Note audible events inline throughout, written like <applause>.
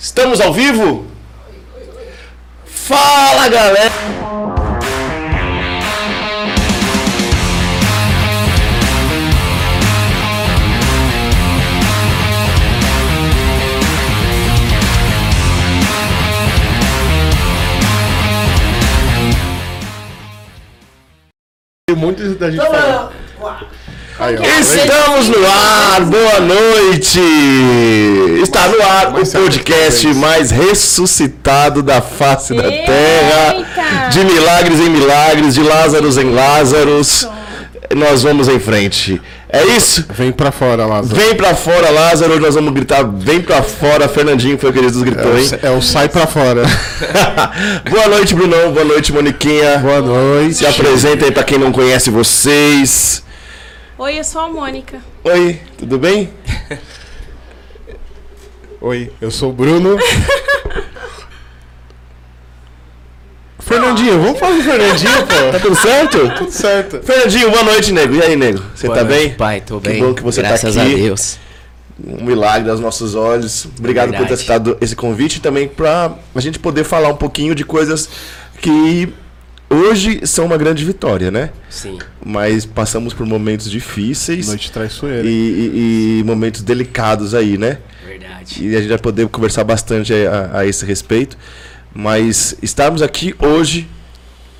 Estamos ao vivo? Fala galera! Muito da gente falar. Aí, ó. Estamos no ar, boa noite! Está no ar o podcast mais ressuscitado da face da terra. De milagres em milagres, de Lázaros em Lázaros. Nós vamos em frente. É isso? Vem pra fora, Lázaro. Vem pra fora, Lázaro. Hoje nós vamos gritar, vem pra fora. Fernandinho foi o que eles É gritou, hein? o, é o sai pra fora. <laughs> boa noite, Brunão. Boa noite, Moniquinha. Boa noite. Se apresenta aí pra quem não conhece vocês. Oi, eu sou a Mônica. Oi, tudo bem? <laughs> Oi, eu sou o Bruno. <laughs> Fernandinho, vamos falar do Fernandinho, pô. Tá tudo certo? <laughs> Tudo certo. Fernandinho, boa noite, nego. E aí, nego? Você Boa tá noite, bem? Pai, tô Que bem. bom que você tá Graças aqui. a Deus. Um milagre aos nossos olhos. Obrigado por ter aceitado esse convite e também pra a gente poder falar um pouquinho de coisas que hoje são uma grande vitória, né? Sim. Mas passamos por momentos difíceis Noite traiçoeira. e, e- e momentos delicados aí, né? Verdade. E a gente vai poder conversar bastante a, a esse respeito. Mas estarmos aqui hoje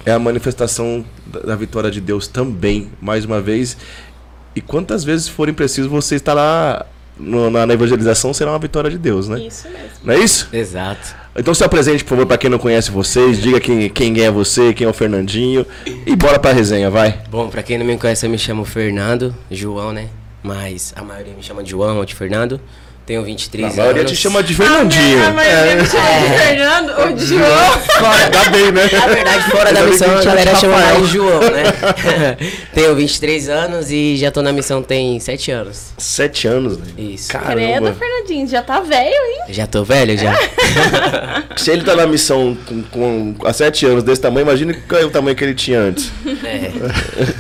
é a manifestação da, da vitória de Deus também, mais uma vez. E quantas vezes forem preciso você estar lá no- na, na evangelização, será uma vitória de Deus, né? Isso mesmo. Não é isso? Exato. Então se apresente, por favor, para quem não conhece vocês, diga quem, quem é você, quem é o Fernandinho. E bora pra resenha, vai. Bom, pra quem não me conhece, eu me chamo Fernando, João, né? Mas a maioria me chama de João ou de Fernando. Tenho 23 A anos. maioria te chama de Fernandinho. A maioria me chama de Fernando ou de João. Ainda bem, né? Na verdade, fora da missão, a galera chama mais de João, né? <laughs> Tenho 23 anos e já tô na missão tem 7 anos. Sete anos, né? Isso. Credo, Caramba. Fernandinho, já tá velho, hein? Já tô velho, já. <laughs> Se ele tá na missão com, com há sete anos desse tamanho, imagine qual é o tamanho que ele tinha antes. É.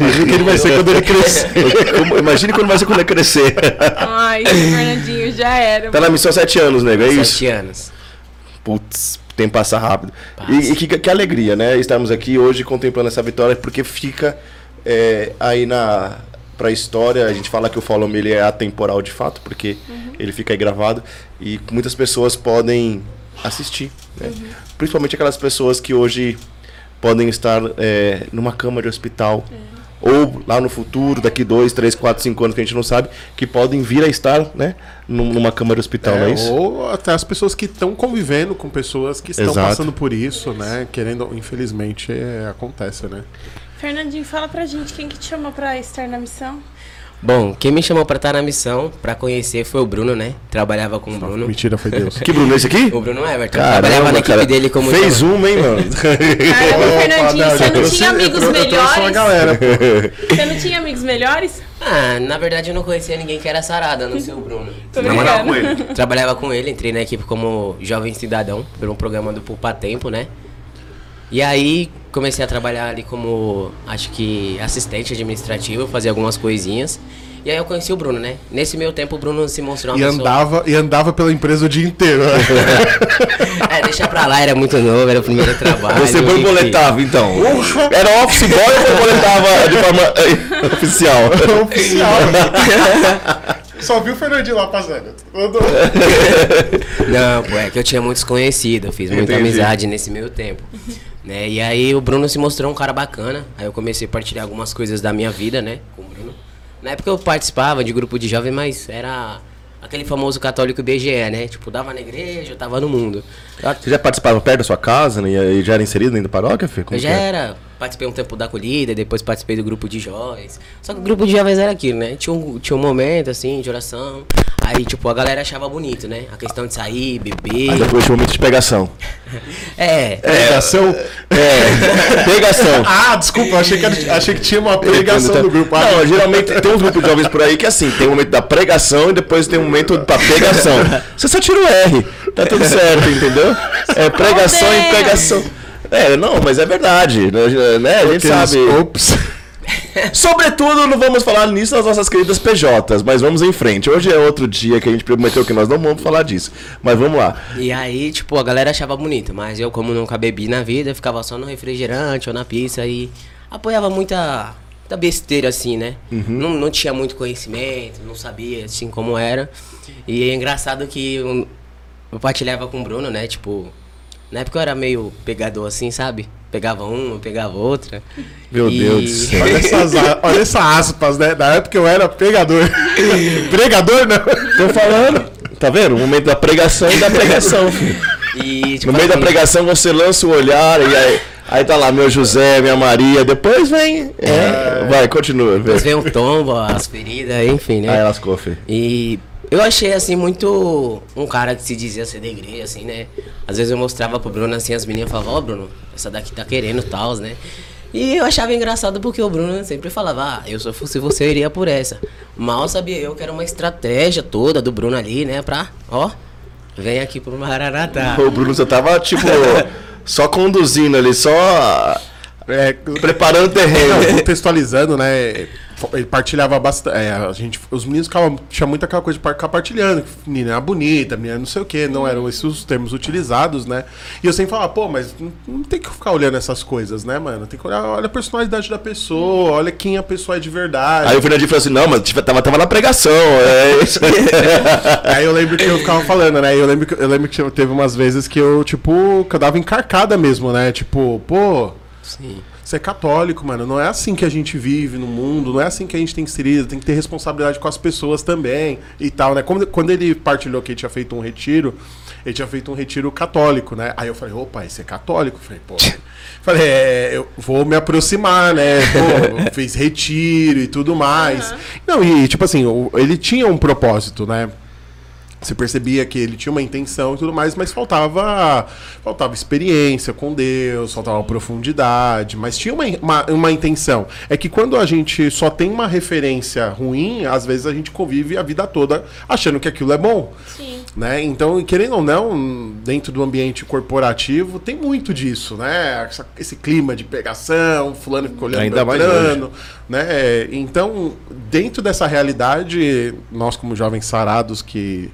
Imagine que ele vai ser quando ele crescer. <laughs> Imagine quando vai ser quando ele crescer. Ai, esse <laughs> Já era. Tá na missão há sete anos, nego, é isso? 7 anos. Putz, o tempo passa rápido. Passa. E, e que, que alegria, né? Estarmos aqui hoje contemplando essa vitória, porque fica é, aí na pra história. A gente fala que o Follow Me ele é atemporal de fato, porque ele fica aí gravado e muitas pessoas podem assistir, né? Principalmente aquelas pessoas que hoje podem estar é, numa cama de hospital. Ou lá no futuro, daqui dois, três, quatro, cinco anos que a gente não sabe, que podem vir a estar, né? num- Numa cama de hospital, não é É, isso? ou até as pessoas que estão convivendo com pessoas que estão Exato. passando por isso, né? Querendo, infelizmente, é, acontece, né? Fernandinho, fala pra gente quem que te chamou pra estar na missão. Bom, quem me chamou pra estar na missão, pra conhecer, foi o Bruno, né? Trabalhava com o Bruno. Mentira, foi Deus. Que Bruno, esse aqui? O Bruno Everton. trabalhava na equipe cara. dele como Fez um, hein, mano? <laughs> Caramba, Fernandinho, você não tinha amigos uma melhores? galera. <laughs> Você não tinha amigos melhores? Ah, na verdade eu não conhecia ninguém que era sarada, não ser o Bruno. <laughs> Trabalhava com ele. Trabalhava com ele, entrei na equipe como jovem cidadão, pelo programa do Poupa Tempo, né? E aí comecei a trabalhar ali como, acho que assistente administrativo, fazer algumas coisinhas. E aí eu conheci o Bruno, né? Nesse meio tempo o Bruno se mostrou uma E pessoa... andava, e andava pela empresa o dia inteiro. né? <laughs> É, deixa pra lá, era muito novo, era o primeiro trabalho. Você enfim. borboletava, então. Era office boy ou borboletava de forma eh, oficial? <laughs> Oficial. <laughs> Só viu o Fernandinho lá passando. Andou. Não, pô, é que eu tinha muitos conhecidos, eu fiz muita Entendi. amizade nesse meio tempo. Né? E aí o Bruno se mostrou um cara bacana, aí eu comecei a partilhar algumas coisas da minha vida, né, com o Bruno. Na época eu participava de grupo de jovem, mas era aquele famoso católico BGE, né? Tipo, dava na igreja, eu tava no mundo. Eu, Você já participava perto da sua casa né, e já era inserido dentro da paróquia, Fê? Como eu já é? era, participei um tempo da acolhida, depois participei do grupo de jovens. Só que o grupo de jovens era aquilo, né? Tinha um, tinha um momento, assim, de oração. Aí, tipo, a galera achava bonito, né? A questão de sair, beber. Aí depois tinha um momento de pegação. <laughs> É, Pregação. É, <laughs> pegação. Ah, desculpa, achei que, era- achei que tinha uma pregação do grupo. Ah, Não, geralmente tem uns grupos de jovens por aí que assim, tem o momento da pregação e depois tem um momento pra pegação. Você só tira o R, tá tudo certo, entendeu? É pregação e Deus. É, não, mas é verdade, né? A gente Aqueles sabe. Ops. <laughs> Sobretudo, não vamos falar nisso nas nossas queridas PJs, mas vamos em frente. Hoje é outro dia que a gente prometeu que nós não vamos falar disso. Mas vamos lá. E aí, tipo, a galera achava bonito, mas eu, como nunca bebi na vida, ficava só no refrigerante ou na pizza e apoiava muita, muita besteira, assim, né? Não, não tinha muito conhecimento, não sabia, assim, como era. E é engraçado que eu, eu partilhava com o Bruno, né? Tipo, na época eu era meio pegador, assim, sabe? Pegava uma, pegava outra. Meu E- Deus do <laughs> céu. Olha essas, olha essa aspas, né? Na época eu era pregador. <laughs> Pregador, não. Tô falando. Tá vendo? O momento da pregação e da pregação, filho. <laughs> E, tipo, No meio da assim, pregação você lança o olhar e aí, aí tá lá meu José, minha Maria, depois vem. É, vai, continua. Vê. Depois vem o tombo, as feridas, enfim, né? Aí lascou, filho. E eu achei, assim, muito um cara que se dizia ser da igreja, assim, né? Às vezes eu mostrava pro Bruno, assim, as meninas falavam, ó, Bruno, essa daqui tá querendo tal, né? E eu achava engraçado porque o Bruno sempre falava, ah, eu se fosse você, eu iria por essa. Mal sabia eu que era uma estratégia toda do Bruno ali, né? Pra, ó, vem aqui pro Mararatá. O Bruno só tava, tipo, <laughs> só conduzindo ali, só É, preparando o terreno. Não, contextualizando, né? Ele partilhava bastante. é, a gente, os meninos ficavam, tinha muita aquela coisa de ficar partilhando. que Menina era bonita, menina não sei o quê. Não eram esses os termos utilizados, né? E eu sempre falava, pô, mas não, não tem que ficar olhando essas coisas, né, mano? Tem que olhar, olha a personalidade da pessoa, olha quem a pessoa é de verdade. Aí o Fernandinho falou assim, não, mas tava, tava na pregação. É isso. <laughs> Aí eu lembro que eu ficava falando, né? Eu lembro que, eu lembro que teve umas vezes que eu, tipo, que eu dava encarcada mesmo, né? Tipo, pô, Sim. Você é católico, mano. Não é assim que a gente vive no mundo, não é assim que a gente tem que ser, tem que ter responsabilidade com as pessoas também e tal, né? Quando, quando ele partilhou que ele tinha feito um retiro, ele tinha feito um retiro católico, né? Aí eu falei, opa, esse é católico? Falei, pô. <laughs> falei, é, eu vou me aproximar, né? Pô, <laughs> fez retiro e tudo mais. Não, e tipo assim, ele tinha um propósito, né? Você percebia que ele tinha uma intenção e tudo mais, mas faltava faltava experiência com Deus, faltava profundidade, mas tinha uma, uma, uma intenção. É que quando a gente só tem uma referência ruim, às vezes a gente convive a vida toda achando que aquilo é bom. Sim. Né? Então, querendo ou não, dentro do ambiente corporativo, tem muito disso, né? Essa- Esse clima de pegação, fulano fica olhando Ainda mais Beltrano, né? Então, dentro dessa realidade, nós como jovens sarados que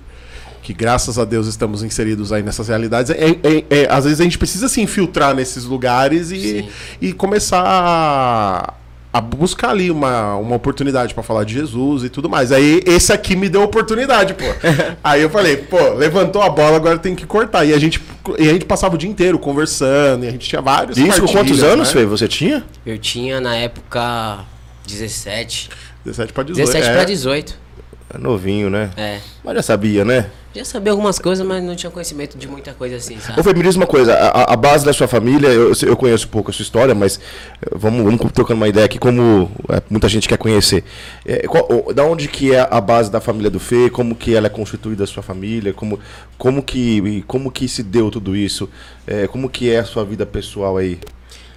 que graças a Deus estamos inseridos aí nessas realidades, é, é- é- às vezes a gente precisa se infiltrar nesses lugares e, Sim. e começar a, a buscar ali uma, uma oportunidade para falar de Jesus e tudo mais. Aí esse aqui me deu oportunidade, pô. <laughs> aí eu falei, pô, levantou a bola, agora tem que cortar. E a gente, e a gente passava o dia inteiro conversando, e a gente tinha vários Isso com quantos anos, né? Fê? Você tinha? Eu tinha, na época, 17. 17 para 18. 17 é. pra 18. É novinho, né? É. Mas já sabia, né? Já sabia algumas coisas, mas não tinha conhecimento de muita coisa assim, sabe? Ô, Fê, me diz uma coisa, a, a base da sua família, eu, eu conheço um pouco a sua história, mas eh, vamos, vamos trocando uma ideia aqui como eh, muita gente quer conhecer. Eh, qual- da onde que é a base da família do Fê? Como que ela é constituída a sua família? Como, como, que, como que se deu tudo isso? Eh, como que é a sua vida pessoal aí?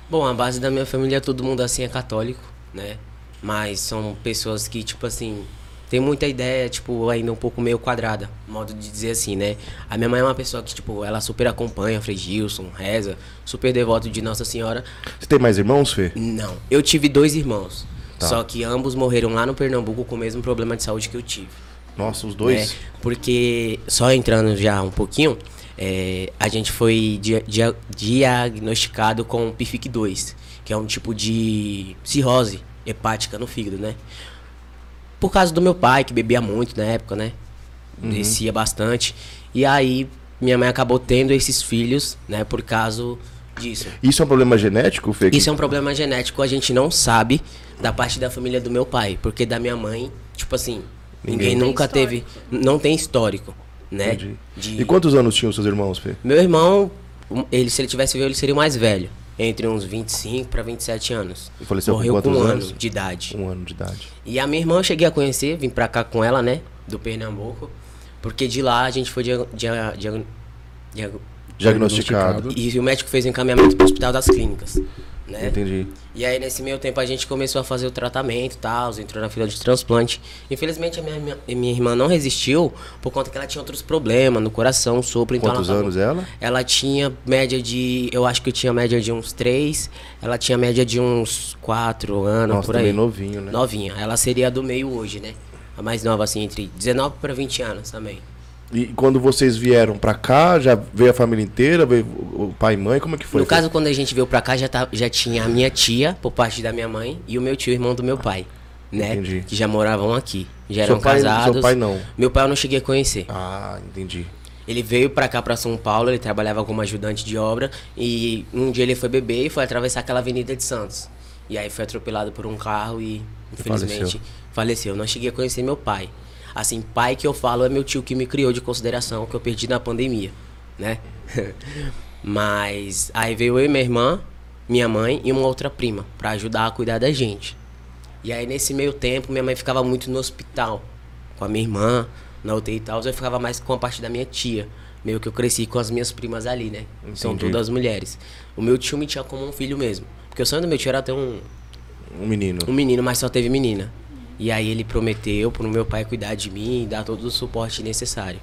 Bom, a base da minha família, todo mundo assim é católico, né? Mas são pessoas que, tipo assim, tem muita ideia, tipo, ainda um pouco meio quadrada, modo de dizer assim, né? A minha mãe é uma pessoa que, tipo, ela super acompanha Frei Gilson, reza, super devoto de Nossa Senhora. Você tem mais irmãos, Fê? Não, eu tive dois irmãos, Tá. só que ambos morreram lá no Pernambuco com o mesmo problema de saúde que eu tive. Nossa, os dois? né? Porque, só entrando já um pouquinho, é, a gente foi dia- dia- diagnosticado com PIFIC 2, que é um tipo de cirrose hepática no fígado, né? Por causa do meu pai, que bebia muito na época, né? Descia bastante. E aí, minha mãe acabou tendo esses filhos, né? Por causa disso. Isso é um problema genético, Fê? Isso é um problema genético, a gente não sabe da parte da família do meu pai, porque da minha mãe, tipo assim, ninguém, Ninguém. nunca teve, não tem histórico, né? De- E quantos anos tinham seus irmãos, Fê? Meu irmão, ele se ele tivesse vivo, ele seria o mais velho, entre uns 25 para 27 anos. E faleceu com Morreu com quantos um anos? ano de idade. Um ano de idade. E a minha irmã eu cheguei a conhecer, vim pra cá com ela, né? Do Pernambuco. Porque de lá a gente foi dia, dia, dia, dia- Diagnosticado. e o médico fez o encaminhamento pro Hospital das Clínicas. Né? Entendi. E aí, nesse meio tempo, a gente começou a fazer o tratamento e tal, entrou na fila de transplante. Infelizmente, a minha, minha, minha irmã não resistiu por conta que ela tinha outros problemas no coração, sopro. Então Quantos ela, anos ela? Ela tinha média de. Eu acho que eu tinha média de uns 3. Ela tinha média de uns 4 anos, Nossa, por aí. novinho, né? Novinha. Ela seria a do meio hoje, né? A mais nova, assim, entre 19 para 20 anos também. E quando vocês vieram pra cá, já veio a família inteira, veio o pai e mãe, como é que foi? no caso, quando a gente veio pra cá, já, tá, já tinha a minha tia, por parte da minha mãe, e o meu tio, irmão do meu pai. Né? Entendi. Que já moravam aqui. Já Seu eram pai- casados. seu pai não? Meu pai eu não cheguei a conhecer. Ah, entendi. Ele veio pra cá, pra São Paulo, ele trabalhava como ajudante de obra. E um dia ele foi beber e foi atravessar aquela avenida de Santos. E aí foi atropelado por um carro e, infelizmente, faleceu. Não cheguei a conhecer meu pai. Assim, pai que eu falo é meu tio que me criou de consideração, que eu perdi na pandemia, né? <laughs> Mas aí veio eu e minha irmã, minha mãe e uma outra prima pra ajudar a cuidar da gente. E aí nesse meio tempo minha mãe ficava muito no hospital com a minha irmã, na UTI e tal, eu ficava mais com a parte da minha tia. Meio que eu cresci com as minhas primas ali, né? São Entendi. todas mulheres. O meu tio me tinha como um filho mesmo. Porque o sonho do meu tio era ter um, Um menino. um menino, mas só teve menina. E aí ele prometeu pro meu pai cuidar de mim e dar todo o suporte necessário.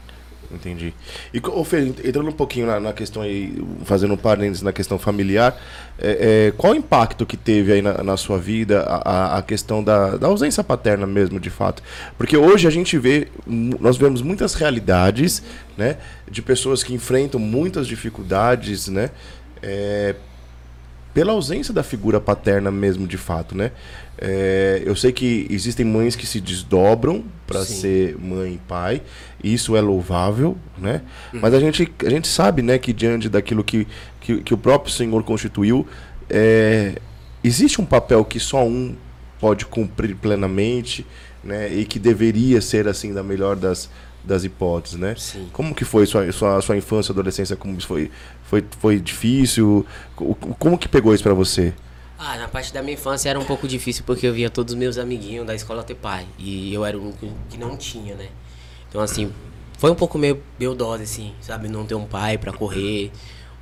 Entendi. E, ô Fê, entrando um pouquinho na, na questão aí, fazendo um parênteses na questão familiar, é, é, qual o impacto que teve aí na, na sua vida a, a- questão da, da ausência paterna mesmo, de fato? Porque hoje a gente vê, nós vemos muitas realidades, né, de pessoas que enfrentam muitas dificuldades, né, é, pela ausência da figura paterna mesmo, de fato, né? É, eu sei que existem mães que se desdobram para ser mãe e pai, e isso é louvável, né? Mas a gente, a gente sabe, né, que diante daquilo que, que, que o próprio Senhor constituiu, é, existe um papel que só um pode cumprir plenamente, né? E que deveria ser assim da melhor das, das hipóteses, né? Sim. Como que foi sua, sua, sua infância, adolescência? Como isso foi, foi, foi difícil? Co- Como que pegou isso pra você? Ah, na parte da minha infância era um pouco difícil porque eu via todos os meus amiguinhos da escola ter pai. E eu era o único que não tinha, né? Então, assim, foi um pouco meio, meio assim, sabe? Não ter um pai pra correr.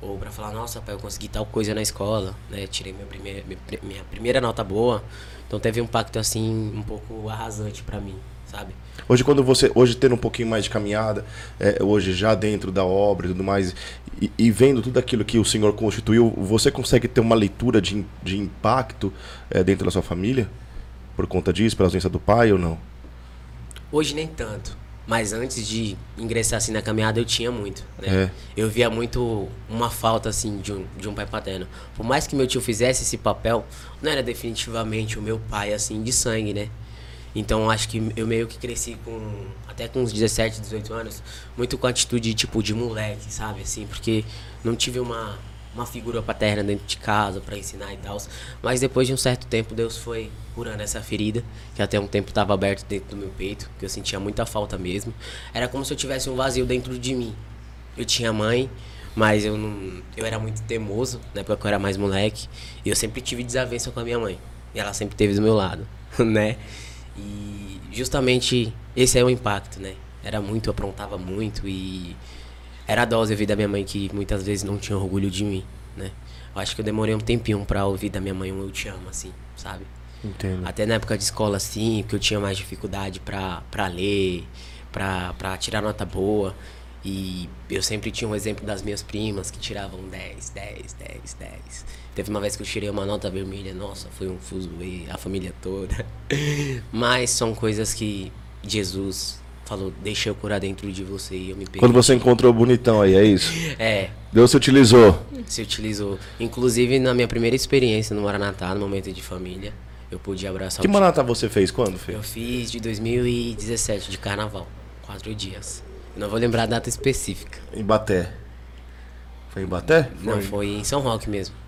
Ou pra falar, nossa, pai, eu consegui tal coisa na escola, né? Tirei minha primeira, minha pri- minha primeira nota boa. Então teve um impacto, assim, um pouco arrasante pra mim, sabe? Hoje, quando você. Hoje, tendo um pouquinho mais de caminhada, é, hoje já dentro da obra e tudo mais, e, e vendo tudo aquilo que o Senhor constituiu, você consegue ter uma leitura de, de impacto é, dentro da sua família? Por conta disso, pela ausência do pai ou não? Hoje nem tanto. Mas antes de ingressar assim na caminhada eu tinha muito, né? É. Eu via muito uma falta assim de um, de um pai paterno. Por mais que meu tio fizesse esse papel, não era definitivamente o meu pai assim de sangue, né? Então acho que eu meio que cresci com até com uns 17, 18 anos, muito com atitude tipo de moleque, sabe assim, porque não tive uma uma figura paterna dentro de casa pra ensinar e tal. Mas depois de um certo tempo Deus foi curando essa ferida, que até um tempo estava aberto dentro do meu peito, que eu sentia muita falta mesmo. Era como se eu tivesse um vazio dentro de mim. Eu tinha mãe, mas eu não, eu era muito teimoso, na época que eu era mais moleque, e eu sempre tive desavença com a minha mãe. E ela sempre esteve do meu lado, <laughs> né? E justamente esse é o impacto, né? Era muito, aprontava muito e era a dose ouvir da minha mãe que muitas vezes não tinha orgulho de mim, né? Eu acho que eu demorei um tempinho pra ouvir da minha mãe um eu te amo, assim, sabe? Entendo. Até na época de escola, assim, que eu tinha mais dificuldade pra, pra ler, pra, pra tirar nota boa. E eu sempre tinha um exemplo das minhas primas que tiravam 10, 10, 10, 10. Teve uma vez que eu tirei uma nota vermelha, nossa, foi um fuzuê, a família toda. <laughs> Mas são coisas que Jesus falou, deixa eu curar dentro de você e eu me perdi. Quando você encontrou o bonitão aí, é isso? É, Deus se utilizou. se utilizou. Inclusive, na minha primeira experiência no Maranatá, no momento de família, eu pude abraçar Que o manata você fez? Quando, Fê? Eu fiz de 2017, de carnaval. Quatro dias. Eu não vou lembrar a data específica. Em Baté. Foi em Baté? Não, foi em São Roque mesmo.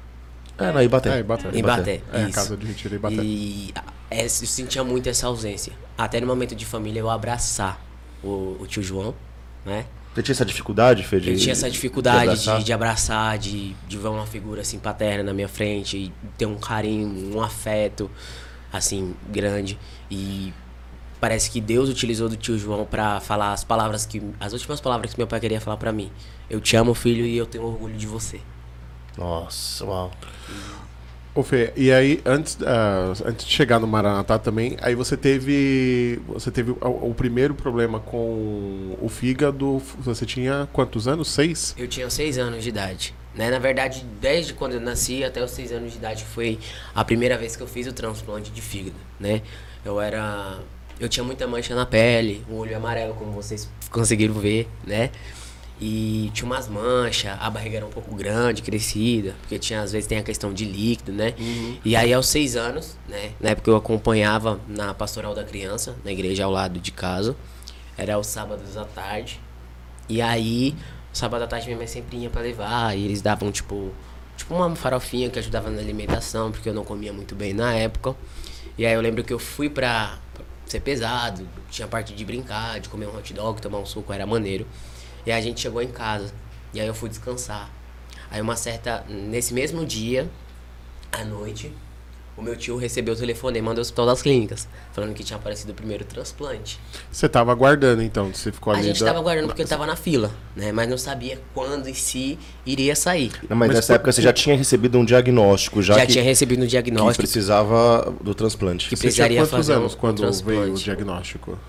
É, não, em Baté. É, em Baté. Em Baté. É, isso. casa de retiro em Baté. E é, eu sentia muito essa ausência. Até no momento de família eu abraçar o, o tio João, né? Você tinha essa dificuldade, Fê? de- Eu tinha essa dificuldade de abraçar? de, de abraçar, de, de ver uma figura assim paterna na minha frente, e ter um carinho, um afeto assim grande e parece que Deus utilizou do tio João pra falar as palavras que as últimas palavras que meu pai queria falar pra mim. Eu te amo, filho, e eu tenho orgulho de você. Nossa, uau. Ô Fê, e aí, antes, ah, antes de chegar no Maranatá também, aí você teve. Você teve o, o primeiro problema com o fígado. Você tinha quantos anos? Seis? Eu tinha seis anos de idade. Né? Na verdade, desde quando eu nasci até os seis anos de idade foi a primeira vez que eu fiz o transplante de fígado, né? Eu era... Eu tinha muita mancha na pele, o olho amarelo, como vocês conseguiram ver, né? E tinha umas manchas, a barriga era um pouco grande, crescida, porque tinha, às vezes tem a questão de líquido, né? E aí aos seis anos, né? Na época eu acompanhava na pastoral da criança, na igreja ao lado de casa. Era aos sábados à tarde. E aí, sábado à tarde minha mãe sempre ia pra levar, e eles davam tipo, tipo uma farofinha que ajudava na alimentação, porque eu não comia muito bem na época. E aí eu lembro que eu fui pra ser pesado, tinha parte de brincar, de comer um hot dog, tomar um suco, era maneiro. E aí a gente chegou em casa, e aí eu fui descansar. Aí uma certa, nesse mesmo dia, à noite, o meu tio recebeu o telefonema do Hospital das Clínicas, falando que tinha aparecido o primeiro transplante. Você tava aguardando então, você ficou A ali. gente da- tava aguardando porque eu tava na fila, né? Mas não sabia quando e se iria sair. Não, mas, Mas nessa por- época você já tinha recebido um diagnóstico, já, Já, que, tinha recebido o que diagnóstico. precisava do transplante. Que Você tinha precisaria quantos fazer um- anos um quando veio o transplante. diagnóstico?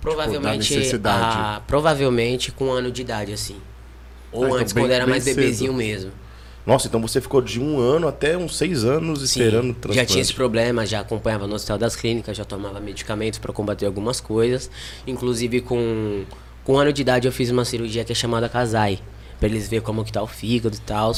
Provavelmente, Tipo, necessidade. ah, provavelmente com um ano de idade, assim. Ou Ah, então antes, bem- quando era mais cedo. bebezinho mesmo. Nossa, então você ficou de um ano até uns seis anos Sim, esperando o já transplante. tinha esse problema, já acompanhava no hospital das clínicas, já tomava medicamentos para combater algumas coisas. Inclusive com, com um ano de idade eu fiz uma cirurgia que é chamada Casai, para eles verem como que tá o fígado e tal.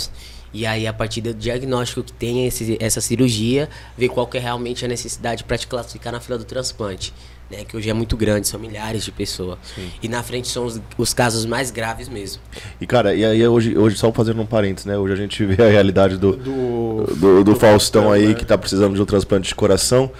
E aí a partir do diagnóstico que tem esse, essa cirurgia, ver qual que é realmente a necessidade para te classificar na fila do transplante. Né, que hoje é muito grande, são milhares de pessoas. E na frente são os, os casos mais graves mesmo. E cara, e aí hoje, hoje só fazendo um parênteses, né? Hoje a gente vê a realidade do, Do, do, do Faustão aí né? que tá precisando de um transplante de coração.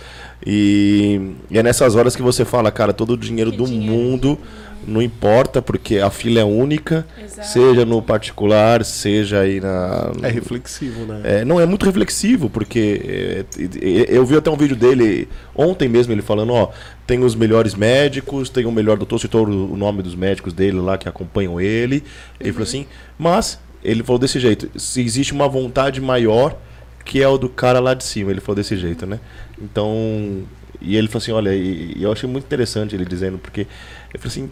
E, e é nessas horas que você fala, cara, todo o dinheiro Que do dinheiro. mundo não importa, porque a fila é única, Exato. seja no particular, seja aí na. É reflexivo, né? É, não, é muito reflexivo, porque é, é, eu vi até um vídeo dele ontem mesmo, ele falando, ó, tem os melhores médicos, tem o melhor doutor, citou o nome dos médicos dele lá que acompanham ele. Ele falou assim, mas ele falou desse jeito, se existe uma vontade maior que é o do cara lá de cima, ele falou desse jeito, né? Então, e ele falou assim, olha, e, e eu achei muito interessante ele dizendo, porque ele falou assim,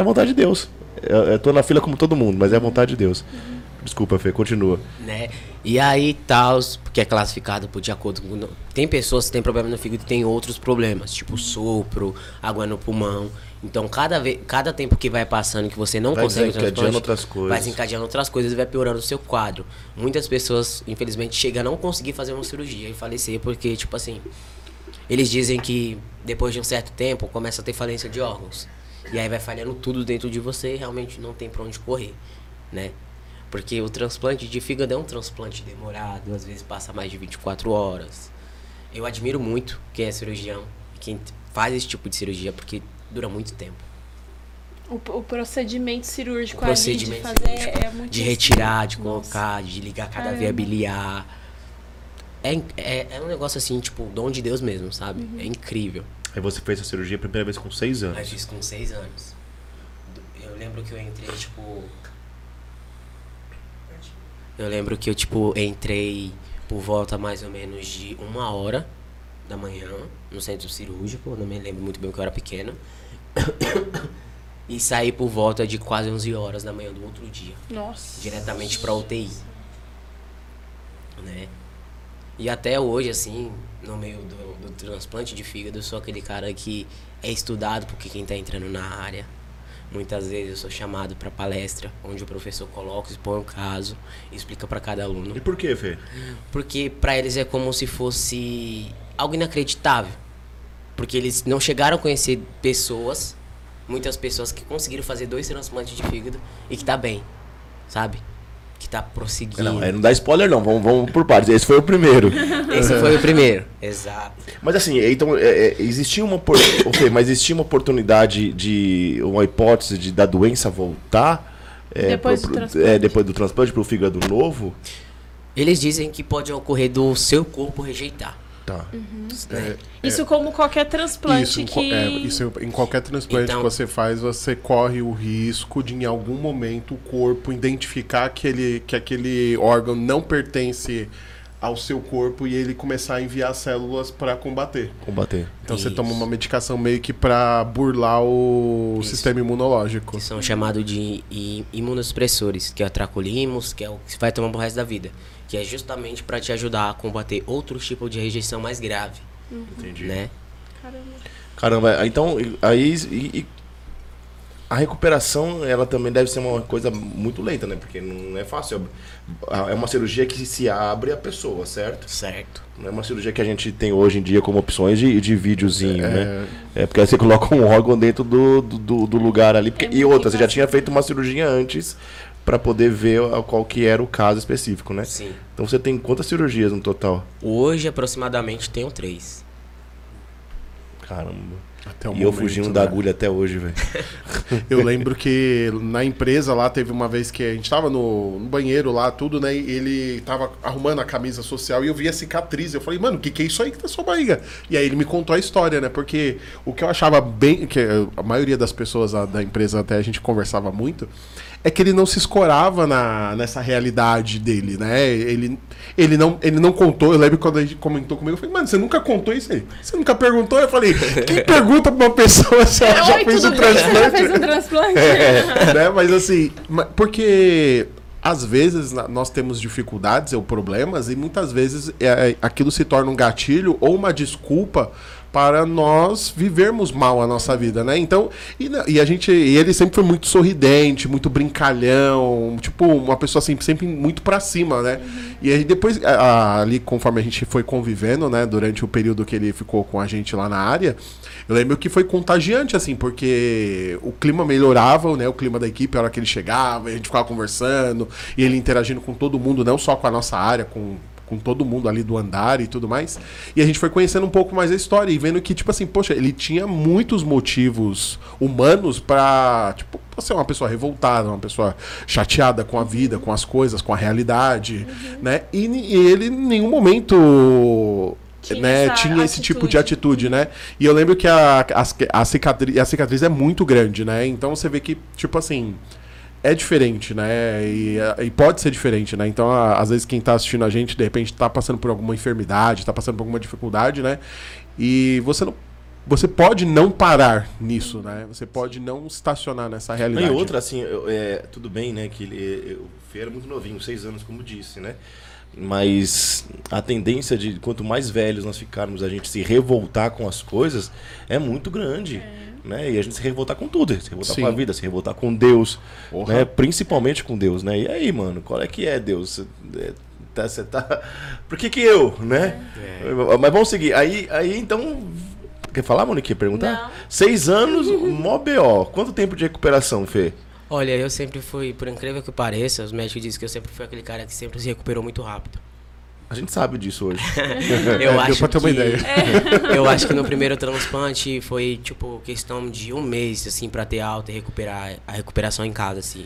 é a vontade de Deus. Eu, eu tô na fila como todo mundo, mas é a vontade de Deus. Desculpa, Fê, continua. né? E aí tal, porque é classificado por de acordo com tem pessoas que têm problema no fígado e tem outros problemas, tipo sopro, água no pulmão. Então cada vez, cada tempo que vai passando que você não Vai consegue desencadeando outras coisas. vai desencadeando outras coisas e vai piorando o seu quadro. Muitas pessoas, infelizmente, chegam a não conseguir fazer uma cirurgia e falecer porque tipo assim, eles dizem que depois de um certo tempo começa a ter falência de órgãos. E aí vai falhando tudo dentro de você e realmente não tem pra onde correr, né? Porque o transplante de fígado é um transplante demorado, às vezes passa mais de 24 horas. Eu admiro muito quem é cirurgião, quem faz esse tipo de cirurgia, porque dura muito tempo. O, o procedimento cirúrgico, O procedimento de fazer é muito de retirar, de Nossa. colocar, de ligar cada Caramba. veia biliar. É, é, é um negócio assim, tipo, dom de Deus mesmo, sabe? Uhum. É incrível. Aí você fez a cirurgia a primeira vez com seis Eu anos. fiz com seis anos. Eu lembro que eu entrei, tipo. Eu lembro que eu, tipo, entrei por volta mais ou menos de uma hora da manhã no centro cirúrgico. eu Não me lembro muito bem que eu era pequeno. <coughs> e saí por volta de quase 11 horas da manhã do outro dia Nossa. diretamente pra UTI. Né? E até hoje, assim, no meio do, do transplante de fígado, eu sou aquele cara que é estudado porque quem tá entrando na área. Muitas vezes eu sou chamado pra palestra, onde o professor coloca, expõe o caso explica pra cada aluno. E por que, Fê? Porque pra eles é como se fosse algo inacreditável. Porque eles não chegaram a conhecer pessoas, muitas pessoas que conseguiram fazer dois transplantes de fígado e que tá bem, sabe? Que tá prosseguindo. Não, é, não dá spoiler não, vamos, vamos por partes. Esse foi o primeiro. <laughs> Esse foi o primeiro. Exato. Mas assim, então, é, é, existia uma opor- <coughs> ok, mas existia uma oportunidade de uma hipótese de da doença voltar é, Depois pro- do transplante. é, depois do transplante para o fígado novo? Eles dizem que pode ocorrer do seu corpo rejeitar. Tá. Né? Isso como qualquer transplante Isso, que... é, isso em qualquer transplante Então- que você faz, você corre o risco de em algum momento o corpo identificar que, ele, que aquele órgão não pertence ao seu corpo e ele começar a enviar células para combater. Combater. Então você Isso. toma uma medicação meio que para burlar o Isso. sistema imunológico. Que são chamados de imunossupressores, que é o tracolimos, que é o que você vai tomar pro resto da vida. Que é justamente para te ajudar a combater outros tipos de rejeição mais grave, Entendi. né? Caramba. Caramba, então aí e- e a recuperação ela também deve ser uma coisa muito lenta, né? Porque não é fácil. É uma cirurgia que se abre a pessoa, certo? Certo. Não é uma cirurgia que a gente tem hoje em dia como opções de, de videozinho, É. né? É porque aí você coloca um órgão dentro do, do, do lugar ali. Porque, É e outra, você já tinha feito uma cirurgia antes para poder ver qual que era o caso específico, né? Sim. Então você tem quantas cirurgias no total? Hoje, aproximadamente, tenho três. Caramba. Até o e eu momento, fugindo da né? agulha até hoje, velho. <laughs> Eu lembro que na empresa lá teve uma vez que a gente tava no, no banheiro lá, tudo, né? E ele tava arrumando a camisa social e eu vi a cicatriz. Eu falei, mano, o que, que é isso aí que tá na sua barriga? E aí ele me contou a história, né? Porque o que eu achava bem. que a maioria das pessoas da empresa até a gente conversava muito. É que ele não se escorava na, nessa realidade dele, né? Ele, ele, não, ele não contou. Eu lembro quando a gente comentou comigo, eu falei, mano, você nunca contou isso aí? Você nunca perguntou? Eu falei, quem <laughs> pergunta pra uma pessoa se ela já Oi, fez bem? Você já transplante? fez um transplante? <laughs> né? Mas assim, porque às vezes nós temos dificuldades ou problemas e muitas vezes é, é, aquilo se torna um gatilho ou uma desculpa para nós vivermos mal a nossa vida, né? Então, e, e a gente, e ele sempre foi muito sorridente, muito brincalhão, tipo, uma pessoa assim, sempre muito pra cima, né? E aí depois, a- a- ali conforme a gente foi convivendo, né, durante o período que ele ficou com a gente lá na área, eu lembro que foi contagiante, assim, porque o clima melhorava, né? O clima da equipe, a hora que ele chegava, a gente ficava conversando, e ele interagindo com todo mundo, não só com a nossa área, com, com todo mundo ali do andar e tudo mais. E a gente foi conhecendo um pouco mais a história e vendo que, tipo assim, poxa, ele tinha muitos motivos humanos pra, tipo, ser uma pessoa revoltada, uma pessoa chateada com a vida, com as coisas, com a realidade, né? E, e ele em nenhum momento Tinha né, tinha esse tipo de atitude. atitude, né? E eu lembro que a, a, a, cicatriz, a cicatriz é muito grande, né? Então você vê que, tipo assim, é diferente, né? E, e pode ser diferente, né? Então, a- às vezes, quem tá assistindo a gente, de repente, tá passando por alguma enfermidade, tá passando por alguma dificuldade, né? E você não. Você pode não parar nisso, né? Você pode não estacionar nessa Não, realidade. E outra, assim, eu- é, tudo bem, né? Que ele, o Fê era muito novinho, seis anos, como disse, né? Mas a tendência de quanto mais velhos nós ficarmos, a gente se revoltar com as coisas é muito grande. Né? E a gente se revoltar com tudo, se revoltar Sim. com a vida, se revoltar com Deus, Porra. né? principalmente com Deus, né? E aí, mano, qual é que é Deus? Você é, tá, você tá... <laughs> Por que que eu, né? Mas vamos seguir. Aí, aí então, quer falar, Monique? Perguntar? Não. Seis anos, mó BO. Quanto tempo de recuperação, Fê? Olha, eu sempre fui, por incrível que pareça, os médicos dizem que eu sempre fui aquele cara que sempre se recuperou muito rápido. A gente sabe disso hoje. <laughs> Eu É, deu acho pra ter uma que, ideia. <laughs> Eu acho que no primeiro transplante foi, tipo, questão de um mês, assim, pra ter alta e recuperar a recuperação em casa, assim.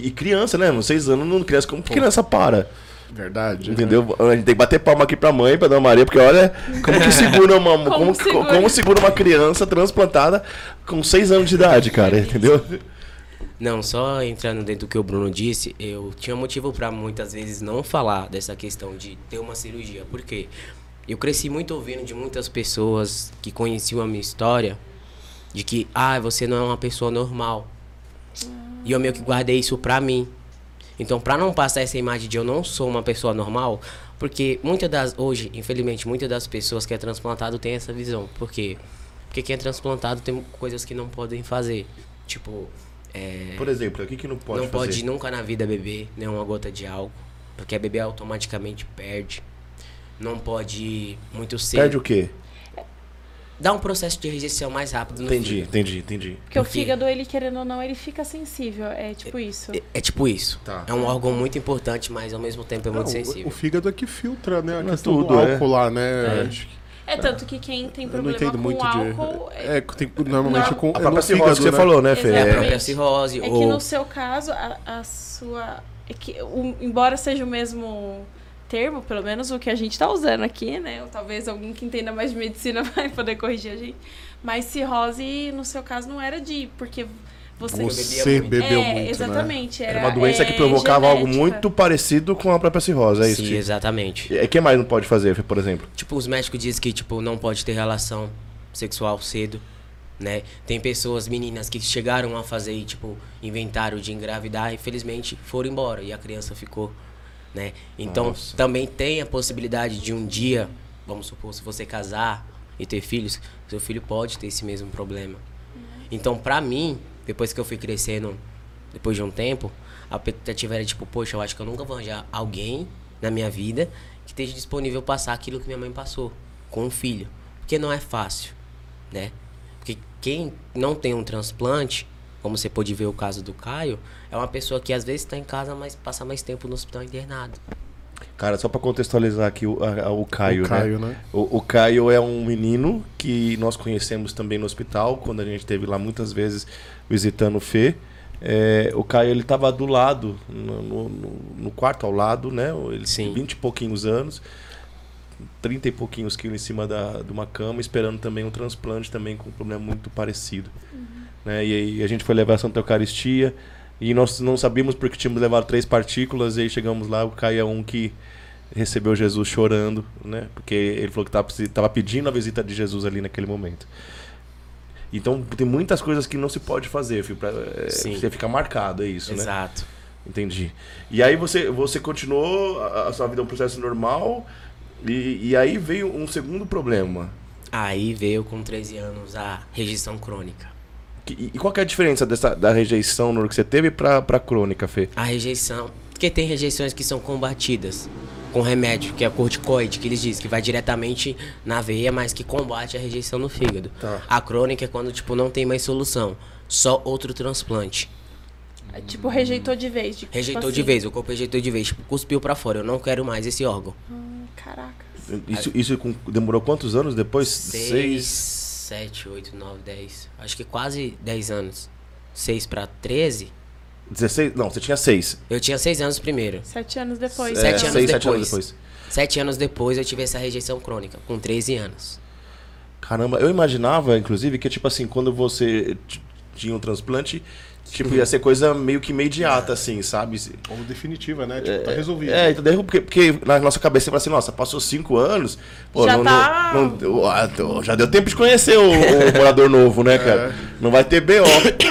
E criança, né? mano? Seis anos não criança. Como que criança para? Verdade. Entendeu? A gente tem que bater palma aqui pra mãe, pra Dona Maria, porque olha como que segura uma, <laughs> como, Como como, segura? segura uma criança transplantada com seis anos de idade, cara. Entendeu? Não, só entrando dentro do que o Bruno disse, eu tinha motivo pra muitas vezes não falar dessa questão de ter uma cirurgia. Por quê? Eu cresci muito ouvindo de muitas pessoas que conheciam a minha história de que, ah, você não é uma pessoa normal. E eu meio que guardei isso pra mim. Então, pra não passar essa imagem de eu não sou uma pessoa normal, porque muitas das hoje, infelizmente, muitas das pessoas que é transplantado têm essa visão. Por quê? Porque quem é transplantado tem coisas que não podem fazer. Tipo, é, Por exemplo, o que, que não pode não fazer? pode nunca na vida beber nenhuma gota de álcool, porque beber automaticamente perde. Não pode muito cedo. Perde o quê? Dá um processo de rejeição mais rápido no Entendi, fígado. entendi, entendi. Porque o fígado, ele querendo ou não, ele fica sensível. É tipo isso. É, é tipo isso. Tá. É um órgão muito importante, mas ao mesmo tempo é muito Não, o- sensível. O fígado é que filtra, né? A Não é questão tudo, do é. álcool lá, né? É. Acho que- É tanto que quem tem Eu não problema com álcool... de. É, tem, normalmente Não. com. A é própria cirrose fígado, que você né? falou, né, Fê? É a própria cirrose. É que ou... no seu caso, a, a sua. É que, o- embora seja o mesmo termo, pelo menos o que a gente tá usando aqui, né? Ou talvez alguém que entenda mais de medicina <laughs> vai poder corrigir a gente. Mas cirrose, no seu caso, não era de. Porque Você, Você muito. bebeu é, muito, né? exatamente. Era, Era uma doença que é, provocava algo genética. muito parecido com a própria cirrose, é isso? Sim, Ti? exatamente. E que mais não pode fazer, por exemplo? Tipo, os médicos dizem que, tipo, não pode ter relação sexual cedo, né? Tem pessoas, meninas, que chegaram a fazer, tipo, inventário de engravidar e, infelizmente, foram embora e a criança ficou, né? Então, Nossa. também tem a possibilidade de um dia, vamos supor, se você casar e ter filhos, seu filho pode ter esse mesmo problema. Então, pra mim, depois que eu fui crescendo, depois de um tempo, a expectativa era tipo, poxa, eu acho que eu nunca vou arranjar alguém na minha vida que esteja disponível passar aquilo que minha mãe passou com um filho. Porque não é fácil, né? Porque quem não tem um transplante, como você pode ver o caso do Caio, é uma pessoa que às vezes está em casa, mas passa mais tempo no hospital internado. Cara, só pra contextualizar aqui o, a- o Caio, O Caio, né? O, o Caio é um menino que nós conhecemos também no hospital, quando a gente esteve lá muitas vezes visitando o Fê. É, o Caio, ele tava do lado, no, no- no- quarto ao lado, né? Ele Sim. tem 20 e pouquinhos anos, 30 e pouquinhos quilos em cima da, de uma cama, esperando também um transplante também com um problema muito parecido. Né? E aí a gente foi levar a Santa Eucaristia e nós não sabíamos porque tínhamos levado três partículas e aí chegamos lá, o Caio é um que recebeu Jesus chorando, né? Porque ele falou que estava pedindo a visita de Jesus ali naquele momento. Então tem muitas coisas que não se pode fazer, filho, pra, é, você ficar marcado, é isso, né? Exato. Entendi. E aí você, você continuou a, a sua vida um processo normal e, e aí veio um segundo problema. Aí veio com 13 anos a rejeição crônica. Que- e qual é a diferença dessa, da rejeição no que você teve pra, pra crônica, Fê? A rejeição. Porque tem rejeições que são combatidas com remédio, que é corticoide, que eles dizem que vai diretamente na veia, mas que combate a rejeição no fígado. Tá. A crônica é quando, tipo, não tem mais solução. Só outro transplante. É, Tipo, rejeitou de vez. Tipo, Rejeitou tipo de assim. vez, o corpo rejeitou de vez. Tipo, cuspiu pra fora. Eu não quero mais esse órgão. Hum, Caraca. Isso, isso demorou quantos anos depois? Seis, sete, oito, nove, dez. Acho que quase 10 anos. 6 pra 13. 16? Não, você tinha seis. Eu tinha 6 anos primeiro. Sete anos depois. É, Sete anos seis, sete anos depois. depois. Sete anos depois eu tive essa rejeição crônica, com 13 anos. Caramba, eu imaginava, inclusive, que tipo assim, quando você tinha um transplante, tipo, ia ser coisa meio que imediata, assim, sabe? Ou definitiva, né? Tipo, tá resolvido. É, então daí, porque, porque na nossa cabeça você fala assim, nossa, passou cinco anos, pô, Já não, tá- não- não- ah, já deu tempo de conhecer o, o <laughs> morador novo, né, cara? Não vai ter B.O.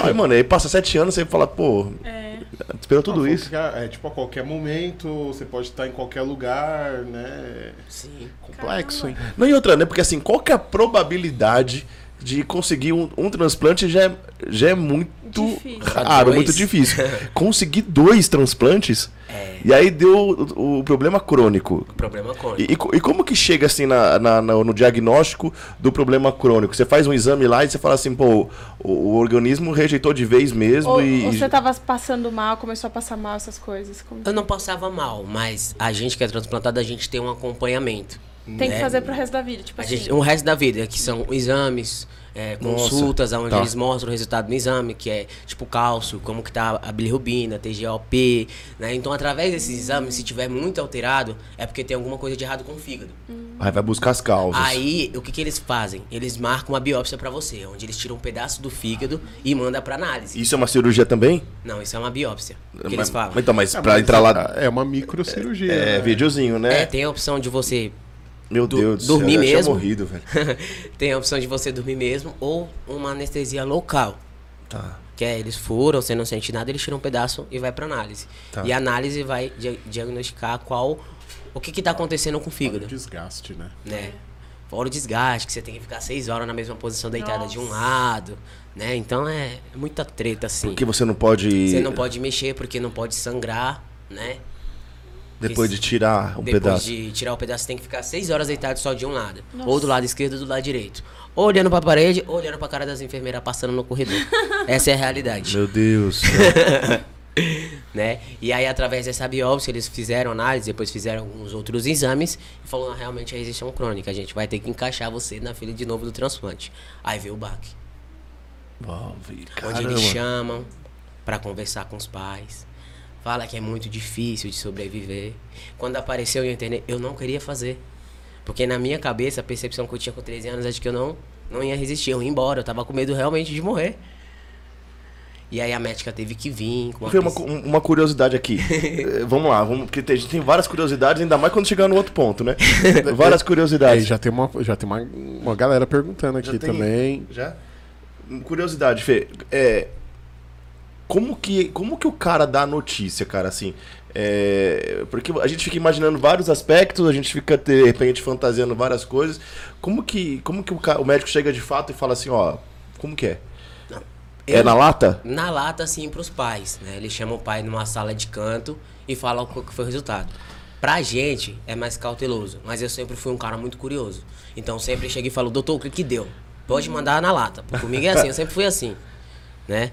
Aí, mano, aí passa sete anos, você fala, pô, É. esperou tudo Não, isso. fica- É, tipo, a qualquer momento, você pode estar em qualquer lugar, né? Sim. Complexo, hein? Não, e outra, né? Porque assim, qual que é a probabilidade de conseguir um, um transplante já é, já é muito Difícil. raro, Dois. muito difícil. <laughs> conseguir dois transplantes, É. e aí deu o, o problema crônico. Problema crônico. E, e e como que chega assim na, na- na- no diagnóstico do problema crônico? Você faz um exame lá e você fala assim, pô, o, o organismo rejeitou de vez mesmo Ou, e. ou você tava passando mal, começou a passar mal essas coisas. Como- Eu não passava mal, mas a gente que é transplantado, a gente tem um acompanhamento. Tem que né? fazer pro resto da vida, tipo A assim. gente, o resto da vida, que são exames, é, Nossa, consultas, onde tá. eles mostram o resultado do exame, que é tipo cálcio, como que tá a bilirrubina, TGOP, né? Então, através desses exames, se tiver muito alterado, é porque tem alguma coisa de errado com o fígado. Aí vai buscar as causas. Aí, o que que eles fazem? Eles marcam uma biópsia pra você, onde eles tiram um pedaço do fígado e mandam pra análise. Isso é uma cirurgia também? Não, isso é uma biópsia, que mas, eles falam. Então, mas É, pra mas entrar lá. É uma microcirurgia. É, né? videozinho, né? É, tem a opção de você Meu du- Deus do céu, dormir eu tinha mesmo. morrido, velho. <laughs> tem a opção de você dormir mesmo ou uma anestesia local. Tá. Que é, eles furam, você não sente nada, eles tiram um pedaço e vai pra análise. Tá. E a análise vai dia- diagnosticar qual o que que tá acontecendo com o fígado, o desgaste, né? né? Fora o desgaste, que você tem que ficar seis horas na mesma posição deitada de um lado, né? Então é muita treta assim. Porque você não pode. Você não pode mexer porque não pode sangrar, né? Depois de tirar um Depois pedaço. de tirar o pedaço, você tem que ficar seis horas deitado só de um lado. Nossa. Ou do lado esquerdo ou do lado direito. Ou olhando pra parede, ou olhando pra cara das enfermeiras passando no corredor. <laughs> Essa é a realidade. Meu Deus. <laughs> né? E aí, através dessa biópsia, eles fizeram análise, depois fizeram alguns outros exames e falou, "Ah, realmente a resistência crônica, a gente vai ter que encaixar você na fila de novo do transplante. Aí veio o baque, onde eles chamam pra conversar com os pais. Fala que é muito difícil de sobreviver. Quando apareceu na internet, eu não queria fazer. Porque na minha cabeça, a percepção que eu tinha com 13 anos é de que eu não, não ia resistir, eu ia embora, eu tava com medo realmente de morrer. E aí a médica teve que vir com uma, Fê, uma, uma curiosidade aqui. <laughs> Eh, vamos lá, vamos, porque tem- a gente tem várias curiosidades, ainda mais quando chegar no outro ponto, né? <laughs> várias curiosidades. já tem uma, já tem uma, uma galera perguntando aqui Já tem- também. Já? Curiosidade, Fê. É, como, que, como que o cara dá a notícia, cara, assim? É, porque a gente fica imaginando vários aspectos, a gente fica, de repente, fantasiando várias coisas. Como que, como que o, o médico chega de fato e fala assim, ó, como que é? É na lata? Na lata, assim, pros pais, né? Ele chama o pai numa sala de canto e fala o que foi o resultado. Pra gente, é mais cauteloso, mas eu sempre fui um cara muito curioso. Então, sempre cheguei e falo, doutor, o que que deu? Pode mandar na lata. Comigo é assim, eu sempre fui assim, né?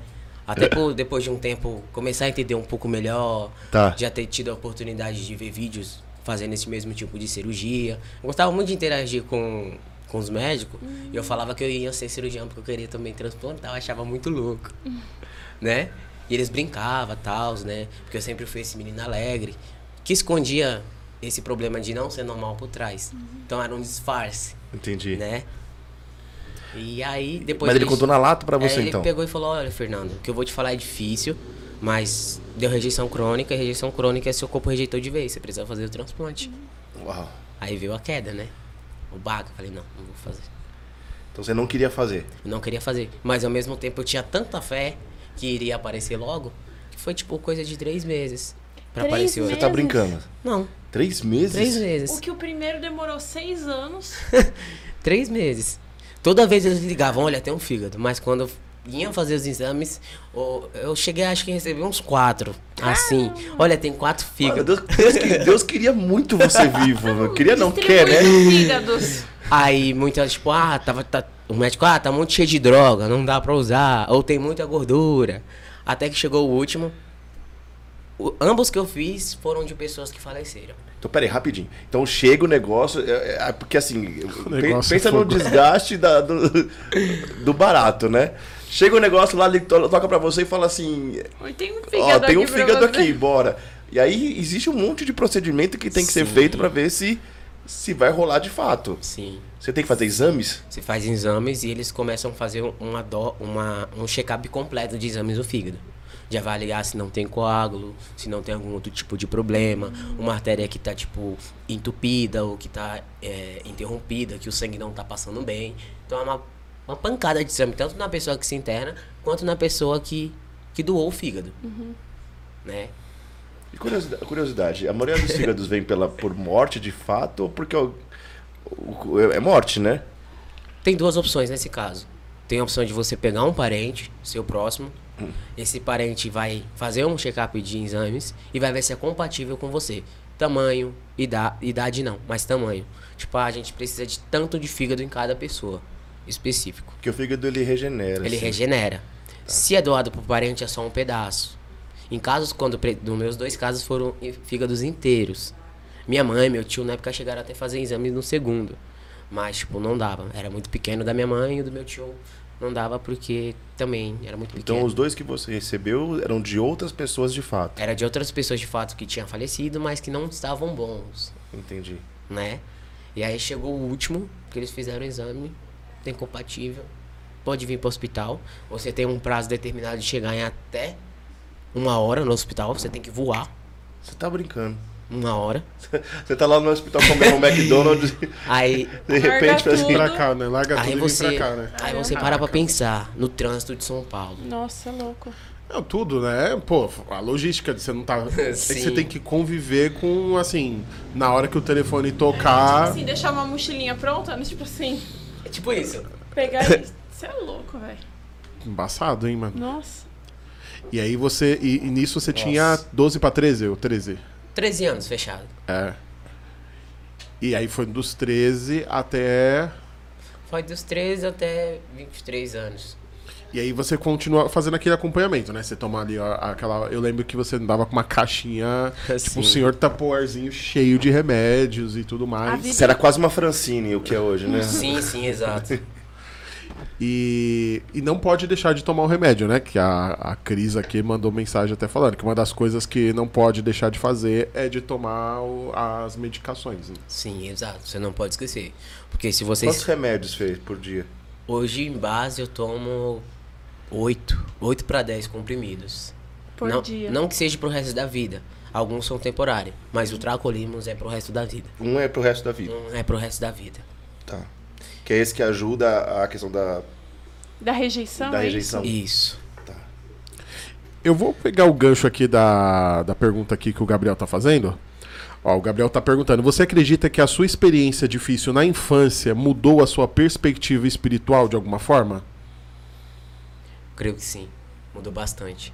Até por, depois de um tempo, começar a entender um pouco melhor, Tá. já ter tido a oportunidade de ver vídeos fazendo esse mesmo tipo de cirurgia. Eu gostava muito de interagir com, com os médicos e eu falava que eu ia ser cirurgião porque eu queria também transplantar, eu achava muito louco, <laughs> né? E eles brincavam, tal, né? Porque eu sempre fui esse menino alegre, que escondia esse problema de não ser normal por trás. Então era um disfarce, Entendi. né? E aí, depois Mas ele disso- contou na lata pra é, você, ele então? pegou e falou, olha, Fernando, o que eu vou te falar é difícil, mas deu rejeição crônica, e rejeição crônica é seu corpo rejeitou de vez, você precisa fazer o transplante. Uau. Aí veio a queda, né? O baga, falei, não, não vou fazer. Então você não queria fazer. Eu não queria fazer. Mas ao mesmo tempo eu tinha tanta fé que iria aparecer logo, que foi tipo coisa de três meses pra Três aparecer Você hoje. tá Meses? brincando? Não, Três meses? três O meses. que o primeiro demorou seis anos. <laughs> Três meses. Toda vez eles ligavam, olha, tem um fígado. Mas quando eu ia fazer os exames, eu cheguei, acho que recebi uns quatro. Assim, olha, tem quatro Mano, fígados. Deus, Deus que- Deus queria muito você vivo. Queria não, quer, né? Fígados. Aí muitas, tipo, ah, tava, tá, o médico, ah, tá muito cheio de droga, não dá pra usar, ou tem muita gordura. Até que chegou o último. O- ambos que eu fiz foram de pessoas que faleceram. Então, peraí, rapidinho. Então chega o negócio. é- é- porque assim, <laughs> negócio pensa foi- no <laughs> desgaste da- do, do barato, né? Chega o negócio lá, ele to- toca pra você e fala assim: tem um Ó, fígado tem um aqui fígado aqui, bora. E aí existe um monte de procedimento que tem que ser Sim. feito pra ver se, se vai rolar de fato. Sim. Você tem que fazer exames? Você faz exames e eles começam a fazer uma, do, uma um check-up completo de exames do fígado. De avaliar se não tem coágulo, se não tem algum outro tipo de problema, uma artéria que tá, tipo, entupida ou que tá é, interrompida, que o sangue não tá passando bem. Então é uma, uma pancada de exame, tanto na pessoa que se interna, quanto na pessoa que, que doou o fígado. Né? E curiosidade, curiosidade, a maioria dos fígados vem pela, por morte de fato ou porque o- o- é morte, né? Tem duas opções nesse caso. Tem a opção de você pegar um parente, seu próximo. Esse parente vai fazer um check-up de exames e vai ver se é compatível com você. Tamanho, idade, idade não, mas tamanho. Tipo, a gente precisa de tanto de fígado em cada pessoa específico. Porque o fígado ele regenera. Ele assim. regenera. Se é doado pro parente, é só um pedaço. Em casos, quando nos meus dois casos foram fígados inteiros. Minha mãe, meu tio, na época chegaram até fazer exame no segundo. Mas, tipo, não dava. Era muito pequeno da minha mãe e do meu tio não dava porque também era muito pequeno. Então os dois que você recebeu eram de outras pessoas de fato. Era de outras pessoas de fato que tinham falecido, mas que não estavam bons, Entendi. né? E aí chegou o último, que eles fizeram o exame, tem compatível, pode vir para o hospital. Você tem um prazo determinado de chegar em até uma hora no hospital, você tem que voar Você tá brincando. Uma hora. <laughs> Você tá lá no hospital comendo um McDonald's <laughs> Aí, <laughs> de repente faz assim. Pra cá, né? Larga aí tudo e você, vem pra cá, né? aí você para pra pensar no trânsito de São Paulo. Nossa, louco. Não, tudo, né? Pô, a logística de você não tá. é que você tem que conviver com, assim, na hora que o telefone tocar. Assim, deixar uma mochilinha pronta, né? tipo assim, É tipo isso. pegar e... Você é louco, velho. Embaçado, hein, mano? Nossa. E aí você. E, e nisso você tinha 12 pra 13 ou 13? 13 anos fechado. É. E aí foi dos 13 até. Foi dos 13 até 23 anos. E aí você continua fazendo aquele acompanhamento, né? Você toma ali ó, aquela. Eu lembro que você andava com uma caixinha, <laughs> tipo um Sim. senhor tapoarzinho cheio de remédios e tudo mais. vida- Você era quase uma Francine, o que é hoje, né? Sim, sim, exato. <laughs> E, e não pode deixar de tomar o remédio, né? Que a, a Cris aqui mandou mensagem até falando que uma das coisas que não pode deixar de fazer é de tomar o- as medicações. né? Sim, exato. Você não pode esquecer. Porque se Quantos vocês. remédios fez por dia? Hoje, em base, eu tomo 8, 8 para 10 comprimidos. Por não, dia. não que seja pro resto da vida. Alguns são temporários, mas o Tracolimos é pro resto da vida. Um é pro resto da vida. Um é pro resto da vida. Tá. Que é esse que ajuda a questão da. Da rejeição, Da é rejeição. Isso. Tá. Eu vou pegar o gancho aqui da, da pergunta aqui que o Gabriel tá fazendo. Ó, o Gabriel tá perguntando: Você acredita que a sua experiência difícil na infância mudou a sua perspectiva espiritual de alguma forma? Creio que sim. Mudou bastante.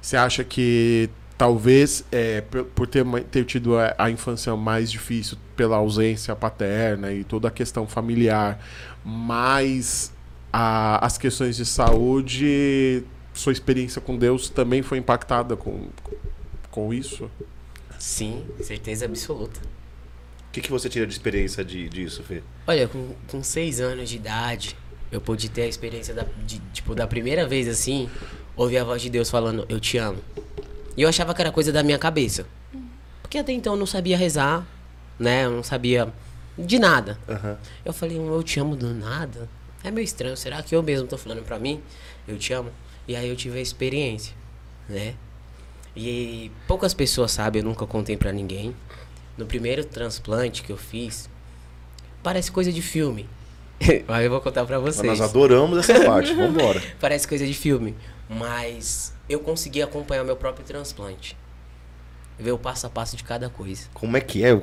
Você acha que talvez é, por ter, ter tido a, a infância mais difícil pela ausência paterna e toda a questão familiar, mais a- as questões de saúde, sua experiência com Deus também foi impactada com, com isso? Sim, certeza absoluta. O que, que você tira de experiência de, disso, Fê? Olha, com, com seis anos de idade, eu pude ter a experiência da, de, tipo, da primeira vez assim, ouvir a voz de Deus falando, eu te amo. E eu achava que era coisa da minha cabeça. Porque até então eu não sabia rezar, né? Eu não sabia de nada. Aham. Eu falei, eu te amo do nada? É meio estranho, será que eu mesmo tô falando pra mim? Eu te amo. E aí eu tive a experiência, né? E poucas pessoas sabem, eu nunca contei pra ninguém. No primeiro transplante que eu fiz, parece coisa de filme. <laughs> Aí eu vou contar pra Mas vocês. nós adoramos essa parte. Vambora. <laughs> Parece coisa de filme, mas eu consegui acompanhar meu próprio transplante. Ver o passo a passo de cada coisa. Como é que é?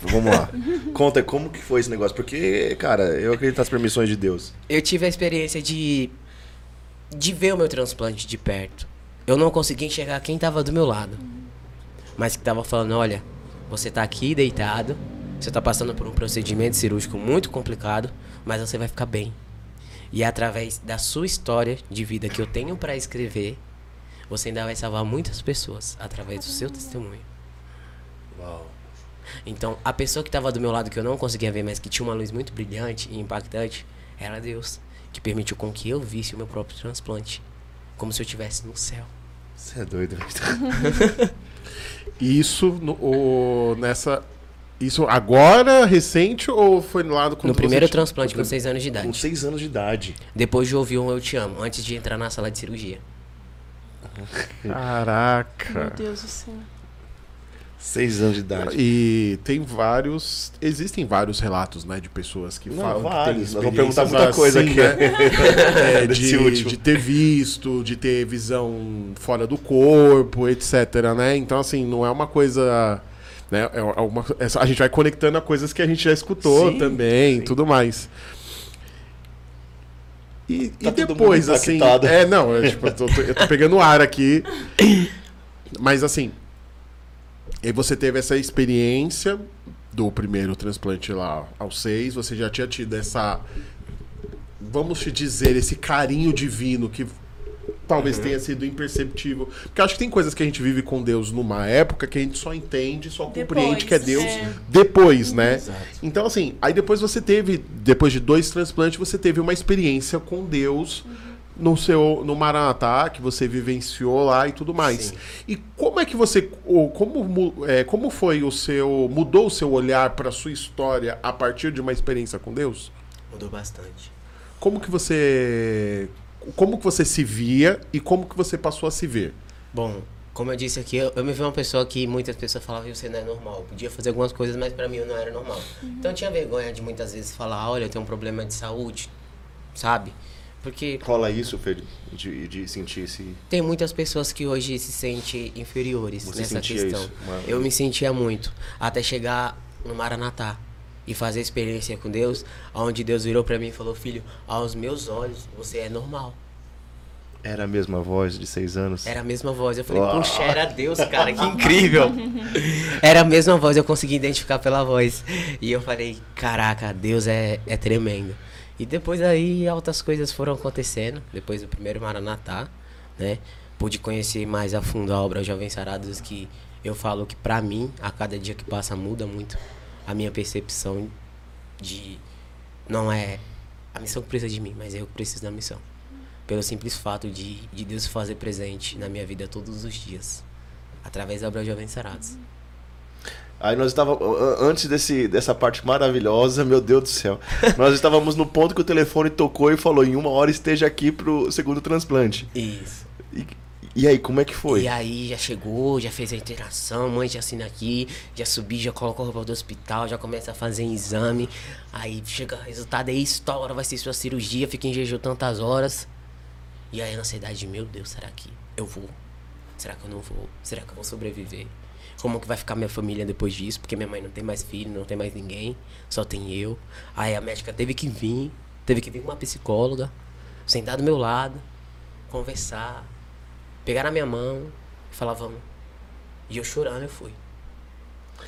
Vamos lá. <laughs> Conta como que foi esse negócio. Porque, cara, eu acredito nas permissões de Deus. Eu tive a experiência de de ver o meu transplante de perto. Eu não consegui enxergar quem tava do meu lado. Mas que tava falando, olha, você tá aqui deitado, você tá passando por um procedimento cirúrgico muito complicado, mas você vai ficar bem. E é através da sua história de vida que eu tenho pra escrever, você ainda vai salvar muitas pessoas através do seu testemunho. Uau. Então, a pessoa que estava do meu lado que eu não conseguia ver, mas que tinha uma luz muito brilhante e impactante, era Deus, que permitiu com que eu visse o meu próprio transplante, como se eu estivesse no céu. Você é doido, <laughs> isso no, o- nessa. Isso agora, recente, ou foi lá do No primeiro transplante, com 6 anos de Com idade. seis anos de idade. Depois de ouvir um Eu Te Amo, antes de entrar na sala de cirurgia. Caraca. Meu Deus do céu. Seis anos de idade. E tem vários. Existem vários relatos, né, de pessoas que Não, falam vários. que Nós tem vamos perguntar muita coisa assim, aqui. né? <laughs> É, Desse de, último. de ter visto, de ter visão fora do corpo, etc, né? Então, assim, não é uma coisa. Né? É uma, é só- a gente vai conectando a coisas que a gente já escutou Sim, também, sim. tudo mais. E, Tá e depois, assim. É, não, eu, tipo, eu, tô, eu tô pegando ar aqui. Mas assim, e você teve essa experiência do primeiro transplante lá aos seis, você já tinha tido essa. Vamos te dizer, esse carinho divino que talvez tenha sido imperceptível. Porque eu acho que tem coisas que a gente vive com Deus numa época que a gente só entende, só compreende Depois, que é Deus é. depois, né? Exato. Então, assim, aí depois você teve, depois de dois transplantes, você teve uma experiência com Deus no seu no Maranatá, que você vivenciou lá e tudo mais. Sim. E como é que você, ou como, é, como foi o seu, mudou o seu olhar para sua história a partir de uma experiência com Deus? Mudou bastante. Como que você, como que você se via e como que você passou a se ver? Bom, como eu disse aqui, eu, eu me vi uma pessoa que muitas pessoas falavam que você não é normal. Eu podia fazer algumas coisas, mas pra mim eu não era normal. Então eu tinha vergonha de muitas vezes falar, olha, eu tenho um problema de saúde, sabe? Porque Rola isso, Fê, de, de sentir esse. tem muitas pessoas que hoje se sentem inferiores Você nessa questão. isso? Uma- Eu me sentia muito, até chegar no Maranatá e fazer experiência com Deus, onde Deus virou pra mim e falou, filho, aos meus olhos você é normal. Era a mesma voz de seis anos. Era a mesma voz. Eu falei, Uau. puxa, era Deus, cara, que <laughs> incrível. <laughs> Era a mesma voz, eu consegui identificar pela voz. E eu falei, caraca, Deus é, é tremendo. E depois aí altas coisas foram acontecendo. Depois do primeiro Maranatá, né? Pude conhecer mais a fundo a obra Jovens Sarados, que eu falo que pra mim, a cada dia que passa, muda muito a minha percepção de. Não é a missão que precisa de mim, mas eu que preciso da missão pelo simples fato de, de Deus fazer presente na minha vida todos os dias, através da obra Jovens Sarados. Aí nós estávamos, antes desse, dessa parte maravilhosa, meu Deus do céu, <laughs> nós estávamos no ponto que o telefone tocou e falou: em uma hora esteja aqui pro segundo transplante. Isso. E, aí, como é que foi? E aí já chegou, já fez a interação, mãe já assina aqui, já subi, já colocou a roupa do hospital, já começa a fazer exame. Aí chega o resultado, é isso, tal hora vai ser sua cirurgia, fica em jejum tantas horas. E aí a ansiedade, meu Deus, será que eu vou? Será que eu não vou? Será que eu vou sobreviver? Como que vai ficar minha família depois disso? Porque minha mãe não tem mais filho, não tem mais ninguém, só tem eu. Aí a médica teve que vir, teve que vir uma psicóloga, sentar do meu lado, conversar, pegar na minha mão e falar, vamos. E eu chorando, eu fui.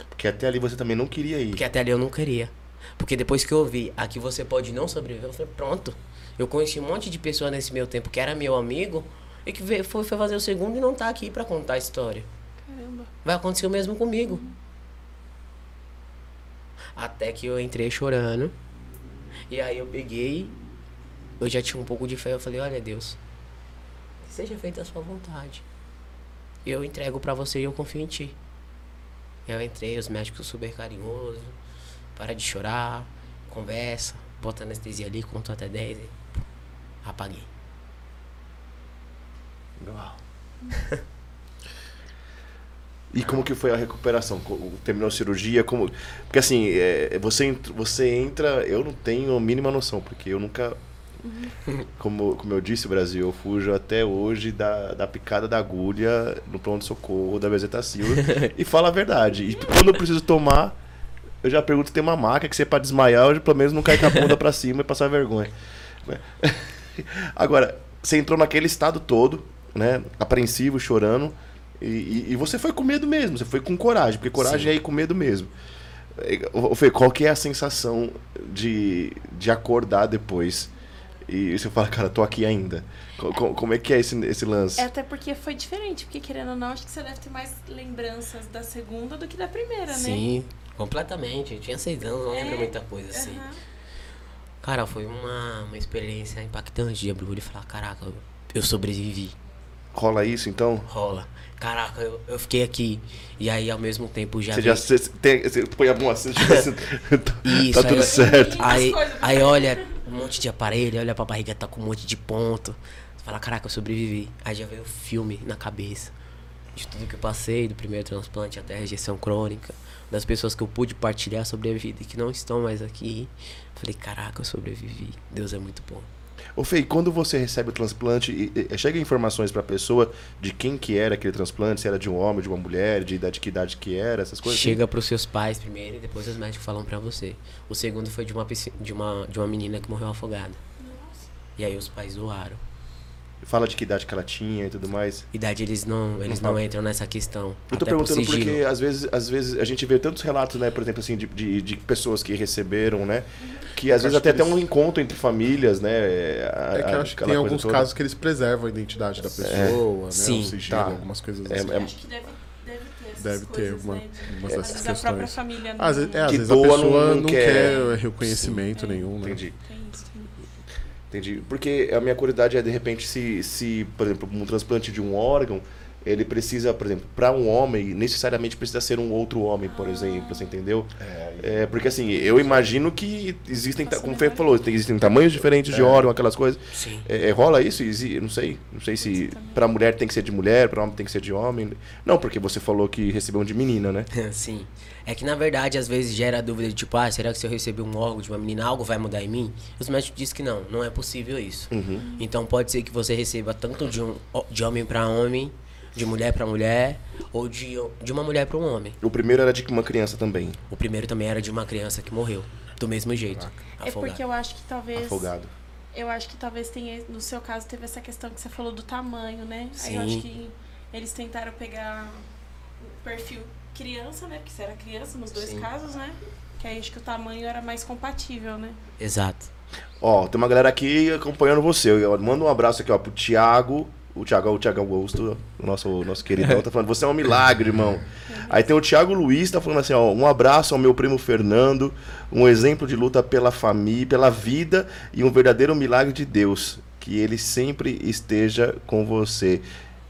Porque até ali você também não queria ir. Porque até ali eu não queria. Porque depois que eu vi aqui você pode não sobreviver, eu falei, pronto. Eu conheci um monte de pessoa nesse meu tempo que era meu amigo e que veio, foi, foi fazer o segundo e não tá aqui para contar a história. Caramba. Vai acontecer o mesmo comigo. Até que eu entrei chorando. E aí eu peguei. Eu já tinha um pouco de fé. Eu falei: Olha, Deus, seja feita a sua vontade. Eu entrego para você e eu confio em ti. Eu entrei, os médicos super carinhosos. Para de chorar, conversa, bota anestesia ali, contou até 10 e apaguei. Uau. <laughs> E como que foi a recuperação? Terminou a cirurgia? Como... Porque assim, é, você, você entra, eu não tenho a mínima noção, porque eu nunca. <laughs> Como, como eu disse, Brasil, eu fujo até hoje da, da picada da agulha no pronto-socorro da bezetacil <laughs> e falo a verdade. E quando eu preciso tomar, eu já pergunto se tem uma maca que você para desmaiar, eu pelo menos não cair com a bunda pra cima e passar vergonha. né? <laughs> Agora, você entrou naquele estado todo, né? Apreensivo, chorando. E, e- e você foi com medo mesmo, você foi com coragem, porque coragem Sim. é ir com medo mesmo. É, Fê, qual que é a sensação de, de acordar depois? E você fala, cara, tô aqui ainda. Co- co- Como é que é esse, esse lance? É até porque foi diferente, porque querendo ou não, acho que você deve ter mais lembranças da segunda do que da primeira, né? Sim, completamente. Eu tinha seis anos, não lembro É, muita coisa assim. Aham. Cara, foi uma, uma experiência impactante de abrir o olho e falar, caraca, eu, sobrevivi. Rola isso então? Rola. Caraca, eu, eu fiquei aqui. E aí ao mesmo tempo já. Você vi- já você, tem, você põe a mão assim, <laughs> tipo assim, <laughs> Isso, tá tudo aí- certo. Aí, aí olha um monte de aparelho, olha pra barriga, tá com um monte de ponto. Você fala, caraca, eu sobrevivi. Aí já veio o filme na cabeça. De tudo que eu passei, do primeiro transplante até a rejeição crônica. Das pessoas que eu pude partilhar sobre a vida e que não estão mais aqui. Falei, caraca, eu sobrevivi. Deus é muito bom. Ô Fê, e quando você recebe o transplante, e- e- chega informações pra pessoa de quem que era aquele transplante, se era de um homem, de uma mulher, de idade que idade que era, essas coisas? assim? Chega pros seus pais primeiro e depois os médicos falam pra você. O segundo foi de uma, de uma, de uma menina que morreu afogada. E aí os pais doaram. Fala de que idade que ela tinha e tudo mais. Idade eles não, eles Não não fala. entram nessa questão. Eu tô até por perguntando sigilo. porque às vezes, às vezes a gente vê tantos relatos, né, por exemplo, assim, de, de, de pessoas que receberam, né? Que às Eu vezes até que tem eles- um encontro entre famílias, né? É que eu acho que tem alguns toda. casos que eles preservam a identidade da pessoa, né? Sim, o sigilo, tá. algumas coisas É, assim. é- Acho que deve, deve ter alguma- né? dessas vezes a própria questões. família não... Às vezes, é, às Que vezes a pessoa não não, quer- quer, reconhecimento nenhum, né? Entendi. Isso. Entendi. Porque a minha curiosidade é, de repente, se, se por exemplo, um transplante de um órgão, ele precisa, por exemplo, para um homem, necessariamente precisa ser um outro homem, por exemplo, você entendeu? É, porque assim, eu imagino que existem, como o Fê falou, tem- existem tamanhos diferentes de órgão, aquelas coisas. Sim. É, é, rola isso? Exi- Não sei. Não sei se pra mulher tem que ser de mulher, pra homem tem que ser de homem. Não, porque você falou que recebeu um de menina, né? <laughs> Sim. É que na verdade às vezes gera a dúvida de tipo, ah, será que se eu receber um órgão de uma menina, algo vai mudar em mim? Os médicos dizem que não, não é possível isso. Uhum. Então pode ser que você receba tanto de, um, de homem pra homem, de mulher pra mulher, ou de, de uma mulher pra um homem. O primeiro era de uma criança também, O primeiro também era de uma criança que morreu. Do mesmo jeito. É porque eu acho que talvez... afogado. Eu acho que talvez tenha, no seu caso, teve essa questão que você falou do tamanho, né? Aí eu Sim. acho que eles tentaram pegar o perfil criança, né? Porque você era criança nos dois Sim. casos, né? Que aí acho que o tamanho era mais compatível, né? Exato. Ó, tem uma galera aqui acompanhando você. Eu mando um abraço aqui, ó, pro Thiago. O Thiago, o Thiago Augusto, o nosso, nosso queridão, tá falando, você é um milagre, irmão. Aí tem o Thiago Luiz, tá falando assim, ó, um abraço ao meu primo Fernando, um exemplo de luta pela família, pela vida e um verdadeiro milagre de Deus. Que ele sempre esteja com você.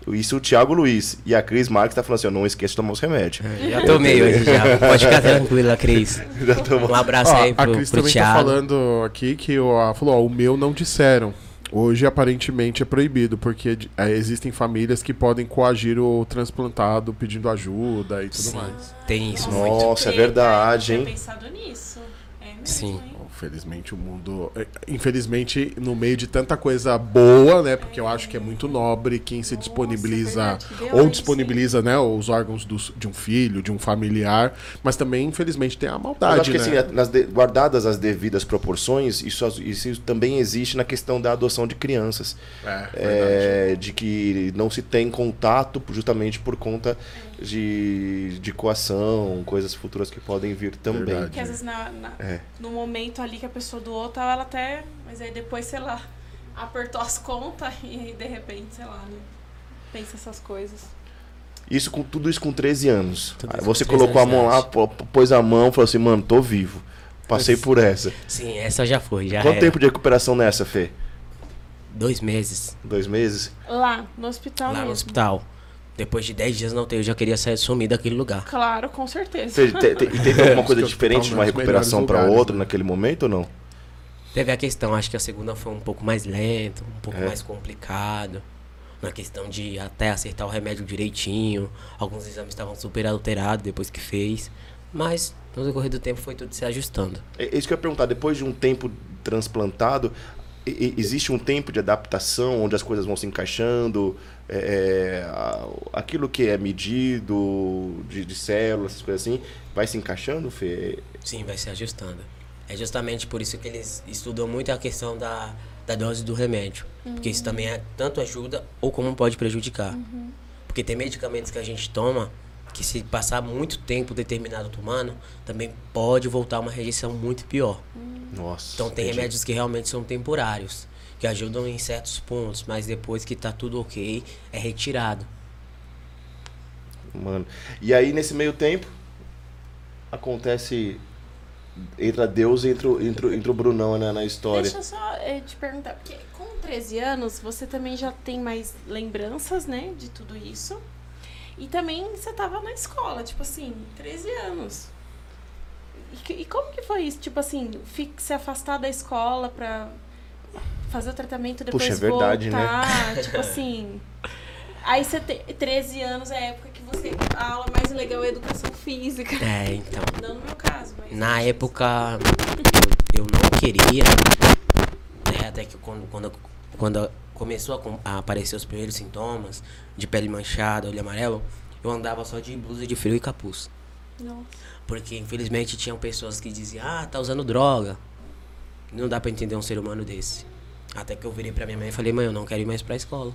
Isso o Thiago Luiz. E a Cris Marques tá falando assim: ó, não esqueça de tomar os remédios. Já tomei hoje já. Pode ficar tranquila, Cris. <laughs> Já tomou. Um abraço Ó, aí a pro, Cris pro também tá Thiago. falando aqui que o, ela falou, ó, o meu não disseram. Hoje, aparentemente, é proibido, porque é, existem famílias que podem coagir o transplantado pedindo ajuda e tudo Sim. mais. Tem isso Nossa. muito. Nossa, é verdade, Eu hein? tinha pensado nisso. É mesmo, Sim. hein? Infelizmente, o mundo. é, Infelizmente, no meio de tanta coisa boa, né? Porque eu acho que é muito nobre quem se Nossa, disponibiliza. é verdade, que ou disponibiliza, né? Os órgãos dos- de um filho, de um familiar. Mas também, infelizmente, tem a maldade, acho que né? assim, nas de- guardadas as devidas proporções, isso, isso também existe na questão da adoção de crianças. É. É, de que não se tem contato justamente por conta de, de coação, coisas futuras que podem vir também. Verdade. Porque às vezes na, na- É. no momento ali que a pessoa doou, tal, ela até. Mas aí depois, sei lá, apertou as contas <laughs> e de repente, sei lá, né? Pensa essas coisas. Isso com tudo isso com 13 anos. Tudo Aí você com 13 colocou a mão lá, pôs a mão, falou assim, mano, tô vivo. Passei por essa. Sim, essa já foi, já Quanto era. tempo de recuperação nessa, Fê? Dois meses Dois meses? Lá, no hospital lá mesmo. no hospital. Depois de 10 dias não ter, eu já queria sair sumir daquele lugar. Claro, com certeza. Te- te- te- e teve alguma <laughs> coisa diferente de uma recuperação para outra né? naquele momento ou não? Teve a questão, acho que a segunda foi um pouco mais lenta, um pouco É. mais complicado. Na questão de até acertar o remédio direitinho. Alguns exames estavam super alterados depois que fez. Mas no decorrer do tempo foi tudo se ajustando. É é isso que eu ia perguntar. Depois de um tempo transplantado, e- e- existe um tempo de adaptação onde as coisas vão se encaixando? É, é, aquilo que é medido de, de células, essas coisas assim, vai se encaixando, Fê? Sim, vai se ajustando. É justamente por isso que eles estudam muito a questão da, da dose do remédio. Porque isso também é, tanto ajuda ou como pode prejudicar. Porque tem medicamentos que a gente toma que se passar muito tempo determinado tomando, também pode voltar uma rejeição muito pior. Nossa. Então tem entendi. remédios que realmente são temporários, que ajudam em certos pontos, mas depois que tá tudo ok, é retirado. Mano. E aí, nesse meio tempo, acontece. Entra Deus e entra, o- entra, entra o Brunão na, na história. Deixa eu só eh, te perguntar, porque com 13 anos você também já tem mais lembranças, né, de tudo isso. E também você tava na escola, tipo assim, 13 anos. E, e como que foi isso? Tipo assim, se afastar da escola pra fazer o tratamento depois Puxa, é verdade, né? voltar, tipo assim. <laughs> Aí você tem 13 anos é a época que você a aula mais legal é educação física. É, então. Não no meu caso, mas Na época eu, eu não queria, né, até que quando, quando, quando começou a, a aparecer os primeiros sintomas de pele manchada, olho amarelo, eu andava só de blusa de frio e capuz. Nossa. Porque infelizmente tinham pessoas que diziam, ah, tá usando droga. Não dá pra entender um ser humano desse. Até que eu virei pra minha mãe e falei, mãe, eu não quero ir mais pra escola.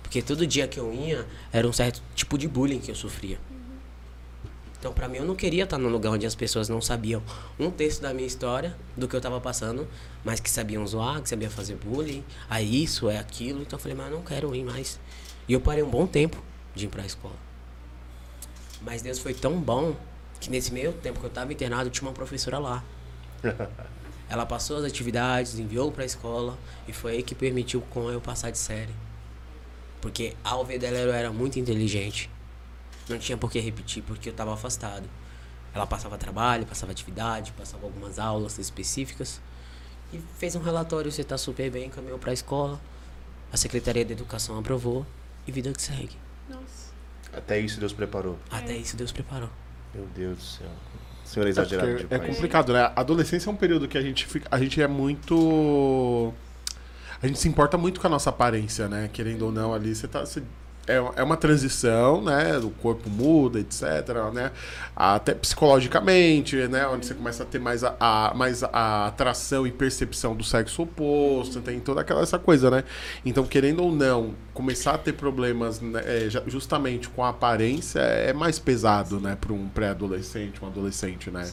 Porque todo dia que eu ia, era um certo tipo de bullying que eu sofria. Então, pra mim, eu não queria estar num lugar onde as pessoas não sabiam um terço da minha história, do que eu tava passando, mas que sabiam zoar, que sabiam fazer bullying, é isso, é aquilo. Então, eu falei, mas eu não quero ir mais. E eu parei um bom tempo de ir pra escola. Mas Deus foi tão bom que nesse meio tempo que eu tava internado, tinha uma professora lá. <laughs> Ela passou as atividades, enviou pra escola e foi aí que permitiu com eu passar de série. Porque ao ver dela eu era muito inteligente. Não tinha por que repetir porque eu tava afastado. Ela passava trabalho, passava atividade, passava algumas aulas específicas e fez um relatório, você tá super bem, caminhou pra escola. A Secretaria de Educação aprovou e vida que segue. Nossa. Até isso Deus preparou. Até isso Deus preparou. Meu Deus do céu. Senhor é É, exagerado é complicado, né? A adolescência é um período que a gente fica, a gente é muito a gente se importa muito com a nossa aparência, né? Querendo ou não ali, você tá você- é, é uma transição, né? O corpo muda, etc, né? Até psicologicamente, né? Onde você começa a ter mais a, a- mais a atração e percepção do sexo oposto, tem toda aquela essa coisa, né? Então, querendo ou não, começar a ter problemas né, é, justamente com a aparência é mais pesado, né? Para um pré-adolescente, um adolescente, né?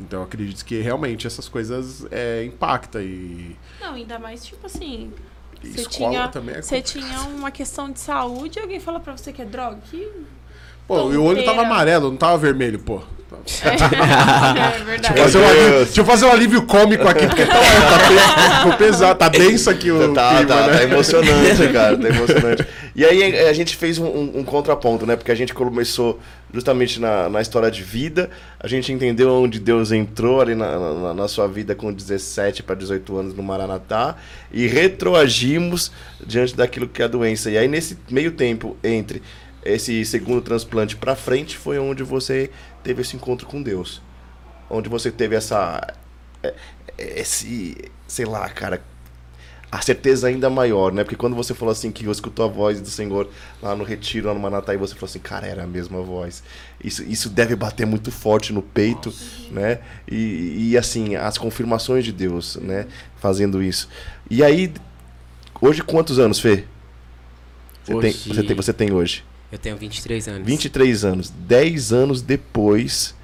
Então, eu acredito que realmente essas coisas é, impactam e, Não, ainda mais, tipo assim, você escola tinha, também é você tinha uma questão de saúde e alguém fala pra você que é droga. Que... Pô, e o olho tava amarelo, não tava vermelho, pô. É <laughs> verdade. Deixa eu, fazer um alívio, deixa eu fazer um alívio cômico aqui, porque tá, tá, pesado, tá denso aqui o Tá, clima, tá, né? tá emocionante, <laughs> cara. Tá emocionante. E aí a gente fez um, um- um contraponto, né? Porque a gente começou justamente na, na história de vida. A gente entendeu onde Deus entrou ali na, na, na sua vida com 17 para 18 anos no Maranatá. E retroagimos diante daquilo que é a doença. E aí nesse meio tempo entre esse segundo transplante para frente foi onde você teve esse encontro com Deus. Onde você teve essa. é, Esse. Sei lá, cara a certeza ainda maior, né? Porque quando você falou assim que escutou a voz do Senhor lá no retiro, lá no Manatá, e você falou assim, cara, era a mesma voz. Isso, isso deve bater muito forte no peito, né? E, e assim, as confirmações de Deus, né? Fazendo isso. E aí, hoje quantos anos, Fê? Você, tem, Hoje- você, tem, você tem hoje? Eu tenho 23 anos. 23 anos. 10 anos depois,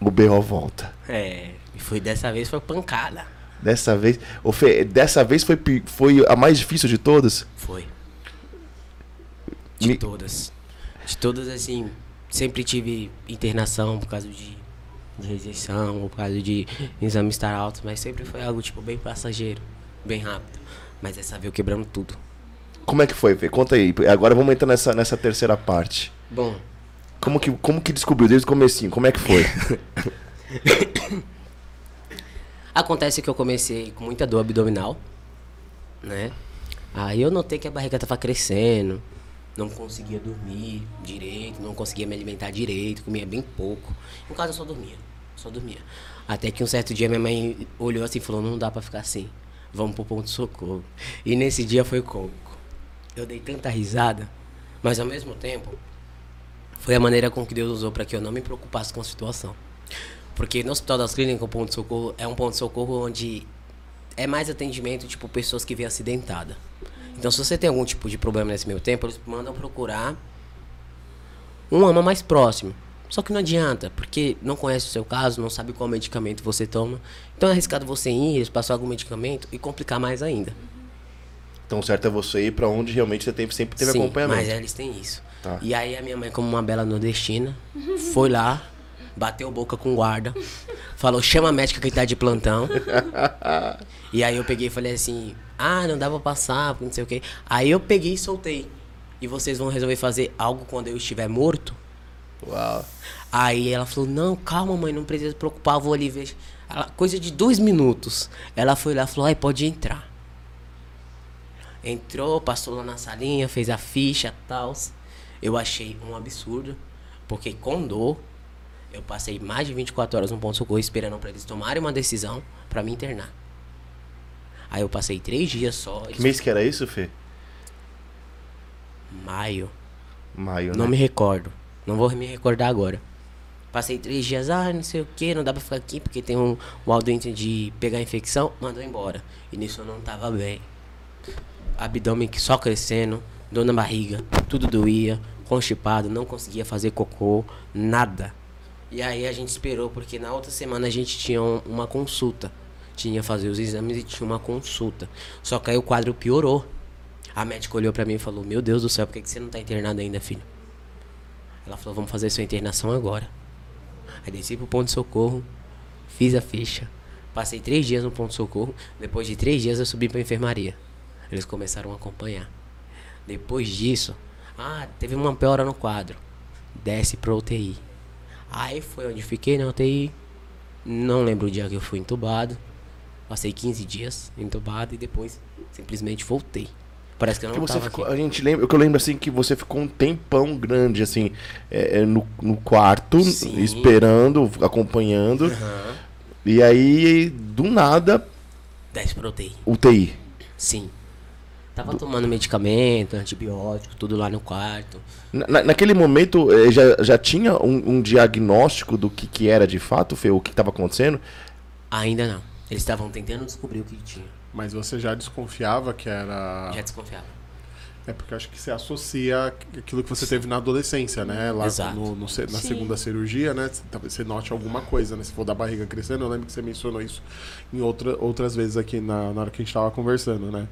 o B.O. volta. É, e foi dessa vez foi pancada. Dessa vez. Ô, Fê, dessa vez foi, foi a mais difícil de todas? Foi. De Me- todas. De todas, assim, sempre tive internação por causa de, de rejeição, ou por causa de exame estar alto, mas sempre foi algo, tipo, bem passageiro, bem rápido. Mas dessa vez eu quebrando tudo. Como é que foi, Fê? Conta aí. Agora vamos entrar nessa, nessa terceira parte. Bom, Como que, como que descobriu desde o comecinho? Como é que foi? <coughs> Acontece que eu comecei com muita dor abdominal, né? Aí eu notei que a barriga tava crescendo, não conseguia dormir direito, não conseguia me alimentar direito, comia bem pouco. No caso eu só dormia, só dormia. Até que um certo dia minha mãe olhou assim e falou, não dá pra ficar assim, vamos pro ponto de socorro. E nesse dia foi cômico. Eu dei tanta risada, mas ao mesmo tempo foi a maneira com que Deus usou para que eu não me preocupasse com a situação. Porque no Hospital das Clínicas, o ponto de socorro é um ponto de socorro onde é mais atendimento, tipo, pessoas que vêm acidentada. Então, se você tem algum tipo de problema nesse meio tempo, eles mandam procurar um ama mais próximo. Só que não adianta, porque não conhece o seu caso, não sabe qual medicamento você toma. Então é arriscado você ir, eles passar algum medicamento e complicar mais ainda. Então, certo é você ir pra onde realmente você tem, sempre teve Sim, acompanhamento. mas eles têm isso. Tá. E aí a minha mãe, como uma bela nordestina, <laughs> foi lá, bateu boca com o guarda, falou, chama a médica que tá de plantão. <laughs> e aí eu peguei e falei assim, ah, não dá pra passar, não sei o quê. Aí eu peguei e soltei. E vocês vão resolver fazer algo quando eu estiver morto? Uau. Aí ela falou, não, calma mãe, não precisa se preocupar, eu vou ali ver. Ela, coisa de dois minutos. Ela foi lá e falou, ai, pode entrar. Entrou, passou lá na salinha, fez a ficha e tal. Eu achei um absurdo, porque com dor, eu passei mais de 24 horas no ponto-socorro esperando pra eles tomarem uma decisão pra me internar. Aí eu passei três dias só, Que mês que era isso, Fê? maio, Maio, Não né? me recordo. Não vou me recordar agora. Passei três dias, ah, não sei o que, não dá pra ficar aqui porque tem um, um de pegar infecção, mandou embora. E nisso eu não tava bem. Abdômen só crescendo, dor na barriga, tudo doía, constipado, não conseguia fazer cocô, nada. E aí a gente esperou, porque na outra semana a gente tinha um- uma consulta. Tinha fazer os exames e tinha uma consulta. Só que aí o quadro piorou. A médica olhou pra mim e falou: Meu Deus do céu, por que, que você não tá internado ainda, filho? Ela falou: Vamos fazer sua internação agora. Aí desci pro ponto de socorro, fiz a ficha, passei três dias no ponto de socorro. Depois de três dias eu subi pra enfermaria. Eles começaram a acompanhar. Depois disso, ah, teve uma piora no quadro. Desce pra UTI. Aí foi onde fiquei na UTI. Não lembro o dia que eu fui entubado. Passei 15 dias entubado e depois simplesmente voltei. Parece que eu não Porque você ficou, aqui. a gente lembra, o que eu lembro assim que você ficou um tempão grande assim, é, é, no, no quarto, Sim. esperando, acompanhando. Aham. E aí, do nada, Desce pra UTI. UTI. Sim. Tava tomando medicamento, antibiótico, tudo lá no quarto. Na- na- naquele momento, eh, já, já tinha um, um diagnóstico do que, que era de fato, Fê, o que estava acontecendo? Ainda não. Eles estavam tentando descobrir o que tinha. Mas você já desconfiava que era. Já desconfiava. É porque eu acho que você associa aquilo que você teve na adolescência, né? Lá Exato. no, no na Sim. segunda cirurgia, né? Talvez você note alguma coisa, né? Se for da barriga crescendo, eu lembro que você mencionou isso em outra, outras vezes aqui na, na hora que a gente tava conversando, né?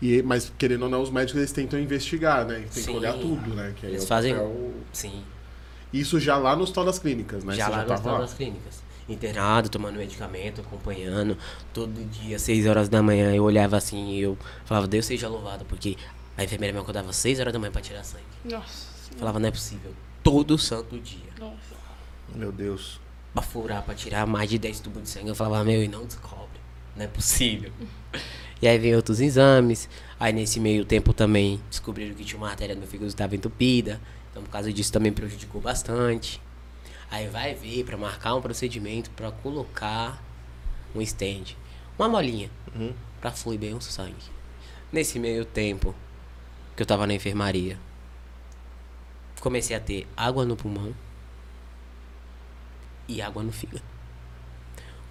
E, mas, querendo ou não, os médicos eles tentam investigar, né? Eles tentam Sim. olhar tudo, né? Que aí Eles é o fazem- papel- Sim. Isso já lá no hospital das clínicas, né? já Você lá no tava hospital das clínicas. Internado, tomando medicamento, acompanhando. Todo dia, 6 horas da manhã, eu olhava assim e eu falava, Deus seja louvado, porque a enfermeira me acordava 6 horas da manhã pra tirar sangue. Nossa. Eu falava, não é possível. Todo santo dia. Nossa. Meu Deus. Pra furar, pra tirar mais de 10 tubos de sangue. Eu falava, meu, e não descobre. Não é possível. <laughs> e aí veio outros exames. Aí nesse meio tempo também descobriram que tinha uma artéria no meu fígado que estava entupida. Então por causa disso também prejudicou bastante. Aí vai ver pra marcar um procedimento pra colocar um stand. Uma molinha. Uhum. Pra fluir bem o sangue. Nesse meio tempo que eu tava na enfermaria, comecei a ter água no pulmão e água no fígado.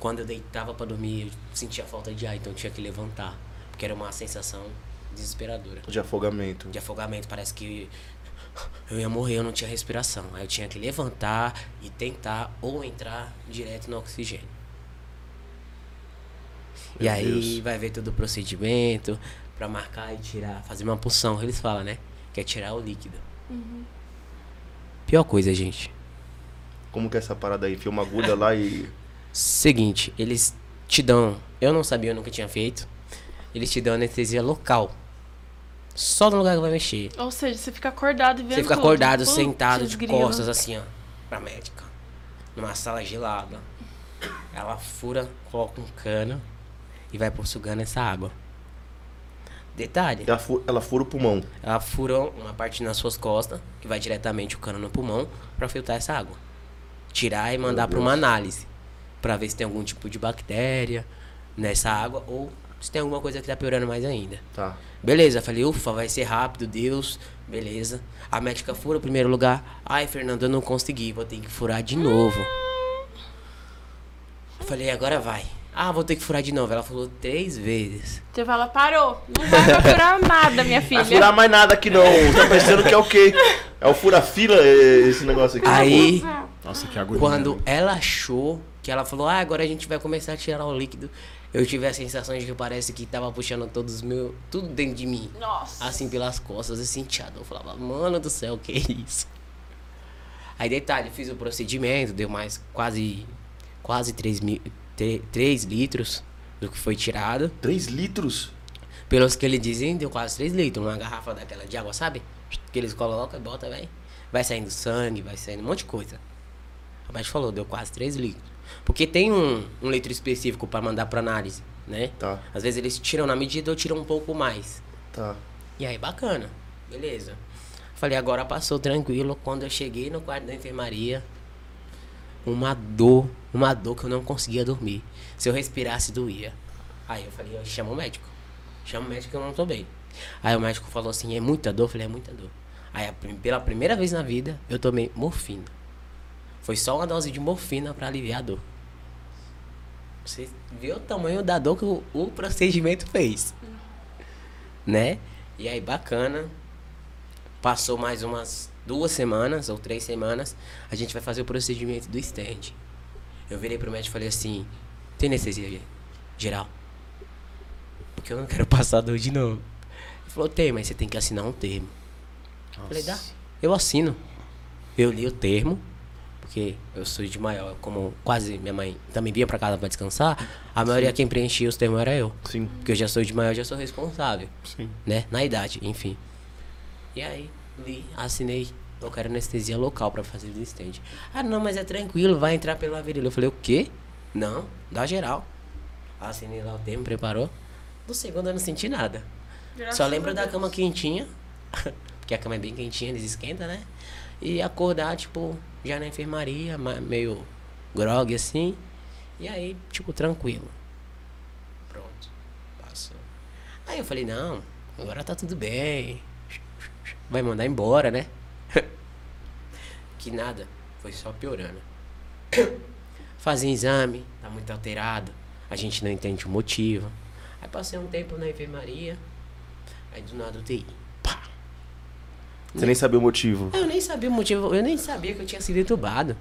Quando eu deitava pra dormir, eu sentia falta de ar, então eu tinha que levantar. Porque era uma sensação desesperadora. De afogamento. De afogamento, parece que eu ia morrer, eu não tinha respiração. Aí eu tinha que levantar e tentar ou entrar direto no oxigênio. e Meu aí Deus. vai ver todo o procedimento pra marcar e tirar, fazer uma punção, eles falam, né? Que é tirar o líquido. Pior coisa, gente. Como que é essa parada aí? Enfia uma agulha lá e. Seguinte, eles te dão. Eu não sabia, eu nunca tinha feito. Eles te dão anestesia local. Só no lugar que vai mexer. Ou seja, você fica acordado e vendo Você fica tudo. acordado, Putz, sentado de grilo. costas, assim, ó. Pra médica. Numa sala gelada. Ela fura, coloca um cano e vai por sugando essa água. Detalhe, Ela fu- ela fura o pulmão. ela fura uma parte nas suas costas, que vai diretamente o cano no pulmão, pra filtrar essa água. Tirar e mandar pra uma análise. Pra ver se tem algum tipo de bactéria nessa água ou se tem alguma coisa que tá piorando mais ainda. Tá. Beleza, falei, ufa, vai ser rápido, Deus, beleza. A médica fura o primeiro lugar. Ai, Fernando, eu não consegui, vou ter que furar de novo. Falei, agora vai. Ah, vou ter que furar de novo. Ela falou três vezes. Você fala, parou. Não vai procurar nada, minha <laughs> filha. Vai furar mais nada aqui não. Tá pensando que é o quê? É o fura-fila eh, esse negócio aqui? Aí, Nossa, que agonia. quando né? ela achou que ela falou, ah, agora a gente vai começar a tirar o líquido, eu tive a sensação de que parece que tava puxando todos os meus. tudo dentro de mim. Nossa. assim pelas costas, assim, inchado. Eu falava, mano do céu, que isso? Aí detalhe, fiz o procedimento, deu mais quase quase 3, mil, 3 litros do que foi tirado. 3 litros? Pelos que eles dizem, deu quase 3 litros. Uma garrafa daquela de água, sabe? Que eles colocam e botam, vai. Vai saindo sangue, vai saindo um monte de coisa. A médica falou, deu quase 3 litros. Porque tem um, um litro específico para mandar pra análise, né? Tá, Às vezes eles tiram na medida ou tiram um pouco mais. tá. E aí, bacana. Beleza. Falei, agora passou tranquilo. Quando eu cheguei no quarto da enfermaria, uma dor, uma dor que eu não conseguia dormir. Se eu respirasse, doía. Aí eu falei, chama o médico. Chama o médico que eu não tô bem. Aí o médico falou assim, é muita dor? Eu falei, é muita dor. Aí pela primeira vez na vida, eu tomei morfina. Foi só uma dose de morfina pra aliviar a dor. Você vê o tamanho da dor que o, o procedimento fez. Né? E aí, bacana. Passou mais umas duas semanas ou três semanas. A gente vai fazer o procedimento do stand. Eu virei pro médico e falei assim: tem anestesia geral? Porque eu não quero passar dor de novo. Ele falou: tem, mas você tem que assinar um termo. Eu Falei: dá. Eu assino. Eu li o termo, porque eu sou de maior, como quase minha mãe também vinha pra casa pra descansar, a maioria quem preenchia os termos era eu. Sim. Porque eu já sou de maior, já sou responsável, Sim. né? Na idade, enfim. E aí, li, assinei. Eu quero anestesia local pra fazer o stand. Ah, não, mas é tranquilo, vai entrar pela virilha. Eu falei, o quê? Não, dá geral. Assinei lá o termo, preparou. No segundo eu não senti nada. Graças Só lembro da cama quentinha. <laughs> porque a cama é bem quentinha, eles esquentam, né? E acordar, tipo, já na enfermaria, ma- meio grog assim. E aí, tipo, tranquilo. Pronto. Passou. Aí eu falei, não, agora tá tudo bem. Vai mandar embora, né? <laughs> que nada. Foi só piorando. <coughs> Fazia exame, tá muito alterado. A gente não entende o motivo. Aí passei um tempo na enfermaria. Aí do nada UTI. Você nem sabia o motivo. Eu nem sabia o motivo, eu nem sabia que eu tinha sido entubado.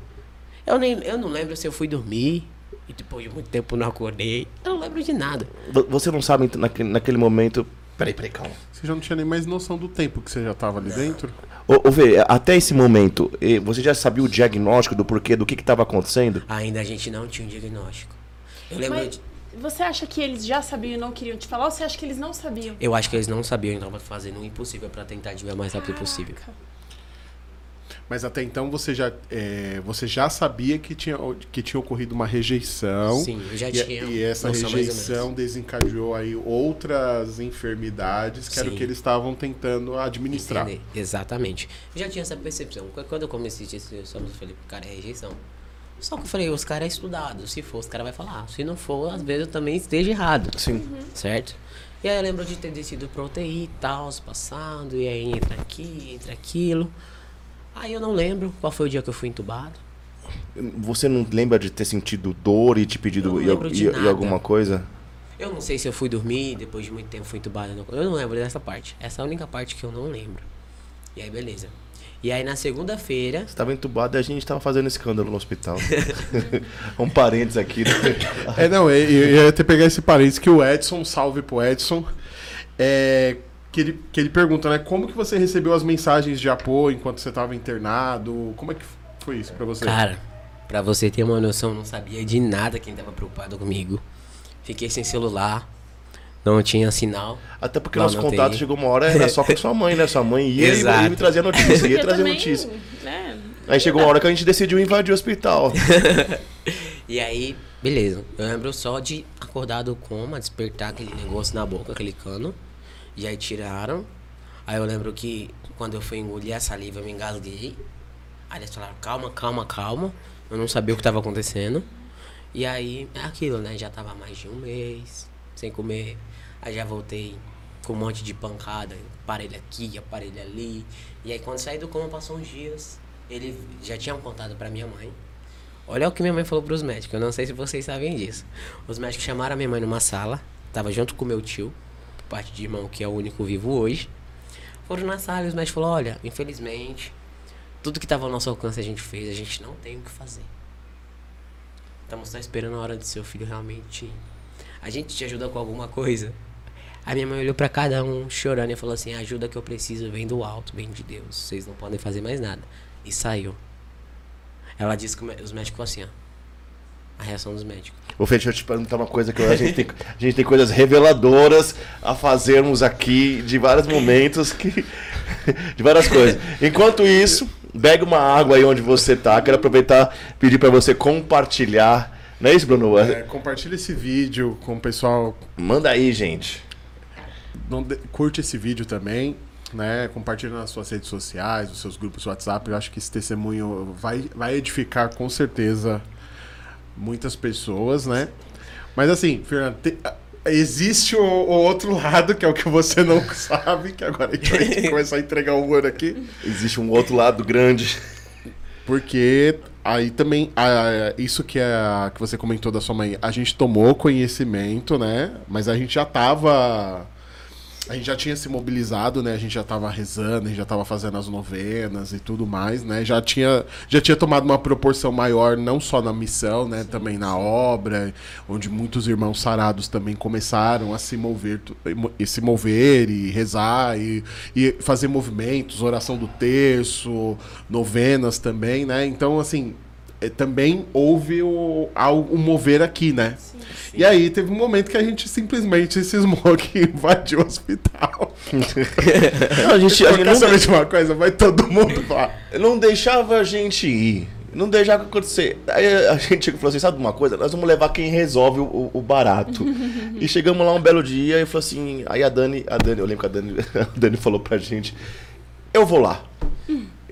Eu, nem, eu não lembro se eu fui dormir e depois de muito tempo não acordei. Eu não lembro de nada. Vo- Você não sabe naquele, naquele momento Peraí, peraí, calma. Você já não tinha nem mais noção do tempo que você já tava ali dentro? Ô, ô Vê, até esse momento, você já sabia o diagnóstico do porquê, do que que tava acontecendo? Ainda a gente não tinha um diagnóstico. Eu lembro Mas de- você acha que eles já sabiam e não queriam te falar ou você acha que eles não sabiam? Eu acho que eles não sabiam, então fazendo o impossível pra tentar adivinhar o mais rápido possível. Mas até então você já, é, você já sabia que tinha, que tinha ocorrido uma rejeição. Sim, eu já E, tinha. e essa noção rejeição desencadeou aí outras enfermidades que era o Sim. que eles estavam tentando administrar. Entender. Exatamente. Eu já tinha essa percepção. Qu- Quando eu comecei a assistir eu falei, cara, é rejeição. Só que eu falei, os caras é estudado. Se for, os caras vai falar. Se não for, às vezes eu também esteja errado. Sim. Certo? E aí eu lembro de ter descido pro UTI e tal, passando, e aí entra aqui, entra aquilo. Aí eu não lembro qual foi o dia que eu fui entubado. Você não lembra de ter sentido dor e te pedido e, e- e alguma coisa? Eu não sei se eu fui dormir, depois de muito tempo fui entubado. Eu não lembro dessa parte. Essa é a única parte que eu não lembro. E aí, beleza. E aí, na segunda-feira, Você tava entubado e a gente tava fazendo escândalo no hospital. <laughs> um parênteses aqui. É, não, eu, eu ia até pegar esse parênteses que o Edson, salve pro Edson, é, que, ele, que ele pergunta, né, como que você recebeu as mensagens de apoio enquanto você estava internado? Como é que foi isso pra você? cara, pra você ter uma noção, eu não sabia de nada quem tava preocupado comigo. Fiquei sem celular, não tinha sinal. Até porque nosso contato chegou uma hora, era só com sua mãe, né? Sua mãe ia e- <laughs> Exato. e me trazia notícia, ia trazer também, notícia. né, Aí chegou uma hora que a gente decidiu invadir o hospital. <laughs> E aí, beleza. Eu lembro só de acordar do coma, despertar aquele negócio na boca, aquele cano. E aí tiraram. Aí eu lembro que quando eu fui engolir a saliva, eu me engasguei. Aí eles falaram, calma, calma, calma. Eu não sabia o que estava acontecendo. E aí, é aquilo, né? Já tava mais de um mês sem comer. Aí já voltei com um monte de pancada, aparelho aqui, aparelho ali. E aí quando saí do coma, passou uns dias. Ele já tinham contado pra minha mãe. Olha o que minha mãe falou pros médicos. Eu não sei se vocês sabem disso. Os médicos chamaram a minha mãe numa sala. Tava junto com meu tio, por parte de irmão, que é o único vivo hoje. Foram na sala e os médicos falaram, olha, infelizmente, tudo que tava ao nosso alcance a gente fez, a gente não tem o que fazer. Estamos só esperando a hora do seu filho realmente. A gente te ajuda com alguma coisa. A minha mãe olhou pra cada um chorando e falou assim: a ajuda que eu preciso vem do alto, vem de Deus. Vocês não podem fazer mais nada. E saiu. Ela disse que os médicos falaram assim, ó. A reação dos médicos. Ô, Fê, deixa eu te perguntar uma coisa que a gente, tem, a gente tem coisas reveladoras a fazermos aqui de vários momentos que. de várias coisas. Enquanto isso, pega uma água aí onde você tá. Quero aproveitar e pedir pra você compartilhar. Não é isso, Bruno? É, compartilha esse vídeo com o pessoal, Manda aí, gente. De- curte esse vídeo também, né? Compartilha nas suas redes sociais, nos seus grupos de WhatsApp. Eu acho que esse testemunho vai, vai edificar com certeza muitas pessoas, né? Mas assim, Fernando, te- existe o, o outro lado, que é o que você não <laughs> sabe, que agora a gente vai começar a entregar o ouro aqui. Existe um outro lado grande. Porque aí também, ah, isso que, é, que você comentou da sua mãe, a gente tomou conhecimento, né? Mas a gente já tava. A gente já tinha se mobilizado, né? A gente já tava rezando, a gente já tava fazendo as novenas e tudo mais, né? Já tinha, já tinha tomado uma proporção maior, não só na missão, né? Também na obra, onde muitos irmãos sarados também começaram a se mover, e se mover e rezar e, e fazer movimentos, oração do terço, novenas também, né? Então, assim, também houve o, algo- um mover aqui, né? E aí teve um momento que a gente simplesmente cismou que <laughs> invadiu o hospital. Não, <laughs> a gente, a gente Quer não, saber de uma coisa? Vai todo mundo lá. <laughs> não deixava a gente ir. Não deixava acontecer. Aí a gente falou assim: sabe de uma coisa? Nós vamos levar quem resolve o, o barato. e chegamos lá um belo dia e falou assim. Aí a Dani, a Dani, eu lembro que a Dani, a Dani falou pra gente: Eu vou lá.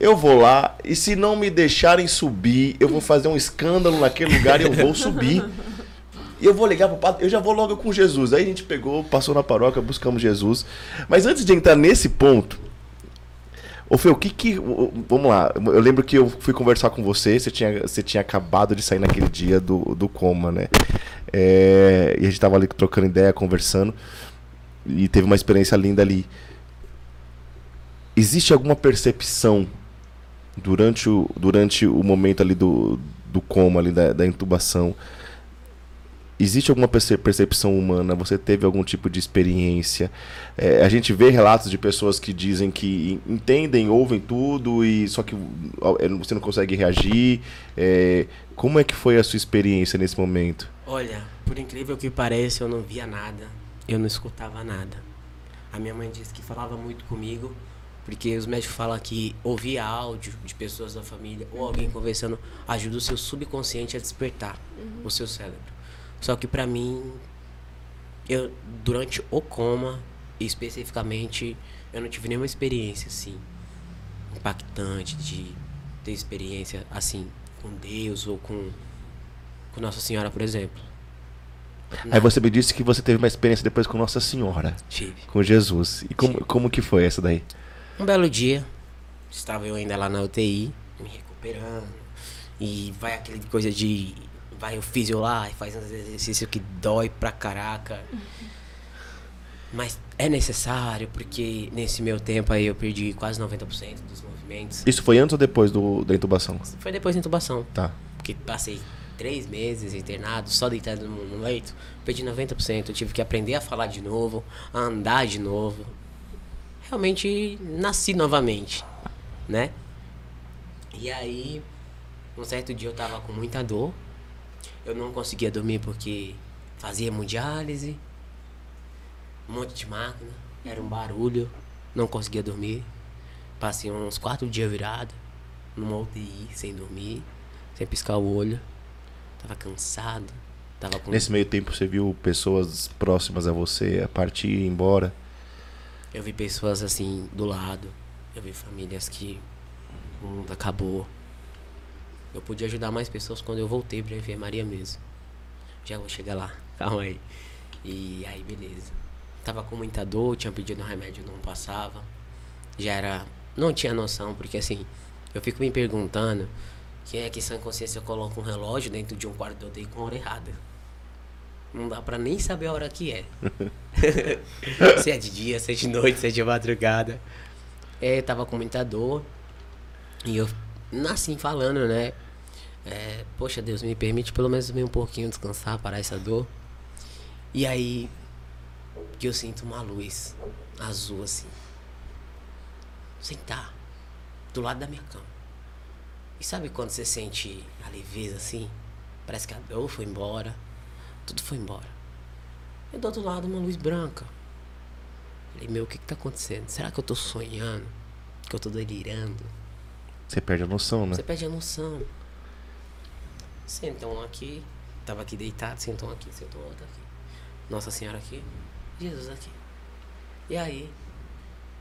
Eu vou lá e se não me deixarem subir, eu vou fazer um escândalo naquele lugar e eu vou subir. E eu vou ligar pro padre, eu já vou logo com Jesus. Aí a gente pegou, passou na paróquia, buscamos Jesus. Mas antes de entrar nesse ponto, Fê, o que que. Vamos lá. Eu lembro que eu fui conversar com você, você tinha, você tinha acabado de sair naquele dia do, do coma, né? É, e a gente tava ali trocando ideia, conversando. E teve uma experiência linda ali. Existe alguma percepção durante o, durante o momento ali do, do coma, ali da, da intubação? existe alguma perce- percepção humana? Você teve algum tipo de experiência? É, a gente vê relatos de pessoas que dizem que en- entendem, ouvem tudo e só que é, você não consegue reagir. É, como é que foi a sua experiência nesse momento? Olha, por incrível que pareça, eu não via nada. Eu não escutava nada. A minha mãe disse que falava muito comigo, porque os médicos falam que ouvir áudio de pessoas da família ou alguém conversando ajuda o seu subconsciente a despertar o seu cérebro. Só que pra mim, eu durante o coma, especificamente, eu não tive nenhuma experiência assim impactante de ter experiência assim com Deus ou com com Nossa Senhora, por exemplo. Aí você me disse que você teve uma experiência depois com Nossa Senhora, Tive. com Jesus. E como, como que foi essa daí? Um belo dia, estava eu ainda lá na UTI, me recuperando. E vai aquele coisa de. Vai o físio lá e faz uns exercícios que dói pra caraca. <laughs> Mas é necessário, porque nesse meu tempo aí eu perdi quase 90% dos movimentos. Isso foi antes ou depois do, da intubação? Foi depois da intubação. Tá. Porque passei três meses internado, só deitado no, no leito. Perdi 90%. Eu tive que aprender a falar de novo, a andar de novo. Realmente nasci novamente, né? E aí, um certo dia eu tava com muita dor. Eu não conseguia dormir porque fazia hemodiálise, um monte de máquina, era um barulho, não conseguia dormir. Passei uns quatro dias virado, numa UTI, sem dormir, sem piscar o olho. Tava cansado, tava com... Nesse meio tempo você viu pessoas próximas a você a partir e ir embora? Eu vi pessoas assim do lado. Eu vi famílias que o mundo acabou. Eu pude ajudar mais pessoas quando eu voltei pra enfermaria mesmo. Já vou chegar lá, <laughs> calma aí. E aí, beleza. Tava com muita dor, tinha pedido um remédio, não passava. Já era. Não tinha noção, porque assim, eu fico me perguntando quem é que sem consciência coloca um relógio dentro de um quarto de UTI com a hora errada. Não dá pra nem saber a hora que é. <laughs> se é de dia, se é de noite, se é de madrugada. É, eu tava com muita dor. E eu, assim, falando, né? É, Poxa, Deus, me permite pelo menos um pouquinho descansar, parar essa dor. E aí, que eu sinto uma luz azul, assim. Sentar do lado da minha cama. E sabe quando você sente a leveza, assim? Parece que a dor foi embora. Tudo foi embora. E do outro lado, uma luz branca. Falei, meu, o que que tá acontecendo? Será que eu tô sonhando? Que eu tô delirando? Você perde a noção, né? Você perde a noção. Sentam um aqui, tava aqui deitado, sentam um aqui, sentou outro aqui. Nossa Senhora aqui, Jesus aqui. E aí,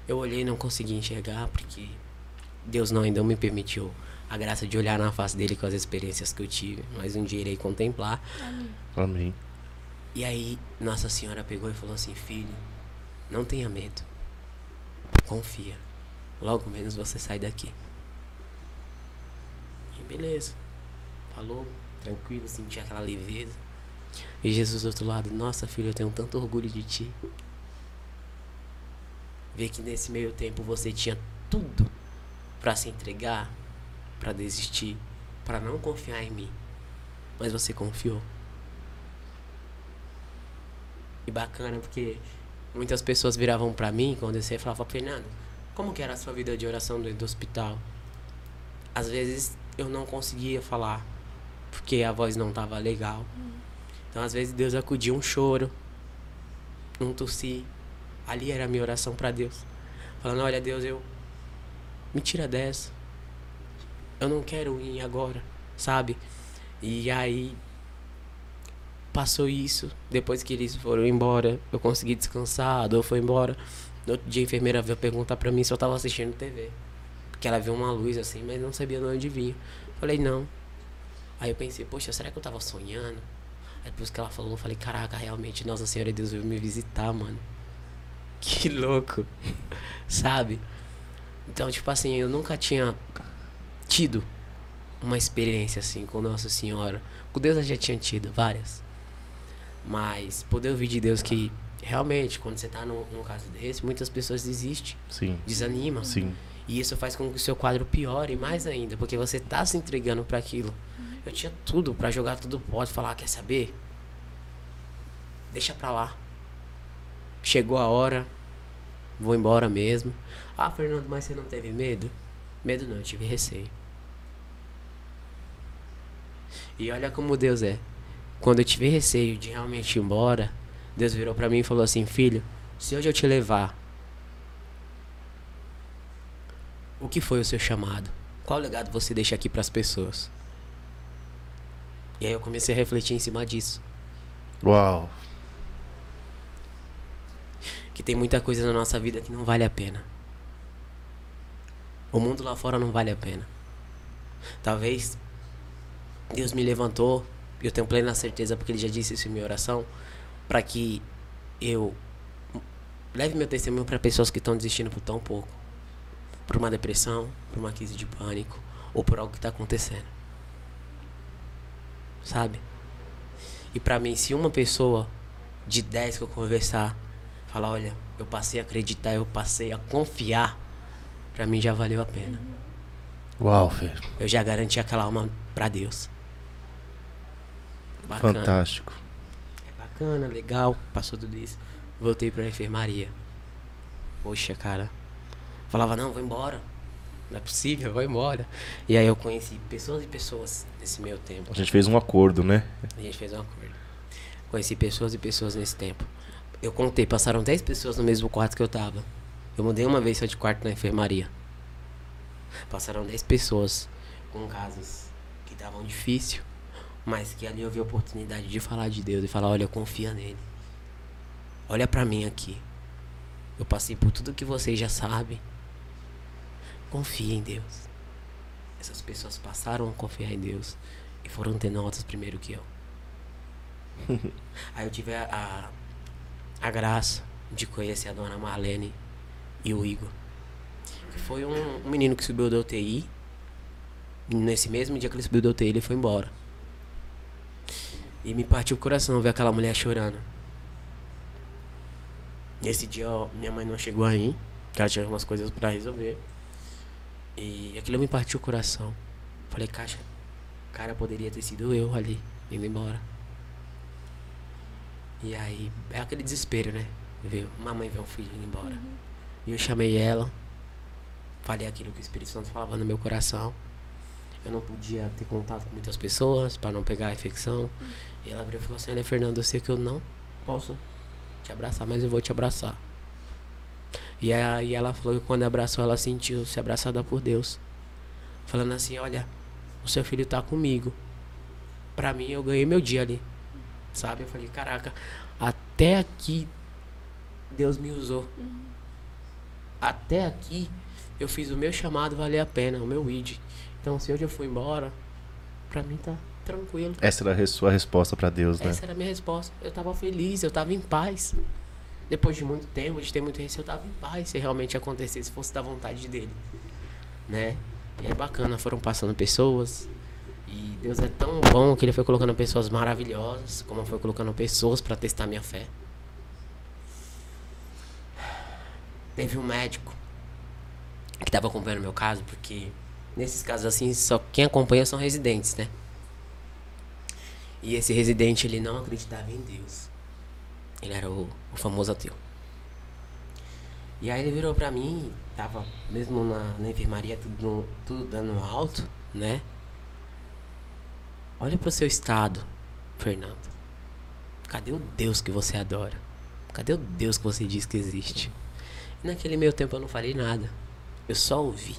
eu olhei e não consegui enxergar porque Deus não ainda me permitiu a graça de olhar na face dele com as experiências que eu tive. Mas um dia irei contemplar. Amém. E aí, Nossa Senhora pegou e falou assim: Filho, não tenha medo. Confia. Logo menos você sai daqui. E beleza. Falou, tranquilo, senti aquela leveza. E Jesus do outro lado: Nossa, filho, eu tenho tanto orgulho de ti. Ver que nesse meio tempo você tinha tudo para se entregar, para desistir, para não confiar em mim. Mas você confiou. E bacana porque muitas pessoas viravam pra mim quando eu saía e falavam, Fernando, como que era a sua vida de oração dentro do hospital? Às vezes eu não conseguia falar, porque a voz não tava legal. Então às vezes Deus acudia um choro, um tossir. Ali era a minha oração pra Deus. Falando, olha Deus, eu me tira dessa. Eu não quero ir agora, sabe? E aí passou isso. Depois que eles foram embora, eu consegui descansar, a dor foi embora. No outro dia a enfermeira veio perguntar pra mim se eu tava assistindo TV. Porque ela viu uma luz assim, mas não sabia de onde vinha. Falei, não. Aí eu pensei, poxa, será que eu tava sonhando? Aí depois que ela falou, eu falei, caraca, realmente, Nossa Senhora de Deus veio me visitar, mano. <laughs> Que louco. <laughs> Sabe? Então, tipo assim, eu nunca tinha tido uma experiência assim com Nossa Senhora. Com Deus eu já tinha tido várias. Mas poder ouvir de Deus que realmente, quando você tá num, num caso desse, muitas pessoas desistem, Sim. desanimam. Sim. E isso faz com que o seu quadro piore mais ainda, porque você tá se entregando para aquilo. Eu tinha tudo para jogar tudo pode falar, quer saber? deixa pra lá. Chegou a hora, vou embora mesmo. Ah, Fernando, mas você não teve medo? Medo não, eu tive receio. E olha como Deus é. Quando eu tive receio de realmente ir embora, Deus virou pra mim e falou assim: Filho, se hoje eu te levar, o que foi o seu chamado? Qual legado você deixa aqui pras pessoas? E aí eu comecei a refletir em cima disso. Uau. Que tem muita coisa na nossa vida que não vale a pena. O mundo lá fora não vale a pena. Talvez Deus me levantou, e eu tenho plena certeza, porque Ele já disse isso em minha oração, para que eu leve meu testemunho para pessoas que estão desistindo por tão pouco por uma depressão, por uma crise de pânico, ou por algo que está acontecendo. Sabe? E para mim, se uma pessoa de 10 que eu conversar falar, olha, eu passei a acreditar, eu passei a confiar, para mim já valeu a pena. Uau, Fer. Eu já garanti aquela alma para Deus. Bacana. Fantástico. É bacana, legal, passou tudo isso. Voltei pra enfermaria. Poxa, cara. Falava, não, vou embora. Não é possível, vou embora. E aí eu conheci pessoas e pessoas nesse meu tempo. A gente fez um acordo, né? A gente fez um acordo. Conheci pessoas e pessoas nesse tempo. Eu contei, passaram 10 pessoas no mesmo quarto que eu tava. Eu mudei uma vez só de quarto na enfermaria. Passaram 10 pessoas com casos que estavam difícil, mas que ali eu vi a oportunidade de falar de Deus e falar, olha, confia nele. Olha pra mim aqui. Eu passei por tudo que vocês já sabem. Confia em Deus. Essas pessoas passaram a confiar em Deus e foram ter notas primeiro que eu. <laughs> Aí eu tive a, a, a graça de conhecer a dona Marlene e o Igor. Que foi um, um menino que subiu da UTI. Nesse mesmo dia que ele subiu da UTI, ele foi embora. E me partiu o coração ver aquela mulher chorando. Nesse dia, ó, minha mãe não chegou aí, que ela tinha umas coisas pra resolver. E aquilo me partiu o coração. Falei, caixa, cara, poderia ter sido eu ali, indo embora. E aí, é aquele desespero, né? Ver uma mãe ver um filho indo embora. E eu chamei ela, falei aquilo que o Espírito Santo falava no meu coração. Eu não podia ter contato com muitas pessoas para não pegar a infecção. E ela abriu e falou assim: Olha, Fernando, eu sei que eu não posso te abraçar, mas eu vou te abraçar. E aí ela falou que quando abraçou, ela sentiu-se abraçada por Deus. Falando assim: Olha, o seu filho tá comigo. Pra mim, eu ganhei meu dia ali. Sabe? Eu falei: Caraca, até aqui Deus me usou. Até aqui eu fiz o meu chamado valer a pena, o meu id. Então, se hoje eu for embora, pra mim tá tranquilo. Essa era a sua resposta pra Deus, né? Essa era a minha resposta. Eu tava feliz, eu tava em paz. Depois de muito tempo, de ter muito receio, eu tava em paz se realmente acontecesse, se fosse da vontade dele. Né? E é bacana, foram passando pessoas. E Deus é tão bom que ele foi colocando pessoas maravilhosas, como foi colocando pessoas para testar minha fé. Teve um médico que tava acompanhando meu caso, porque nesses casos assim, só quem acompanha são residentes, né? E esse residente, ele não acreditava em Deus. Ele era o, o famoso ateu. E aí ele virou pra mim, tava mesmo na, na enfermaria, tudo, tudo dando alto, né? Olha pro seu estado, Fernando. Cadê o Deus que você adora? Cadê o Deus que você diz que existe? E naquele meio tempo eu não falei nada. Eu só ouvi.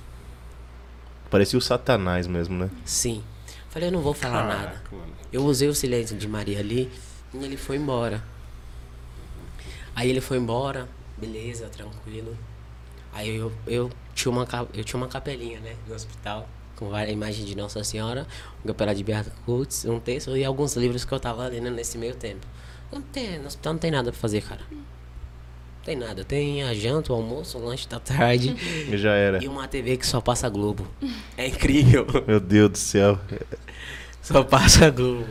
Parecia o Satanás mesmo, né? Sim. Falei, eu não vou falar nada. Caraca, mano. Eu usei o silêncio de Maria ali e ele foi embora. Aí ele foi embora, beleza, tranquilo. Aí eu, eu, tinha, uma, eu tinha uma capelinha, né, no hospital, com várias imagens de Nossa Senhora, um capela de Beata Cults, um texto e alguns livros que eu tava lendo nesse meio tempo. Não tem, no hospital não tem nada pra fazer, cara. Tem nada. Tem a janta, o almoço, o lanche da tarde E <laughs> já era. e uma TV que só passa Globo. É incrível. <laughs> Meu Deus do céu. Só passa Globo.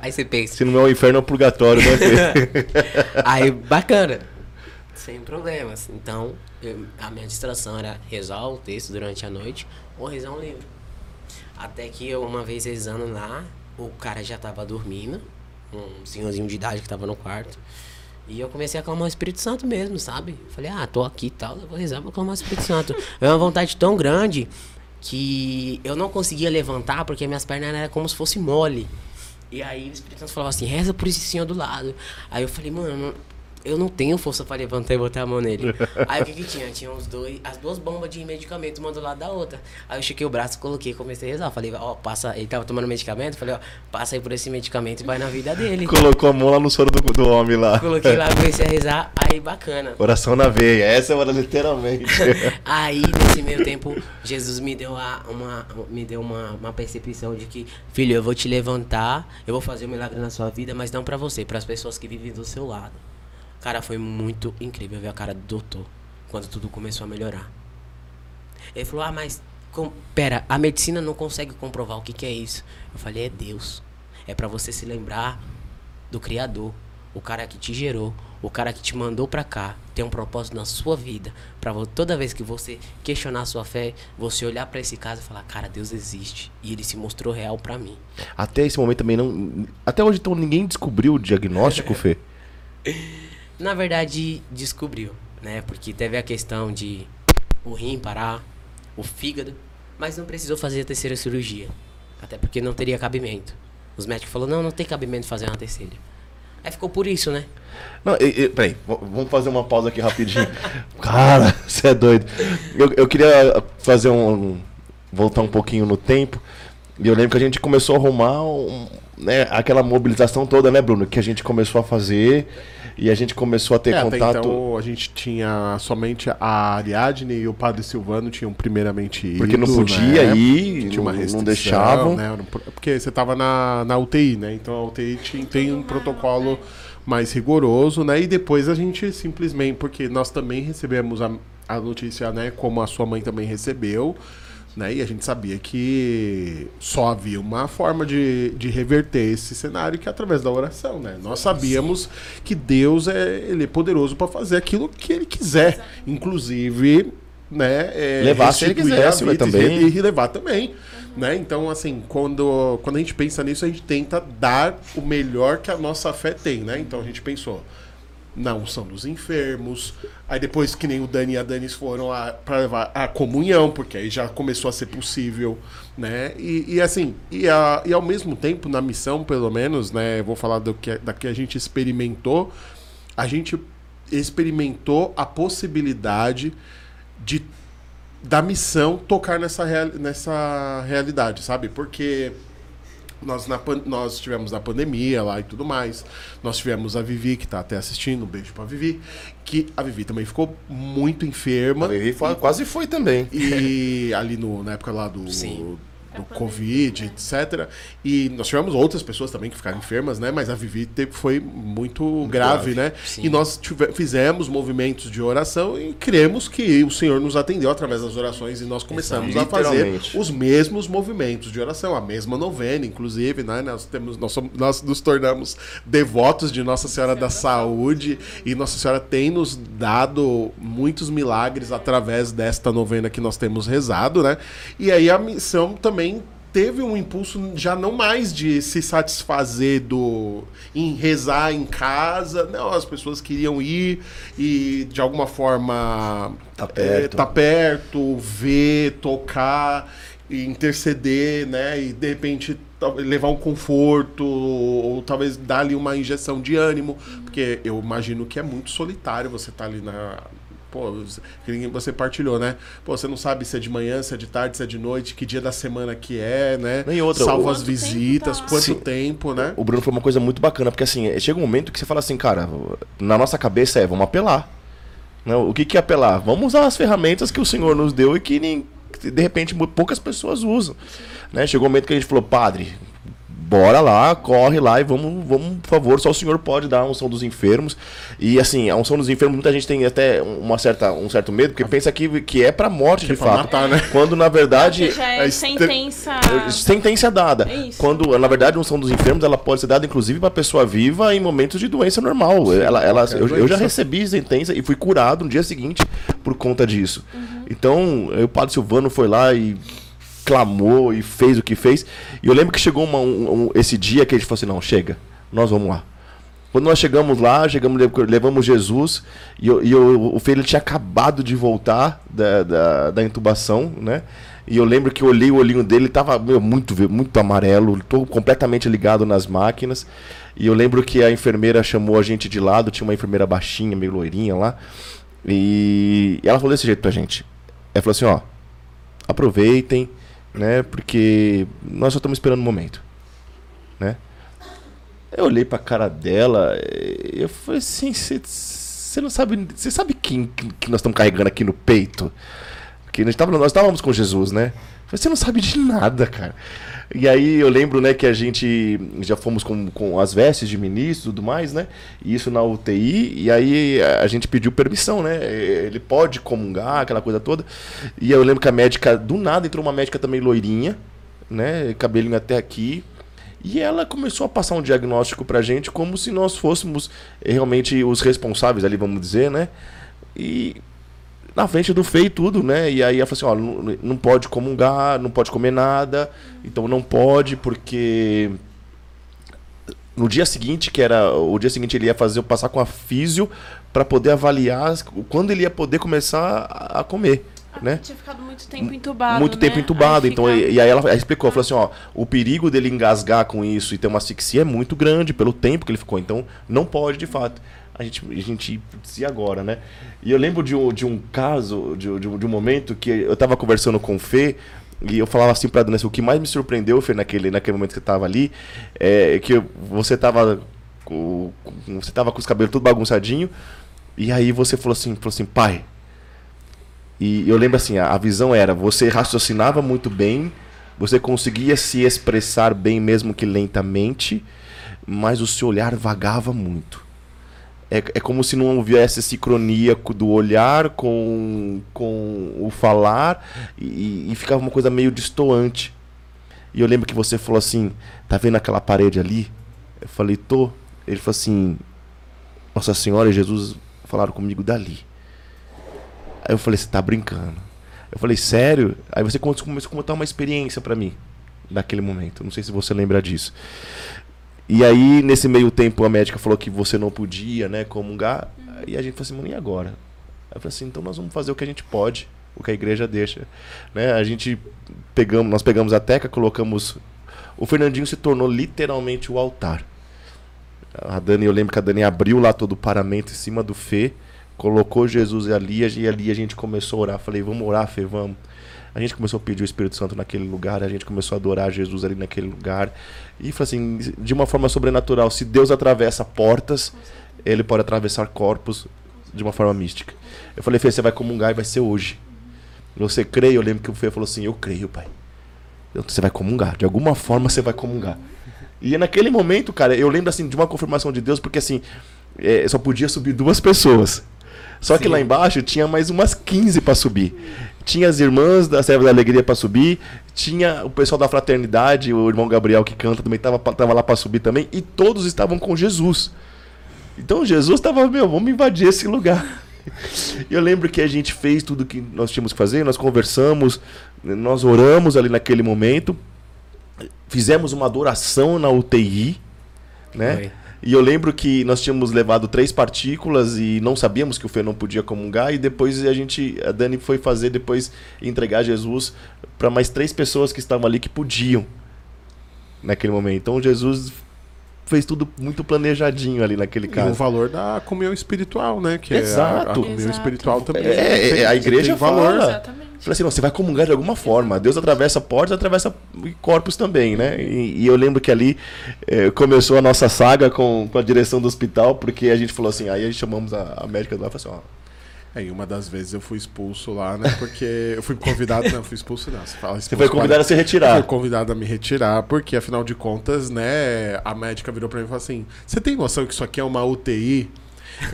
Aí você pensa, Se não é o inferno, é o purgatório, né? <laughs> Aí, bacana. Sem problemas. Então, eu- a minha distração era rezar o texto durante a noite ou rezar um livro. Até que eu, uma vez rezando lá, o cara já tava dormindo, um senhorzinho de idade que tava no quarto. E eu comecei a acalmar o Espírito Santo mesmo, sabe? Falei, ah, tô aqui e tal, eu vou rezar pra acalmar o Espírito Santo. É uma vontade tão grande que eu não conseguia levantar porque minhas pernas eram como se fosse mole. E aí o Espírito Santo falava assim, reza por esse senhor do lado. Aí eu falei, mano, eu não tenho força pra levantar e botar a mão nele. Aí o que que tinha? Tinha uns dois, as duas bombas de medicamento, uma do lado da outra. Aí eu estiquei o braço, coloquei, comecei a rezar. Falei, ó, passa, ele tava tomando medicamento, falei, ó, passa aí por esse medicamento e vai na vida dele. Colocou a mão lá no soro do, do homem lá. Coloquei lá, comecei a rezar, aí bacana. Coração na veia, essa era literalmente. <laughs> Aí, nesse meio tempo, Jesus me deu, a, uma, me deu uma, uma percepção de que, filho, eu vou te levantar, eu vou fazer um milagre na sua vida, mas não pra você, para as pessoas que vivem do seu lado. Cara, foi muito incrível ver a cara do doutor quando tudo começou a melhorar. Ele falou: Ah, mas com... pera, a medicina não consegue comprovar o que, que é isso. Eu falei: É Deus. É pra você se lembrar do Criador, o cara que te gerou, o cara que te mandou pra cá, tem um propósito na sua vida. Pra vo- toda vez que você questionar a sua fé, você olhar pra esse caso e falar: Cara, Deus existe. E ele se mostrou real pra mim. Até esse momento também não. Até hoje então ninguém descobriu o diagnóstico, <laughs> Fê. Na verdade, descobriu, né? Porque teve a questão de o rim parar, o fígado, mas não precisou fazer a terceira cirurgia. Até porque não teria cabimento. Os médicos falaram, não, não tem cabimento fazer uma terceira. Aí ficou por isso, né? Não, e, e, peraí, vamos fazer uma pausa aqui rapidinho. <laughs> Cara, você é doido. Eu, eu queria fazer um. voltar um pouquinho no tempo. E eu lembro que a gente começou a arrumar um, né, aquela mobilização toda, né, Bruno? Que a gente começou a fazer. E a gente começou a ter É, contato. então a gente tinha somente a Ariadne e o Padre Silvano tinham primeiramente ido, Porque não podia né? ir, tinha uma não- deixavam. né? Porque você tava na, na UTI, né? Então a UTI tinha- tem um protocolo mais rigoroso, né? E depois a gente simplesmente, porque nós também recebemos a, a notícia, né? Como a sua mãe também recebeu, né? E a gente sabia que só havia uma forma de, de reverter esse cenário que é através da oração, né? Nós sabíamos que Deus é, ele é poderoso para fazer aquilo que ele quiser, inclusive, né? é, Levar se ele quisesse, vida também. E, e levar também. Né? Então, assim, quando, quando a gente pensa nisso, a gente tenta dar o melhor que a nossa fé tem, né? Então a gente pensou na unção dos enfermos, aí depois que nem o Dani e a Danis foram para levar a comunhão, porque aí já começou a ser possível, né? E, e assim, e, a, e ao mesmo tempo, na missão, pelo menos, né? Vou falar do que, da que a gente experimentou, a gente experimentou a possibilidade de da missão tocar nessa, real, nessa realidade, sabe? Porque nós, na, nós tivemos na pandemia lá e tudo mais. Nós tivemos a Vivi, que tá até assistindo, um beijo pra Vivi. Que a Vivi também ficou muito enferma. A Vivi foi- quase foi também. E ali no, na época lá do, Sim. Do Covid, etc. E nós tivemos outras pessoas também que ficaram enfermas, né? Mas a Vivi teve, foi muito, grave, grave. né? Sim. E nós tive- fizemos movimentos de oração e cremos que o Senhor nos atendeu através das orações e nós começamos a fazer os mesmos movimentos de oração, a mesma novena, inclusive, né? Nós temos, nós, somos- nós nos tornamos devotos de Nossa Senhora da Saúde e Nossa Senhora tem nos dado muitos milagres através desta novena que nós temos rezado, né? E aí a missão também teve um impulso já não mais de se satisfazer do em rezar em casa, não, as pessoas queriam ir e de alguma forma Tá é, perto. tá perto, ver, tocar, e interceder, né? E de repente levar um conforto, ou talvez dar ali uma injeção de ânimo, porque eu imagino que é muito solitário você tá ali na. Pô, você- que nem você partilhou, né? Pô, você não sabe se é de manhã, se é de tarde, se é de noite, que dia da semana que é, né? Nem outra, Salva o- as Quanto tempo visitas, tá? quanto Sim. tempo, né? O Bruno foi uma coisa muito bacana, porque assim, chega um momento que você fala assim, cara, na nossa cabeça é, vamos apelar. Não, o que, que é apelar? Vamos usar as ferramentas que o Senhor nos deu e que nem- de repente poucas pessoas usam. Né? Chegou um momento que a gente falou, padre, bora lá, corre lá e vamos, vamos, por favor, só o Senhor pode dar a unção dos enfermos. E assim, a unção dos enfermos, muita gente tem até uma certa, um certo medo, porque pensa que, que é pra morte, de pra fato. matar, né? Quando na verdade. Porque já é estre- sentença. Sentença dada. É isso. Quando, na verdade, a unção dos enfermos, ela pode ser dada, inclusive, para pessoa viva em momentos de doença normal. ela, ela, qualquer eu, eu já recebi sentença e fui curado no dia seguinte por conta disso. Então, o padre Silvano foi lá e clamou e fez o que fez. E eu lembro que chegou uma- um- um- esse dia que a gente falou assim, não, chega. nós vamos lá. Quando nós chegamos lá, chegamos, levamos Jesus e, eu, e eu, o filho tinha acabado de voltar da, da, da, intubação, né? E eu lembro que eu olhei o olhinho dele, tava meu, muito, muito amarelo, tô completamente ligado nas máquinas. E eu lembro que a enfermeira chamou a gente de lado, tinha uma enfermeira baixinha, meio loirinha lá. E, e ela falou desse jeito pra gente. Ela falou assim, ó, aproveitem, né? Porque nós só estamos esperando o um momento, né? Eu olhei pra cara dela e eu falei assim, você não sabe. Você sabe quem que nós estamos carregando aqui no peito? Porque nós estávamos com Jesus, né? Você não sabe de nada, cara. E aí eu lembro, né, que a gente já fomos com, com as vestes de ministro e tudo mais, né? E isso na UTI, e aí a gente pediu permissão, né? Ele pode comungar, aquela coisa toda. E eu lembro que a médica, do nada, entrou uma médica também loirinha, né? Cabelinho até aqui. E ela começou a passar um diagnóstico pra gente como se nós fôssemos realmente os responsáveis ali, vamos dizer, né? E na frente do feio tudo, né? E aí ela falou assim, ó, não, pode comungar, não pode comer nada, então não pode porque no dia seguinte, que era o dia seguinte ele ia fazer passar com a físio para poder avaliar quando ele ia poder começar a comer. Ah, né? Tinha ficado muito tempo entubado. Muito né? tempo entubado. Aí então, fica... e, e, aí ela, ela explicou, falou assim, ó, o perigo dele engasgar com isso e ter uma asfixia é muito grande pelo tempo que ele ficou. Então, não pode de fato. A gente, a gente se agora, né? E eu lembro de um, de um caso, de, de, um, de um momento que eu tava conversando com o Fê, e eu falava assim pra Dona, o que mais me surpreendeu, Fê, naquele, naquele momento que eu tava ali, é que você tava com, você tava com os cabelos tudo bagunçadinho, e aí você falou assim, falou assim, pai, e eu lembro assim, a, a visão era, você raciocinava muito bem, você conseguia se expressar bem mesmo que lentamente, mas o seu olhar vagava muito. É, é como se não houvesse sincronia do olhar com, com o falar e, e ficava uma coisa meio distoante. E eu lembro que você falou assim: tá vendo aquela parede ali? Eu falei: tô. Ele falou assim: Nossa Senhora e Jesus falaram comigo dali. Aí eu falei, você tá brincando. Eu falei, sério? Aí você começou a contar uma experiência para mim naquele momento. Não sei se você lembra disso. E aí, nesse meio tempo, a médica falou que você não podia, né, comungar. E a gente falou assim, mano, e agora? Aí eu falei assim, então nós vamos fazer o que a gente pode, o que a igreja deixa. Né? A gente pegamos, nós pegamos a teca, colocamos. O Fernandinho se tornou literalmente o altar. A Dani, eu lembro que a Dani abriu lá todo o paramento em cima do Fê colocou Jesus ali e ali a gente começou a orar. Falei, vamos orar, Fê, vamos. A gente começou a pedir o Espírito Santo naquele lugar, a gente começou a adorar Jesus ali naquele lugar. E falou assim, de uma forma sobrenatural, se Deus atravessa portas, ele pode atravessar corpos de uma forma mística. Eu falei, Fê, você vai comungar e vai ser hoje. Você crê? Eu lembro que o Fê falou assim, eu creio, pai. Então você vai comungar, de alguma forma você vai comungar. E naquele momento, cara, eu lembro assim de uma confirmação de Deus, porque assim, é, só podia subir duas pessoas. Só Sim. que lá embaixo tinha mais umas 15 para subir. Tinha as irmãs da Serva da Alegria para subir, tinha o pessoal da fraternidade, o irmão Gabriel que canta também tava, tava lá para subir também, e todos estavam com Jesus. Então Jesus estava, meu, vamos invadir esse lugar. Eu lembro que a gente fez tudo que nós tínhamos que fazer, nós conversamos, nós oramos ali naquele momento, fizemos uma adoração na UTI, né? Foi. E eu lembro que nós tínhamos levado três partículas e não sabíamos que o Fê não podia comungar. E depois a gente, a Dani foi fazer depois entregar Jesus para mais três pessoas que estavam ali que podiam naquele momento. Então Jesus fez tudo muito planejadinho ali naquele caso. E o valor da comunhão espiritual, né? Que Exato. É a, a comunhão Exato. espiritual também. É, é, a igreja fala. Valor. Exatamente. Falei assim, não, você vai comungar de alguma forma. Deus atravessa portas, atravessa corpos também, né? E, e eu lembro que ali eh, começou a nossa saga com, com a direção do hospital, porque a gente falou assim, aí a gente chamamos a, a médica lá e falou assim, ó. Aí uma das vezes eu fui expulso lá, né? Porque eu fui convidado, não, fui expulso não. Você, fala, expulso, você foi convidado a se retirar. Eu fui convidado a me retirar, porque afinal de contas, né, a médica virou pra mim e falou assim: você tem noção que isso aqui é uma UTI?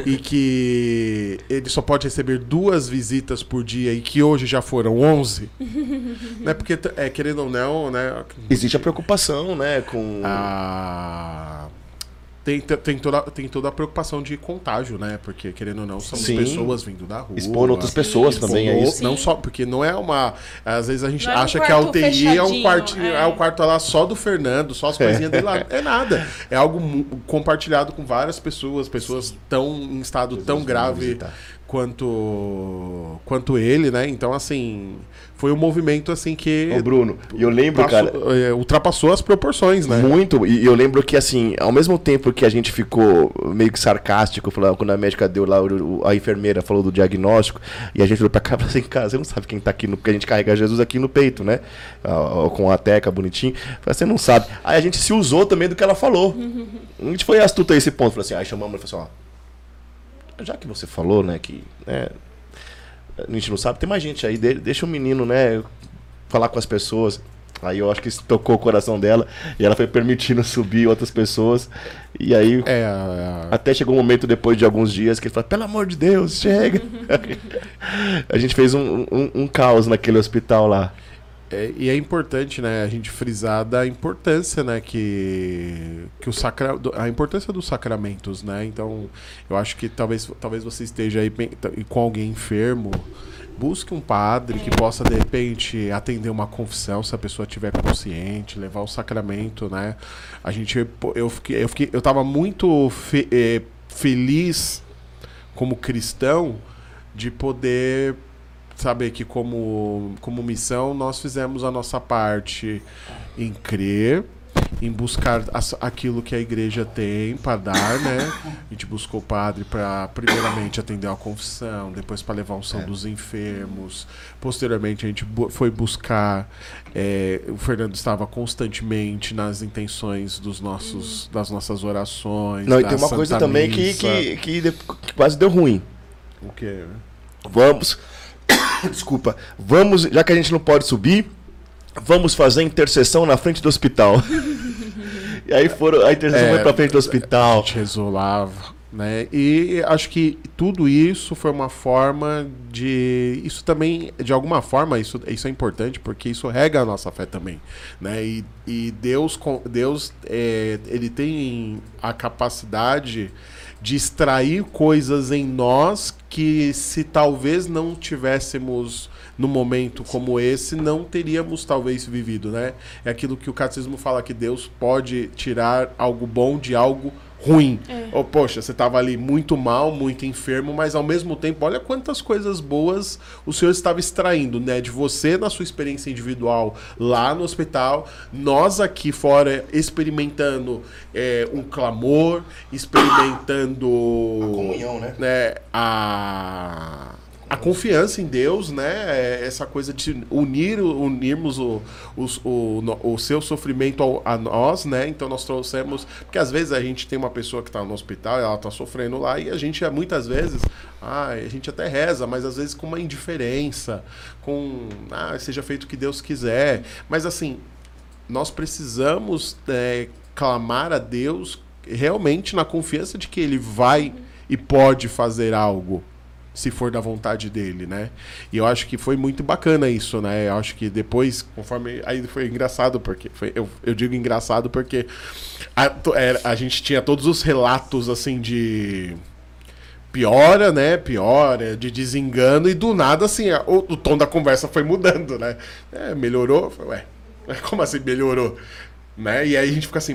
E que ele só pode receber duas visitas por dia e que hoje já foram 11, <laughs> né? Porque, é, querendo ou não, né? Existe a preocupação, né? Com. A... tem, tem, toda, tem toda a preocupação de contágio, né? Porque, querendo ou não, são Sim. pessoas vindo da rua. Expor outras pessoas Sim. também, é isso. Não Sim. só, porque não é uma. Às vezes a gente Não é um acha que a UTI é um quarto, é. é. um quarto lá só do Fernando, só as coisinhas dele lá. <laughs> É nada. É algo compartilhado com várias pessoas, pessoas tão em estado Jesus tão grave quanto quanto ele, né? Então, assim, foi um movimento assim que Ô, Bruno, e eu lembro, passou- cara, é, ultrapassou as proporções, né? Muito, e eu lembro que assim, ao mesmo tempo que a gente ficou meio que sarcástico, falando, quando a médica deu lá, a enfermeira falou do diagnóstico, e a gente olhou pra cá e falou assim, cara, você não sabe quem tá aqui, no, porque a gente carrega Jesus aqui no peito, né? Com a teca bonitinho. Falei, você não sabe. Aí a gente se usou também do que ela falou. A gente foi astuto a esse ponto, falou assim, aí chamamos e falou assim, ó, já que você falou, né, que né, a gente não sabe, tem mais gente aí, de- deixa o menino, né, falar com as pessoas. Aí eu acho que isso tocou o coração dela e ela foi permitindo <laughs> subir outras pessoas. E aí É, a- até chegou um momento depois de alguns dias que ele falou: pelo amor de Deus, chega. <laughs> a gente fez um, um, um caos naquele hospital lá. É, e é importante, né, a gente frisar da importância, né, que, que o sacra, a importância dos sacramentos, né? Então, eu acho que talvez, talvez você esteja aí com alguém enfermo, busque um padre que possa de repente atender uma confissão, se a pessoa estiver consciente, levar o sacramento, né? A gente, eu fiquei, eu fiquei, eu tava muito fe- eh, feliz como cristão de poder saber que como, como missão nós fizemos a nossa parte em crer, em buscar as- aquilo que a igreja tem para dar, né? A gente buscou o padre para primeiramente atender a confissão, depois para levar a unção dos enfermos. Posteriormente a gente bu- foi buscar é, o Fernando estava constantemente nas intenções dos nossos das nossas orações. Não, e da tem uma Santa coisa também que, que, que quase deu ruim. o quê? Vamos. <coughs> Desculpa. Vamos, já que a gente não pode subir, vamos fazer intercessão na frente do hospital. <laughs> e aí foram, a intercessão É, foi pra frente do hospital. A gente resolava, né? E acho que tudo isso foi uma forma de. Isso também, de alguma forma, isso, isso é importante, porque isso rega a nossa fé também. Né? E, e Deus, Deus é, ele tem a capacidade de extrair coisas em nós que se talvez não tivéssemos num momento como esse, não teríamos talvez vivido, né? É aquilo que o catecismo fala que Deus pode tirar algo bom de algo. Ou, poxa, você estava ali muito mal, muito enfermo, mas ao mesmo tempo, olha quantas coisas boas o Senhor estava extraindo, né? De você na sua experiência individual lá no hospital, nós aqui fora experimentando é, um clamor, experimentando A comunhão, né? né, a, a confiança em Deus, né? é Essa coisa de unir, unirmos o, o, no- o seu sofrimento ao- a nós, né? Então nós trouxemos. Porque às vezes a gente tem uma pessoa que está no hospital, ela está sofrendo lá, e a gente é muitas vezes. Ah, a gente até reza, mas às vezes com uma indiferença, com. Ah, seja feito o que Deus quiser. Mas assim, nós precisamos é, clamar a Deus realmente na confiança de que Ele vai e pode fazer algo, se for da vontade dele, né? E eu acho que foi muito bacana isso, né? Eu acho que depois, conforme. Aí foi engraçado, porque. Foi, eu, eu digo engraçado porque a, era- a gente tinha todos os relatos assim de piora, né? Piora, de desengano, e do nada, assim, a- o, o tom da conversa foi mudando, né? É, melhorou? Ué, <laughs> como assim melhorou? Né? E aí a gente fica assim?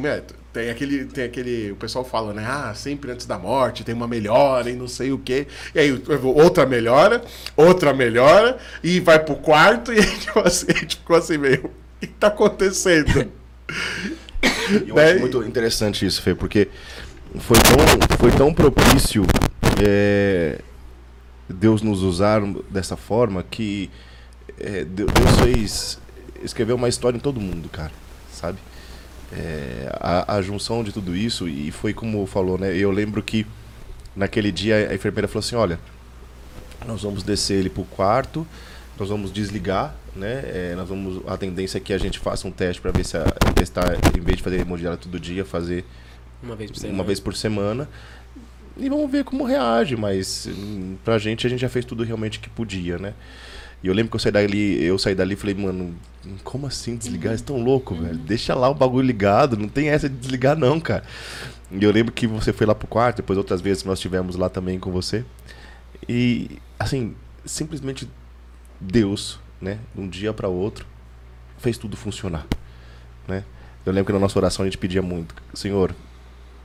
Tem aquele, tem aquele. O pessoal fala, né? Ah, sempre antes da morte tem uma melhora e não sei o quê. E aí outra melhora, outra melhora, e vai pro quarto, <laughs> e a gente, ficou assim, a gente ficou assim meio. O que tá acontecendo? Eu Né? acho muito interessante isso, Fê, porque foi tão, foi tão propício é, Deus nos usar dessa forma que é, Deus Deus fez. escreveu uma história em todo mundo, cara, sabe? É, a, a junção de tudo isso, e foi como falou, né? Eu lembro que naquele dia a enfermeira falou assim: olha, nós vamos descer ele pro quarto, nós vamos desligar, né? É, nós vamos a tendência é que a gente faça um teste para ver se a, testar em vez de fazer hemodiálise todo dia, fazer Uma vez por semana. uma vez por semana. E vamos ver como reage, mas hum, pra gente a gente já fez tudo realmente que podia, né? E eu lembro que eu saí dali, eu saí dali e falei, mano, como assim desligar? Vocês tão louco, velho? Deixa lá o bagulho ligado, não tem essa de desligar não, cara. E eu lembro que você foi lá pro quarto, depois outras vezes nós tivemos lá também com você. E, assim, simplesmente Deus, né, de um dia para outro, fez tudo funcionar, né? Eu lembro que na nossa oração a gente pedia muito, Senhor,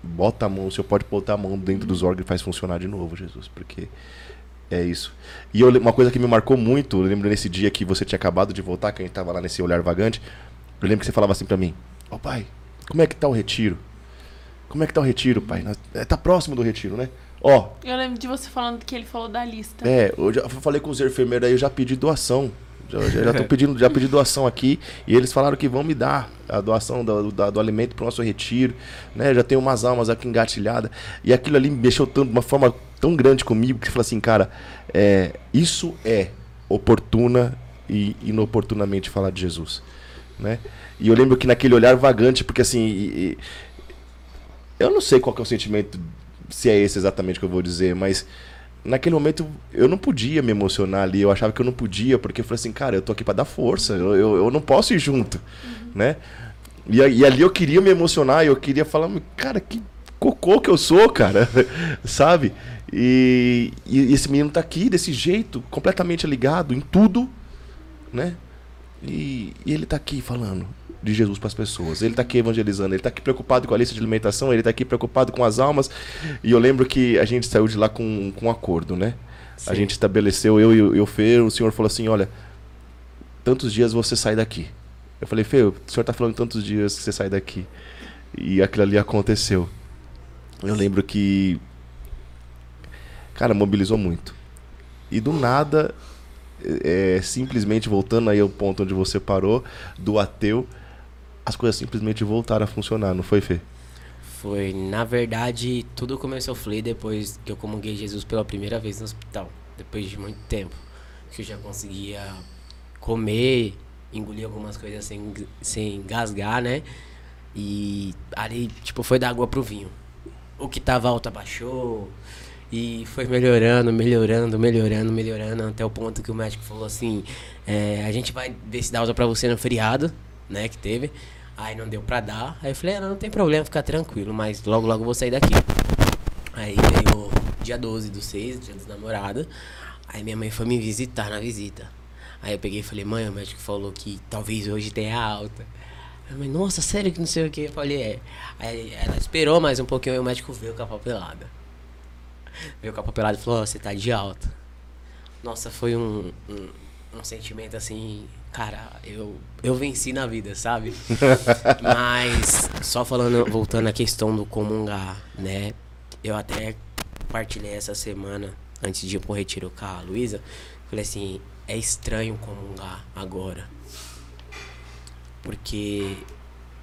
bota a mão, o Senhor pode botar a mão dentro dos órgãos e faz funcionar de novo, Jesus, porque é isso. E eu, uma coisa que me marcou muito, eu lembro nesse dia que você tinha acabado de voltar, que a gente tava lá nesse olhar vagante, eu lembro que você falava assim para mim, ó oh, pai, como é que tá o retiro? Como é que tá o retiro, pai? Nós, é, tá próximo do retiro, né? Ó. Eu lembro de você falando que ele falou da lista. É, eu já falei com os enfermeiros aí, eu já pedi doação. Já, já, já <laughs> pedindo, já pedi doação aqui e eles falaram que vão me dar a doação do, do, do alimento pro nosso retiro, né? Já tem umas almas aqui engatilhadas e aquilo ali me mexeu tanto, de uma forma tão grande comigo que falou assim, cara, é, isso é oportuna e inoportunamente falar de Jesus, né? E eu lembro que naquele olhar vagante, porque assim, e, e, eu não sei qual é o sentimento se é esse exatamente que eu vou dizer, mas naquele momento eu não podia me emocionar ali, eu achava que eu não podia, porque eu falei assim, cara, eu tô aqui para dar força, eu, eu, eu, não posso ir junto, uhum. né? E, e, ali eu queria me emocionar, eu queria falar, cara, que cocô que eu sou, cara, <laughs> sabe? E, e, esse menino tá aqui desse jeito, completamente ligado em tudo, né? E, e ele tá aqui falando, de Jesus para as pessoas. Ele está aqui evangelizando, ele está aqui preocupado com a lista de alimentação, ele está aqui preocupado com as almas. E eu lembro que a gente saiu de lá com, com um acordo, né? Sim. A gente estabeleceu, eu e o Fer, o senhor falou assim: olha, tantos dias você sai daqui. Eu falei, Fê, o senhor está falando tantos dias que você sai daqui. E aquilo ali aconteceu. Eu lembro que. Cara, mobilizou muito. E do nada, é, simplesmente voltando aí ao ponto onde você parou, do ateu, as coisas simplesmente voltaram a funcionar, não foi, Fê? Foi, na verdade, tudo começou a fluir depois que eu comunguei Jesus pela primeira vez no hospital, depois de muito tempo, que eu já conseguia comer, engolir algumas coisas sem, sem engasgar, né? E ali, tipo, foi da água pro vinho. O que tava alto abaixou, e foi melhorando, melhorando, melhorando, melhorando, até o ponto que o médico falou assim: é, a gente vai ver se dá alta pra você no feriado, né, que teve. Aí não deu pra dar. Aí eu falei, ah, não, tem problema, fica tranquilo, mas logo logo eu vou sair daqui. Aí veio dia 12 do 6, dia dos namorados. Aí minha mãe foi me visitar na visita. Aí eu peguei e falei, mãe, o médico falou que talvez hoje tenha alta. Aí mãe, nossa, sério que não sei o que? Eu falei, é. Aí ela esperou mais um pouquinho e o médico veio com a papelada. Veio com a papelada e falou, oh, você tá de alta. Nossa, foi um, um, um sentimento assim cara, eu, eu venci na vida, sabe? <laughs> Mas, só falando, voltando à questão do comungar, né? Eu até partilhei essa semana, antes de ir pro retiro com a Luísa, falei assim, é estranho comungar agora. Porque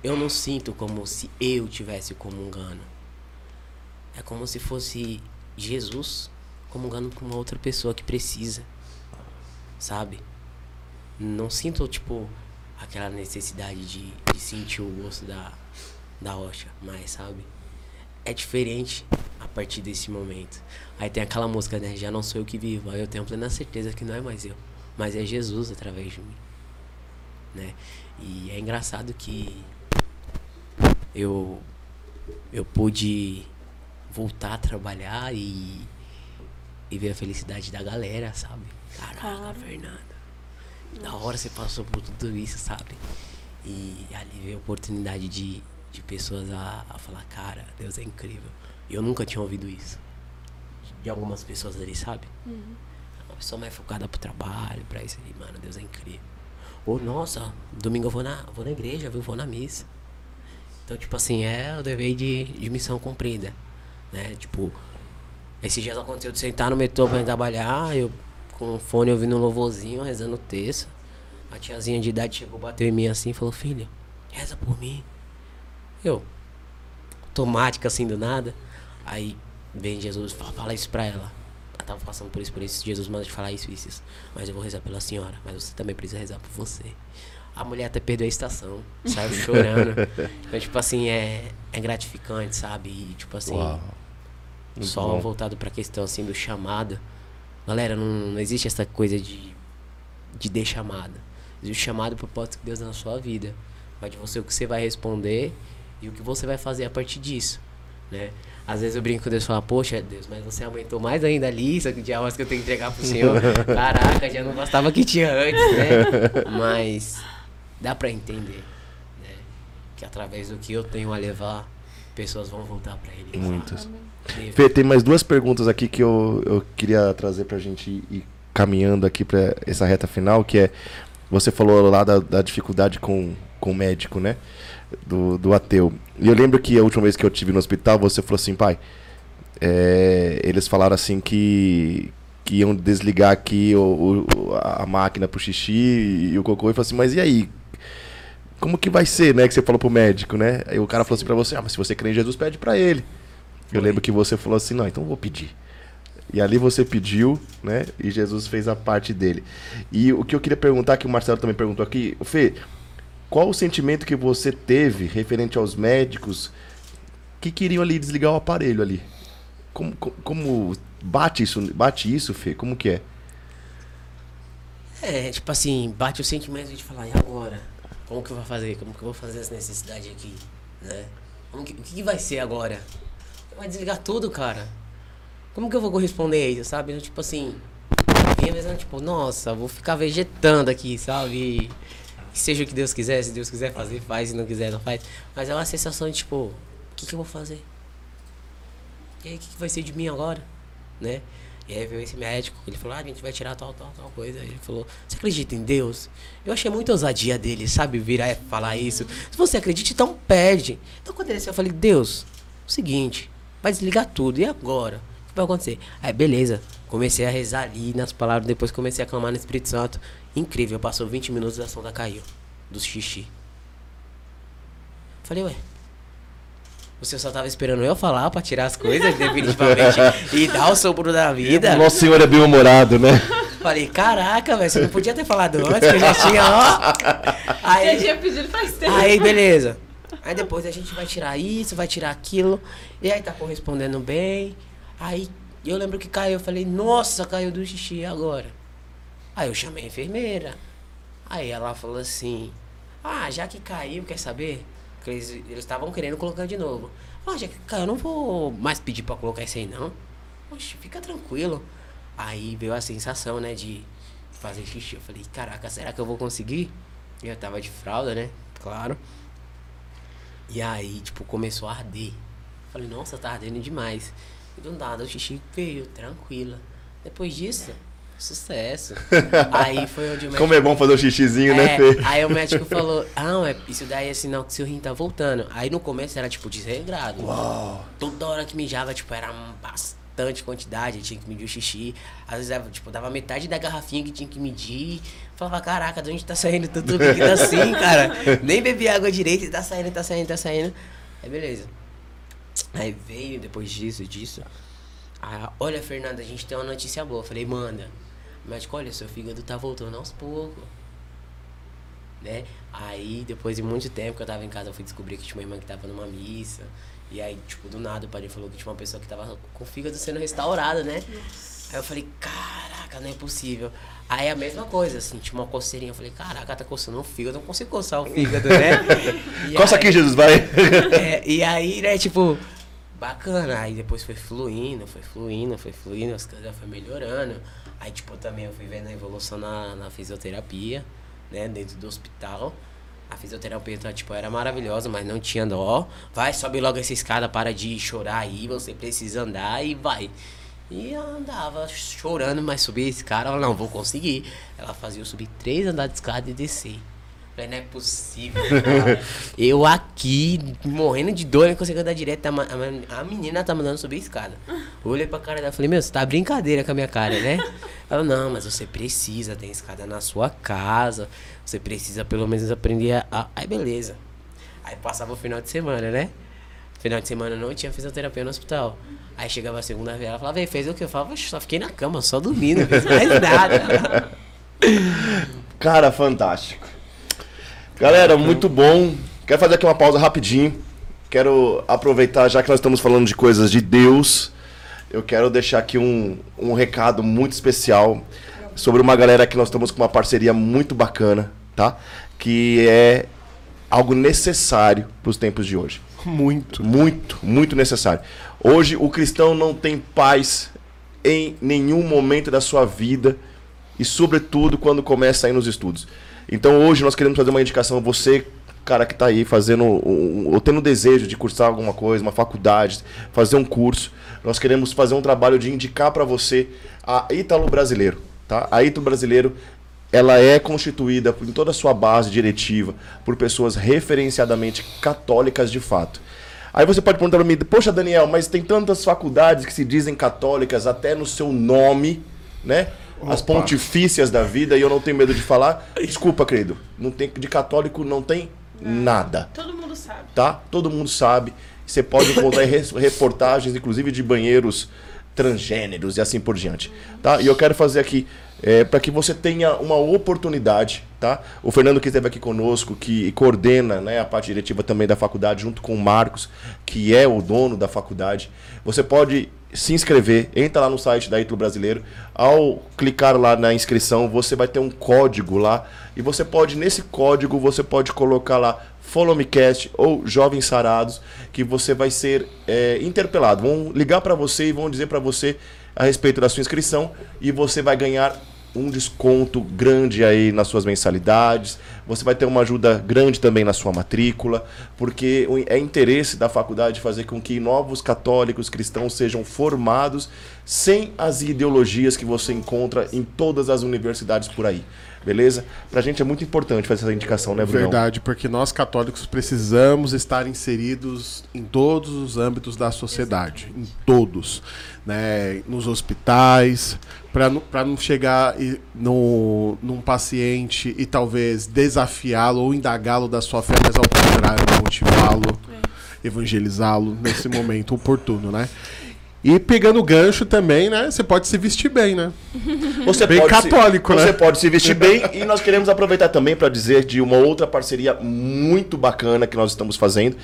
eu não sinto como se eu tivesse comungando. É como se fosse Jesus comungando com uma outra pessoa que precisa. Sabe? Não sinto, tipo, aquela necessidade de, de sentir o gosto da, da rocha mais, sabe? É diferente a partir desse momento. Aí tem aquela música, né? Já não sou eu que vivo. Aí eu tenho plena certeza que não é mais eu, mas é Jesus através de mim, né? E é engraçado que eu eu pude voltar a trabalhar e, e ver a felicidade da galera, sabe? Caraca, Fernanda da hora você passou por tudo isso, sabe? E ali veio a oportunidade de, de pessoas a, a falar, cara, Deus é incrível. Eu nunca tinha ouvido isso. De algumas pessoas ali, sabe? Uhum. Uma pessoa mais focada pro trabalho, pra isso aí, mano, Deus é incrível. Ou, nossa, domingo eu vou na, vou na igreja, viu? Vou na missa. Então, tipo assim, é o dever de, de missão cumprida. Né? Tipo, esses dias aconteceu de sentar no metrô pra trabalhar, eu com o fone ouvindo um louvorzinho, rezando o texto. A tiazinha de idade chegou, bateu em mim assim e falou, filho, reza por mim. Eu, automática assim do nada. Aí vem Jesus e fala, fala isso pra ela. Ela tava passando por isso, por isso. Jesus manda te falar isso, isso, isso. Mas eu vou rezar pela senhora. Mas você também precisa rezar por você. A mulher até perdeu a estação, saiu <laughs> chorando. Então, tipo assim, é, é gratificante, sabe? E, tipo assim, Uau. só voltado pra questão assim do chamado. Galera, não, não existe essa coisa de, de dar chamada. Existe o chamado e o propósito de Deus na sua vida. Vai de você o que você vai responder e o que você vai fazer a partir disso. né? Às vezes eu brinco com Deus e falo, poxa Deus, mas você aumentou mais ainda a lista de almas que eu tenho que entregar pro Senhor. <laughs> Caraca, já não bastava que tinha antes, né? Mas dá pra entender, né? Que através do que eu tenho a levar, pessoas vão voltar pra Ele. Muitas. Fê, tem mais duas perguntas aqui que eu, eu queria trazer pra gente ir- caminhando aqui pra essa reta final, que é, você falou lá da, da dificuldade com, com o médico, né? Do, do ateu. E eu lembro que a última vez que eu tive no hospital, você falou assim, pai, é, eles falaram assim que, que iam desligar aqui o, o- a máquina pro xixi e o cocô, e falou assim, mas e aí? Como que vai ser, né? Que você falou pro médico, né? Aí o cara falou assim pra você, ah, mas se você crê em Jesus, pede pra ele. Eu lembro que você falou assim, não, então vou pedir. E ali você pediu, né? E Jesus fez a parte dele. E o que eu queria perguntar, que o Marcelo também perguntou aqui, Fê, qual o sentimento que você teve referente aos médicos que queriam ali desligar o aparelho ali? Como, como, bate isso, bate isso, Fê? Como que é? É, tipo assim, bate o sentimento de falar, e agora? Como que eu vou fazer? Como que eu vou fazer essa necessidade aqui? Né? Que- o que vai ser agora? Vai desligar tudo, cara. Como que eu vou corresponder a isso, sabe? Tipo assim, pensando, tipo, nossa, vou ficar vegetando aqui, sabe? Que seja o que Deus quiser, se Deus quiser fazer, faz, se não quiser, não faz. Mas é uma sensação de, tipo, o que, que eu vou fazer? E aí, o que, que vai ser de mim agora? Né? E aí veio esse médico, ele falou, ah, a gente vai tirar tal, tal, tal coisa. Ele falou, você acredita em Deus? Eu achei muita ousadia dele, sabe? Virar e falar isso. Se você acredita, então perde. Então quando ele eu falei, Deus, o seguinte, vai desligar tudo, e agora? O que vai acontecer? Aí beleza, comecei a rezar ali nas palavras, depois comecei a clamar no Espírito Santo. Incrível, passou 20 minutos a sonda caiu. Do xixi. Falei, ué. O senhor só tava esperando eu falar pra tirar as coisas, <laughs> definitivamente, e dar o sopro da vida. Nosso Senhor é bem-humorado, né? Falei, caraca, velho, você não podia ter falado antes, que eu já tinha, ó. Já <laughs> Aí, tinha pedido faz tempo. aí, beleza. Aí depois a gente vai tirar isso, vai tirar aquilo. E aí tá correspondendo bem. Aí eu lembro que caiu, eu falei, nossa, caiu do xixi agora. Aí eu chamei a enfermeira. Aí ela falou assim, ah, já que caiu, quer saber? Porque eles eles estavam querendo colocar de novo. Ah, já que caiu, eu não vou mais pedir pra colocar isso aí não. Oxe, fica tranquilo. Aí veio a sensação, né, de fazer xixi. Eu falei, caraca, será que eu vou conseguir? E eu tava de fralda, né? Claro. E aí, tipo, começou a arder. Falei, nossa, tá ardendo demais. E do nada o xixi veio, tranquila. Depois disso, sucesso. <laughs> aí foi onde o médico. Como é bom fazer o xixizinho, né, É, Fê? aí o médico falou, ah, não, é, isso daí é sinal que seu rim tá voltando. Aí no começo era tipo desregrado. Toda hora que mijava, tipo, era um bastante quantidade, tinha que medir o xixi. Às vezes, tipo, dava metade da garrafinha que tinha que medir. Falava, caraca, de onde tá saindo tanto líquido assim, cara? Nem bebi água direito e tá saindo, tá saindo, tá saindo. Aí beleza. Aí veio depois disso, disso. Ah, olha, Fernanda, a gente tem uma notícia boa. Falei, manda. Médico, olha, seu fígado tá voltando aos poucos. Né? Aí, depois de muito tempo que eu tava em casa, eu fui descobrir que tinha uma irmã que tava numa missa. E aí, tipo, do nada o padre falou que tinha uma pessoa que tava com o fígado sendo restaurado, né? Aí eu falei, caraca, não é possível. Aí a mesma coisa, assim, tinha uma coceirinha. Eu falei, caraca, tá coçando o fígado, eu não consigo coçar o fígado, né? <laughs> Coça aí- aqui, Jesus, vai. <laughs> é, e aí, né, tipo, bacana. Aí depois foi fluindo, foi fluindo, foi fluindo, as coisas foi melhorando. Aí, tipo, também eu fui vendo a evolução na, na fisioterapia, né, dentro do hospital. A fisioterapia, então, tipo, era maravilhosa, mas não tinha dó. Vai, sobe logo essa escada, para de chorar aí, você precisa andar e vai. E eu andava chorando, mas subia a escada, ela não, vou conseguir. Ela fazia eu subir três andares de escada e descer. Falei, não é possível, cara. <laughs> Eu aqui, morrendo de dor, não consigo andar direto. tá ma- A menina tá mandando subir a escada. Eu olhei pra cara dela e falei, meu, você tá brincadeira com a minha cara, né? <laughs> Ela, não, mas você precisa, tem escada na sua casa. Você precisa pelo menos aprender a. a- Aí beleza. Aí passava o final de semana, né? Final de semana não tinha fisioterapia no hospital. Aí chegava a segunda-feira, ela falava, "Ei, fez o que? Eu falava, "Oxe, só fiquei na cama, só dormindo, não fiz mais <laughs> nada. Cara, fantástico. Galera, muito bom. Quero fazer aqui uma pausa rapidinho. Quero aproveitar, já que nós estamos falando de coisas de Deus, eu quero deixar aqui um, um recado muito especial sobre uma galera que nós estamos com uma parceria muito bacana, tá? Que é algo necessário para os tempos de hoje. Muito. Muito, muito necessário. Hoje o cristão não tem paz em nenhum momento da sua vida e sobretudo quando começa a ir nos estudos. Então hoje nós queremos fazer uma indicação, você cara que está aí fazendo ou tendo desejo de cursar alguma coisa, uma faculdade, fazer um curso, nós queremos fazer um trabalho de indicar para você a Ítalo Brasileiro, tá? A Ítalo Brasileiro ela é constituída em toda a sua base diretiva por pessoas referenciadamente católicas de fato. Aí você pode perguntar para mim, poxa Daniel, mas tem tantas faculdades que se dizem católicas até no seu nome, né? As Opa. pontifícias da vida e eu não tenho medo de falar. Desculpa, querido, não tem de católico não tem nada Todo mundo sabe. tá? Todo mundo sabe. Você pode encontrar reportagens, inclusive de banheiros transgêneros e assim por diante, tá? E eu quero fazer aqui para que você tenha uma oportunidade, tá? O Fernando que esteve aqui conosco, que coordena, né, a parte diretiva também da faculdade, junto com o Marcos, que é o dono da faculdade. Você pode se inscrever, entra lá no site da Ítalo Brasileiro. Ao clicar lá na inscrição, você vai ter um código lá e você pode nesse código você pode colocar lá Follow Me Cast ou Jovens Sarados, que você vai ser é, interpelado. Vão ligar para você e vão dizer para você a respeito da sua inscrição e você vai ganhar um desconto grande aí nas suas mensalidades. Você vai ter uma ajuda grande também na sua matrícula, porque é interesse da faculdade fazer com que novos católicos cristãos sejam formados sem as ideologias que você encontra em todas as universidades por aí. Beleza? Pra gente é muito importante fazer essa indicação, né, Bruno? Verdade, porque nós católicos precisamos estar inseridos em todos os âmbitos da sociedade, em todos, né? Nos hospitais, para não, chegar no, num paciente e talvez desafiá-lo ou indagá-lo da sua fé, mas ao contrário, motivá-lo, evangelizá-lo nesse momento oportuno, né? E pegando o gancho também, né? Você pode se vestir bem, né? <laughs> Você Bem pode católico, se, né? Você pode se vestir bem e nós queremos aproveitar também para dizer de uma outra parceria muito bacana que nós estamos fazendo,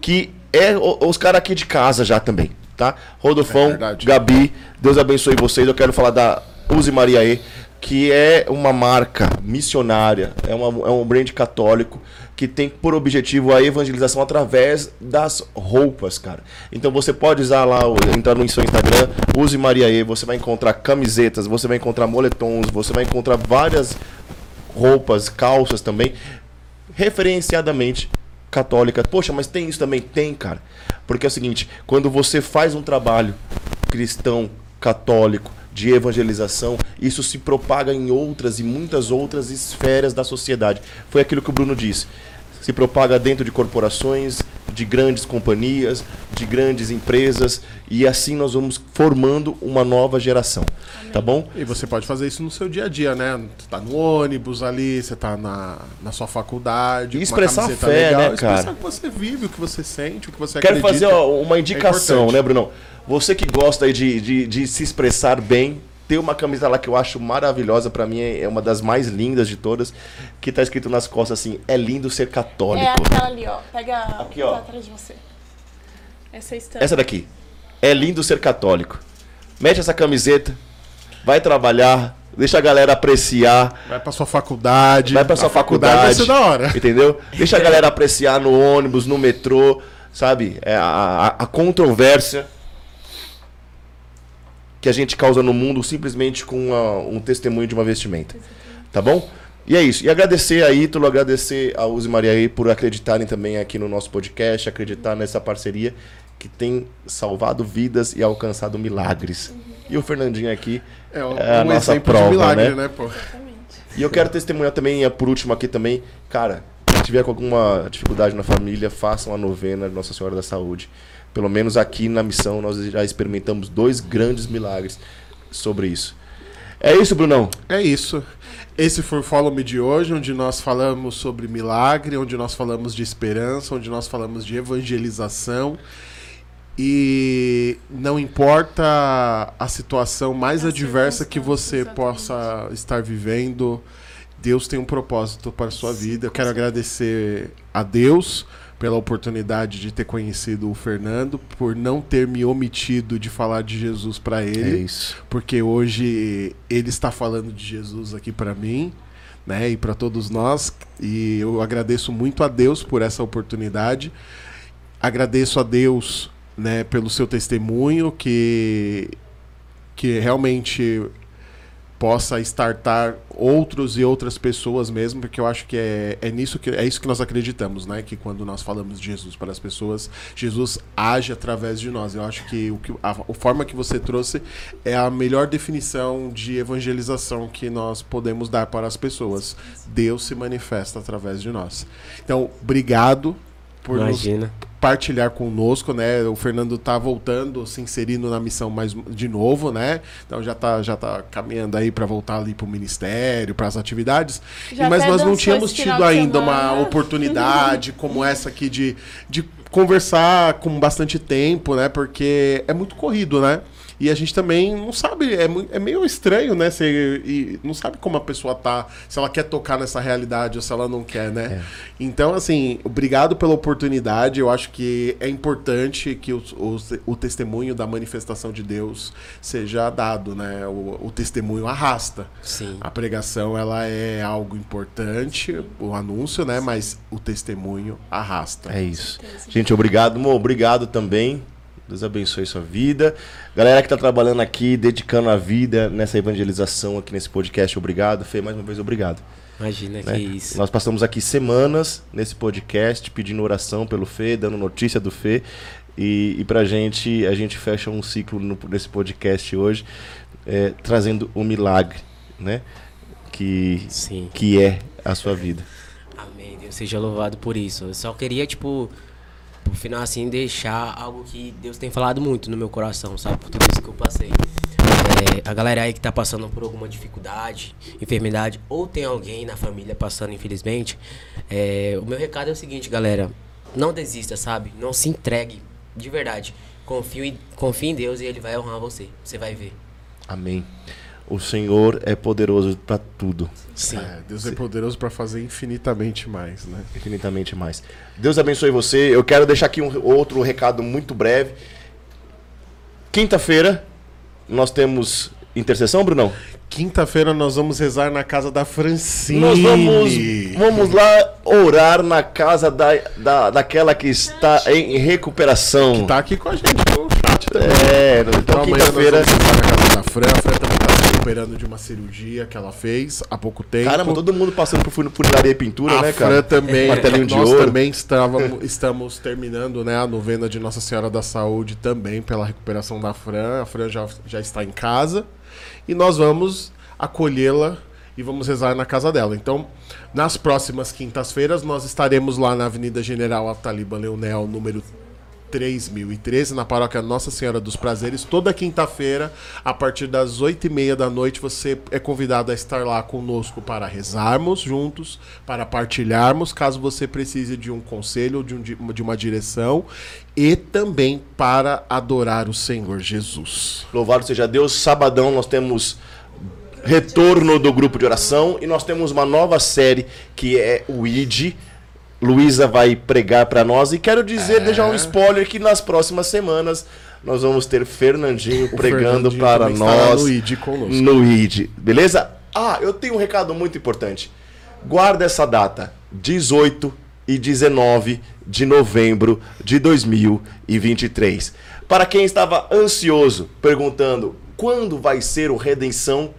que é o- os caras aqui de casa já também, tá? É Rodolfão, verdade. Gabi, Deus abençoe vocês. Eu quero falar da Use Maria E, que é uma marca missionária, é, uma- é um brand católico que tem por objetivo a evangelização através das roupas, cara. Então você pode usar lá, entrar no seu Instagram, use Maria E, você vai encontrar camisetas, você vai encontrar moletons, você vai encontrar várias roupas, calças também, referenciadamente católicas. Poxa, mas tem isso também? Tem, cara. Porque é o seguinte, quando você faz um trabalho cristão, católico, de evangelização, isso se propaga em outras e muitas outras esferas da sociedade. Foi aquilo que o Bruno disse. Se propaga dentro de corporações, de grandes companhias, de grandes empresas, e assim nós vamos formando uma nova geração. Tá bom? E você pode fazer isso no seu dia a dia, né? Você tá no ônibus ali, você tá na, na sua faculdade. E expressar a fé, né, expressar cara? o que você vive, o que você sente, o que você Quero acredita. fazer ó, uma indicação, importante. né, Brunão? Você que gosta aí de, de, de se expressar bem, tem uma camisa lá que eu acho maravilhosa, pra mim é uma das mais lindas de todas, que tá escrito nas costas assim: é lindo ser católico. É aquela ali, ó. Pega Aqui, ó. tá atrás de você. Essa é estampa. Essa daqui. É lindo ser católico. Mete essa camiseta, vai trabalhar, deixa a galera apreciar. Vai pra sua faculdade. Vai pra sua A faculdade. Vai ser da hora. Entendeu? Deixa a galera apreciar no ônibus, no metrô, sabe? É a, a, a controvérsia que a gente causa no mundo simplesmente com uma- um testemunho de uma vestimenta. Tá bom? E é isso. E agradecer a Ítalo, agradecer a Uzi Maria aí por acreditarem também aqui no nosso podcast, acreditar nessa parceria que tem salvado vidas e alcançado milagres. E o Fernandinho aqui É, um, É a um nossa exemplo prova, de milagre, né? né, pô? Exatamente. E eu quero testemunhar também, por último aqui também, cara, se tiver com alguma dificuldade na família, façam a novena de Nossa Senhora da Saúde. Pelo menos aqui na missão nós já experimentamos dois grandes milagres sobre isso. É isso, Brunão. É isso. Esse foi o Follow Me de hoje, onde nós falamos sobre milagre, onde nós falamos de esperança, onde nós falamos de evangelização. E não importa a situação mais adversa que você circunstâncias, possa estar vivendo, Deus tem um propósito para a sua vida. Eu quero agradecer a Deus pela oportunidade de ter conhecido o Fernando, por não ter me omitido de falar de Jesus para ele isso. porque hoje ele está falando de Jesus aqui para mim, né? E para todos nós. E eu agradeço muito a Deus por essa oportunidade. Agradeço a Deus, né, pelo seu testemunho que que realmente possa startar outros e outras pessoas mesmo, porque eu acho que é, é nisso que é isso que nós acreditamos, né? Que quando nós falamos de Jesus para as pessoas, Jesus age através de nós. Eu acho que o que a, a forma que você trouxe é a melhor definição de evangelização que nós podemos dar para as pessoas. Deus se manifesta através de nós. Então, obrigado por Imagina. nos partilhar conosco, né? O Fernando tá voltando, se inserindo na missão mais de novo, né? Então já tá, já tá caminhando aí para voltar ali pro ministério, para as atividades. Já mas nós não tínhamos tido ainda uma oportunidade <laughs> como essa aqui de, de conversar com bastante tempo, né? Porque é muito corrido, né? E a gente também não sabe, é, é meio estranho, né? Você, e não sabe como a pessoa tá, se ela quer tocar nessa realidade ou se ela não quer, né? Então, assim, obrigado pela oportunidade. Eu acho que é importante que os- os- o testemunho da manifestação de Deus seja dado, né? O, o testemunho arrasta. Sim. A pregação, ela é algo importante, o anúncio, né? Mas o testemunho arrasta. É isso. Gente, obrigado, Mo. Obrigado também. Deus abençoe sua vida. Galera que tá trabalhando aqui, dedicando a vida nessa evangelização aqui nesse podcast, obrigado. Fê, mais uma vez, obrigado. Imagina né? que isso. Nós passamos aqui semanas nesse podcast pedindo oração pelo Fê, dando notícia do Fê. E, e pra gente, a gente fecha um ciclo no- nesse podcast hoje, é, trazendo o milagre, né? Que, Sim. que é a sua vida. Amém. Deus seja louvado por isso. Eu só queria, tipo, pro final assim, deixar algo que Deus tem falado muito no meu coração, sabe? Por tudo isso que eu passei. É, a galera aí que tá passando por alguma dificuldade, enfermidade, ou tem alguém na família passando, infelizmente, é, o meu recado é o seguinte, galera. Não desista, sabe? Não se entregue. De verdade. Confie, confie em Deus e Ele vai honrar você. Você vai ver. Amém. O Senhor é poderoso para tudo. Sim. É, Deus é poderoso para fazer infinitamente mais, né? infinitamente mais. Deus abençoe você. Eu quero deixar aqui um outro recado muito breve. Quinta-feira nós temos intercessão, Brunão? Quinta-feira nós vamos rezar na casa da Francine. Nós vamos, vamos lá orar na casa da, da, daquela que está em recuperação. Tá aqui com a gente no chat também. É, então Então quinta-feira. na casa da Fran. A Fran também tá recuperando de uma cirurgia que ela fez há pouco tempo. Caramba, todo mundo passando por fun- funilaria e pintura, a né, Fran cara? também, Martelinho de nós ouro. também estávamos, <laughs> estamos terminando né, a novena de Nossa Senhora da Saúde também pela recuperação da Fran. A Fran já, já está em casa e nós vamos acolhê-la e vamos rezar na casa dela. Então, nas próximas quintas-feiras, nós estaremos lá na Avenida General Ataliba Leonel, número 3013, na paróquia Nossa Senhora dos Prazeres, toda quinta-feira, a partir das oito e meia da noite, você é convidado a estar lá conosco para rezarmos juntos, para partilharmos, caso você precise de um conselho, de, um de uma direção, e também para adorar o Senhor Jesus. Louvado seja Deus. Sabadão nós temos retorno do grupo de oração e nós temos uma nova série que é o ID. Luísa vai pregar para nós e quero dizer, deixar um spoiler que nas próximas semanas nós vamos ter Fernandinho O pregando Fernandinho para nós no ID conosco. no ID, beleza? Ah, eu tenho um recado muito importante. Guarda essa data, 18 e 19 de novembro de 2023. Para quem estava ansioso, perguntando quando vai ser o Redenção,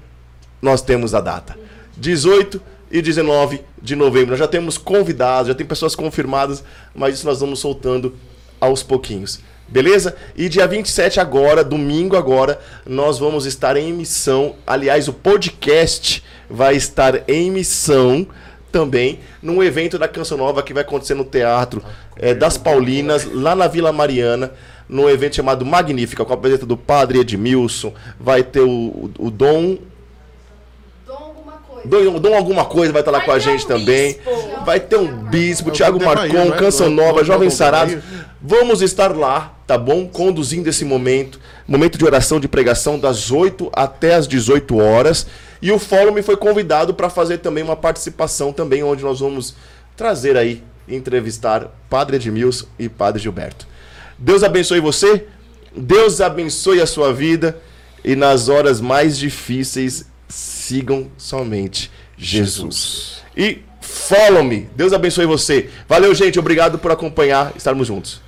nós temos a data. 18 e 19 de novembro. Nós já temos convidados, já tem pessoas confirmadas, mas isso nós vamos soltando aos pouquinhos. Beleza? E dia 27 agora, domingo agora, nós vamos estar em missão. Aliás, o podcast vai estar em missão também num evento da Canção Nova que vai acontecer no Teatro eh, das Paulinas, lá na Vila Mariana, num evento chamado Magnífica, com a presença do Padre Edmilson, vai ter o, o Dom. Dom, Dom alguma coisa vai estar lá Vai com a gente um também. bispo. Vai ter um bispo, É o Thiago Dom de Marcon, né? Canção Nova, Sarados. Bahia. Vamos estar lá, tá bom? Conduzindo esse momento. Momento de oração, de pregação, das 8 até as 18 horas. E o Fórum me foi convidado para fazer também uma participação também, onde nós vamos trazer aí, entrevistar Padre Edmilson e Padre Gilberto. Deus abençoe você, Deus abençoe a sua vida e nas horas mais difíceis sigam somente Jesus. E follow me. Deus abençoe você. Valeu, gente. Obrigado por acompanhar. Estarmos juntos.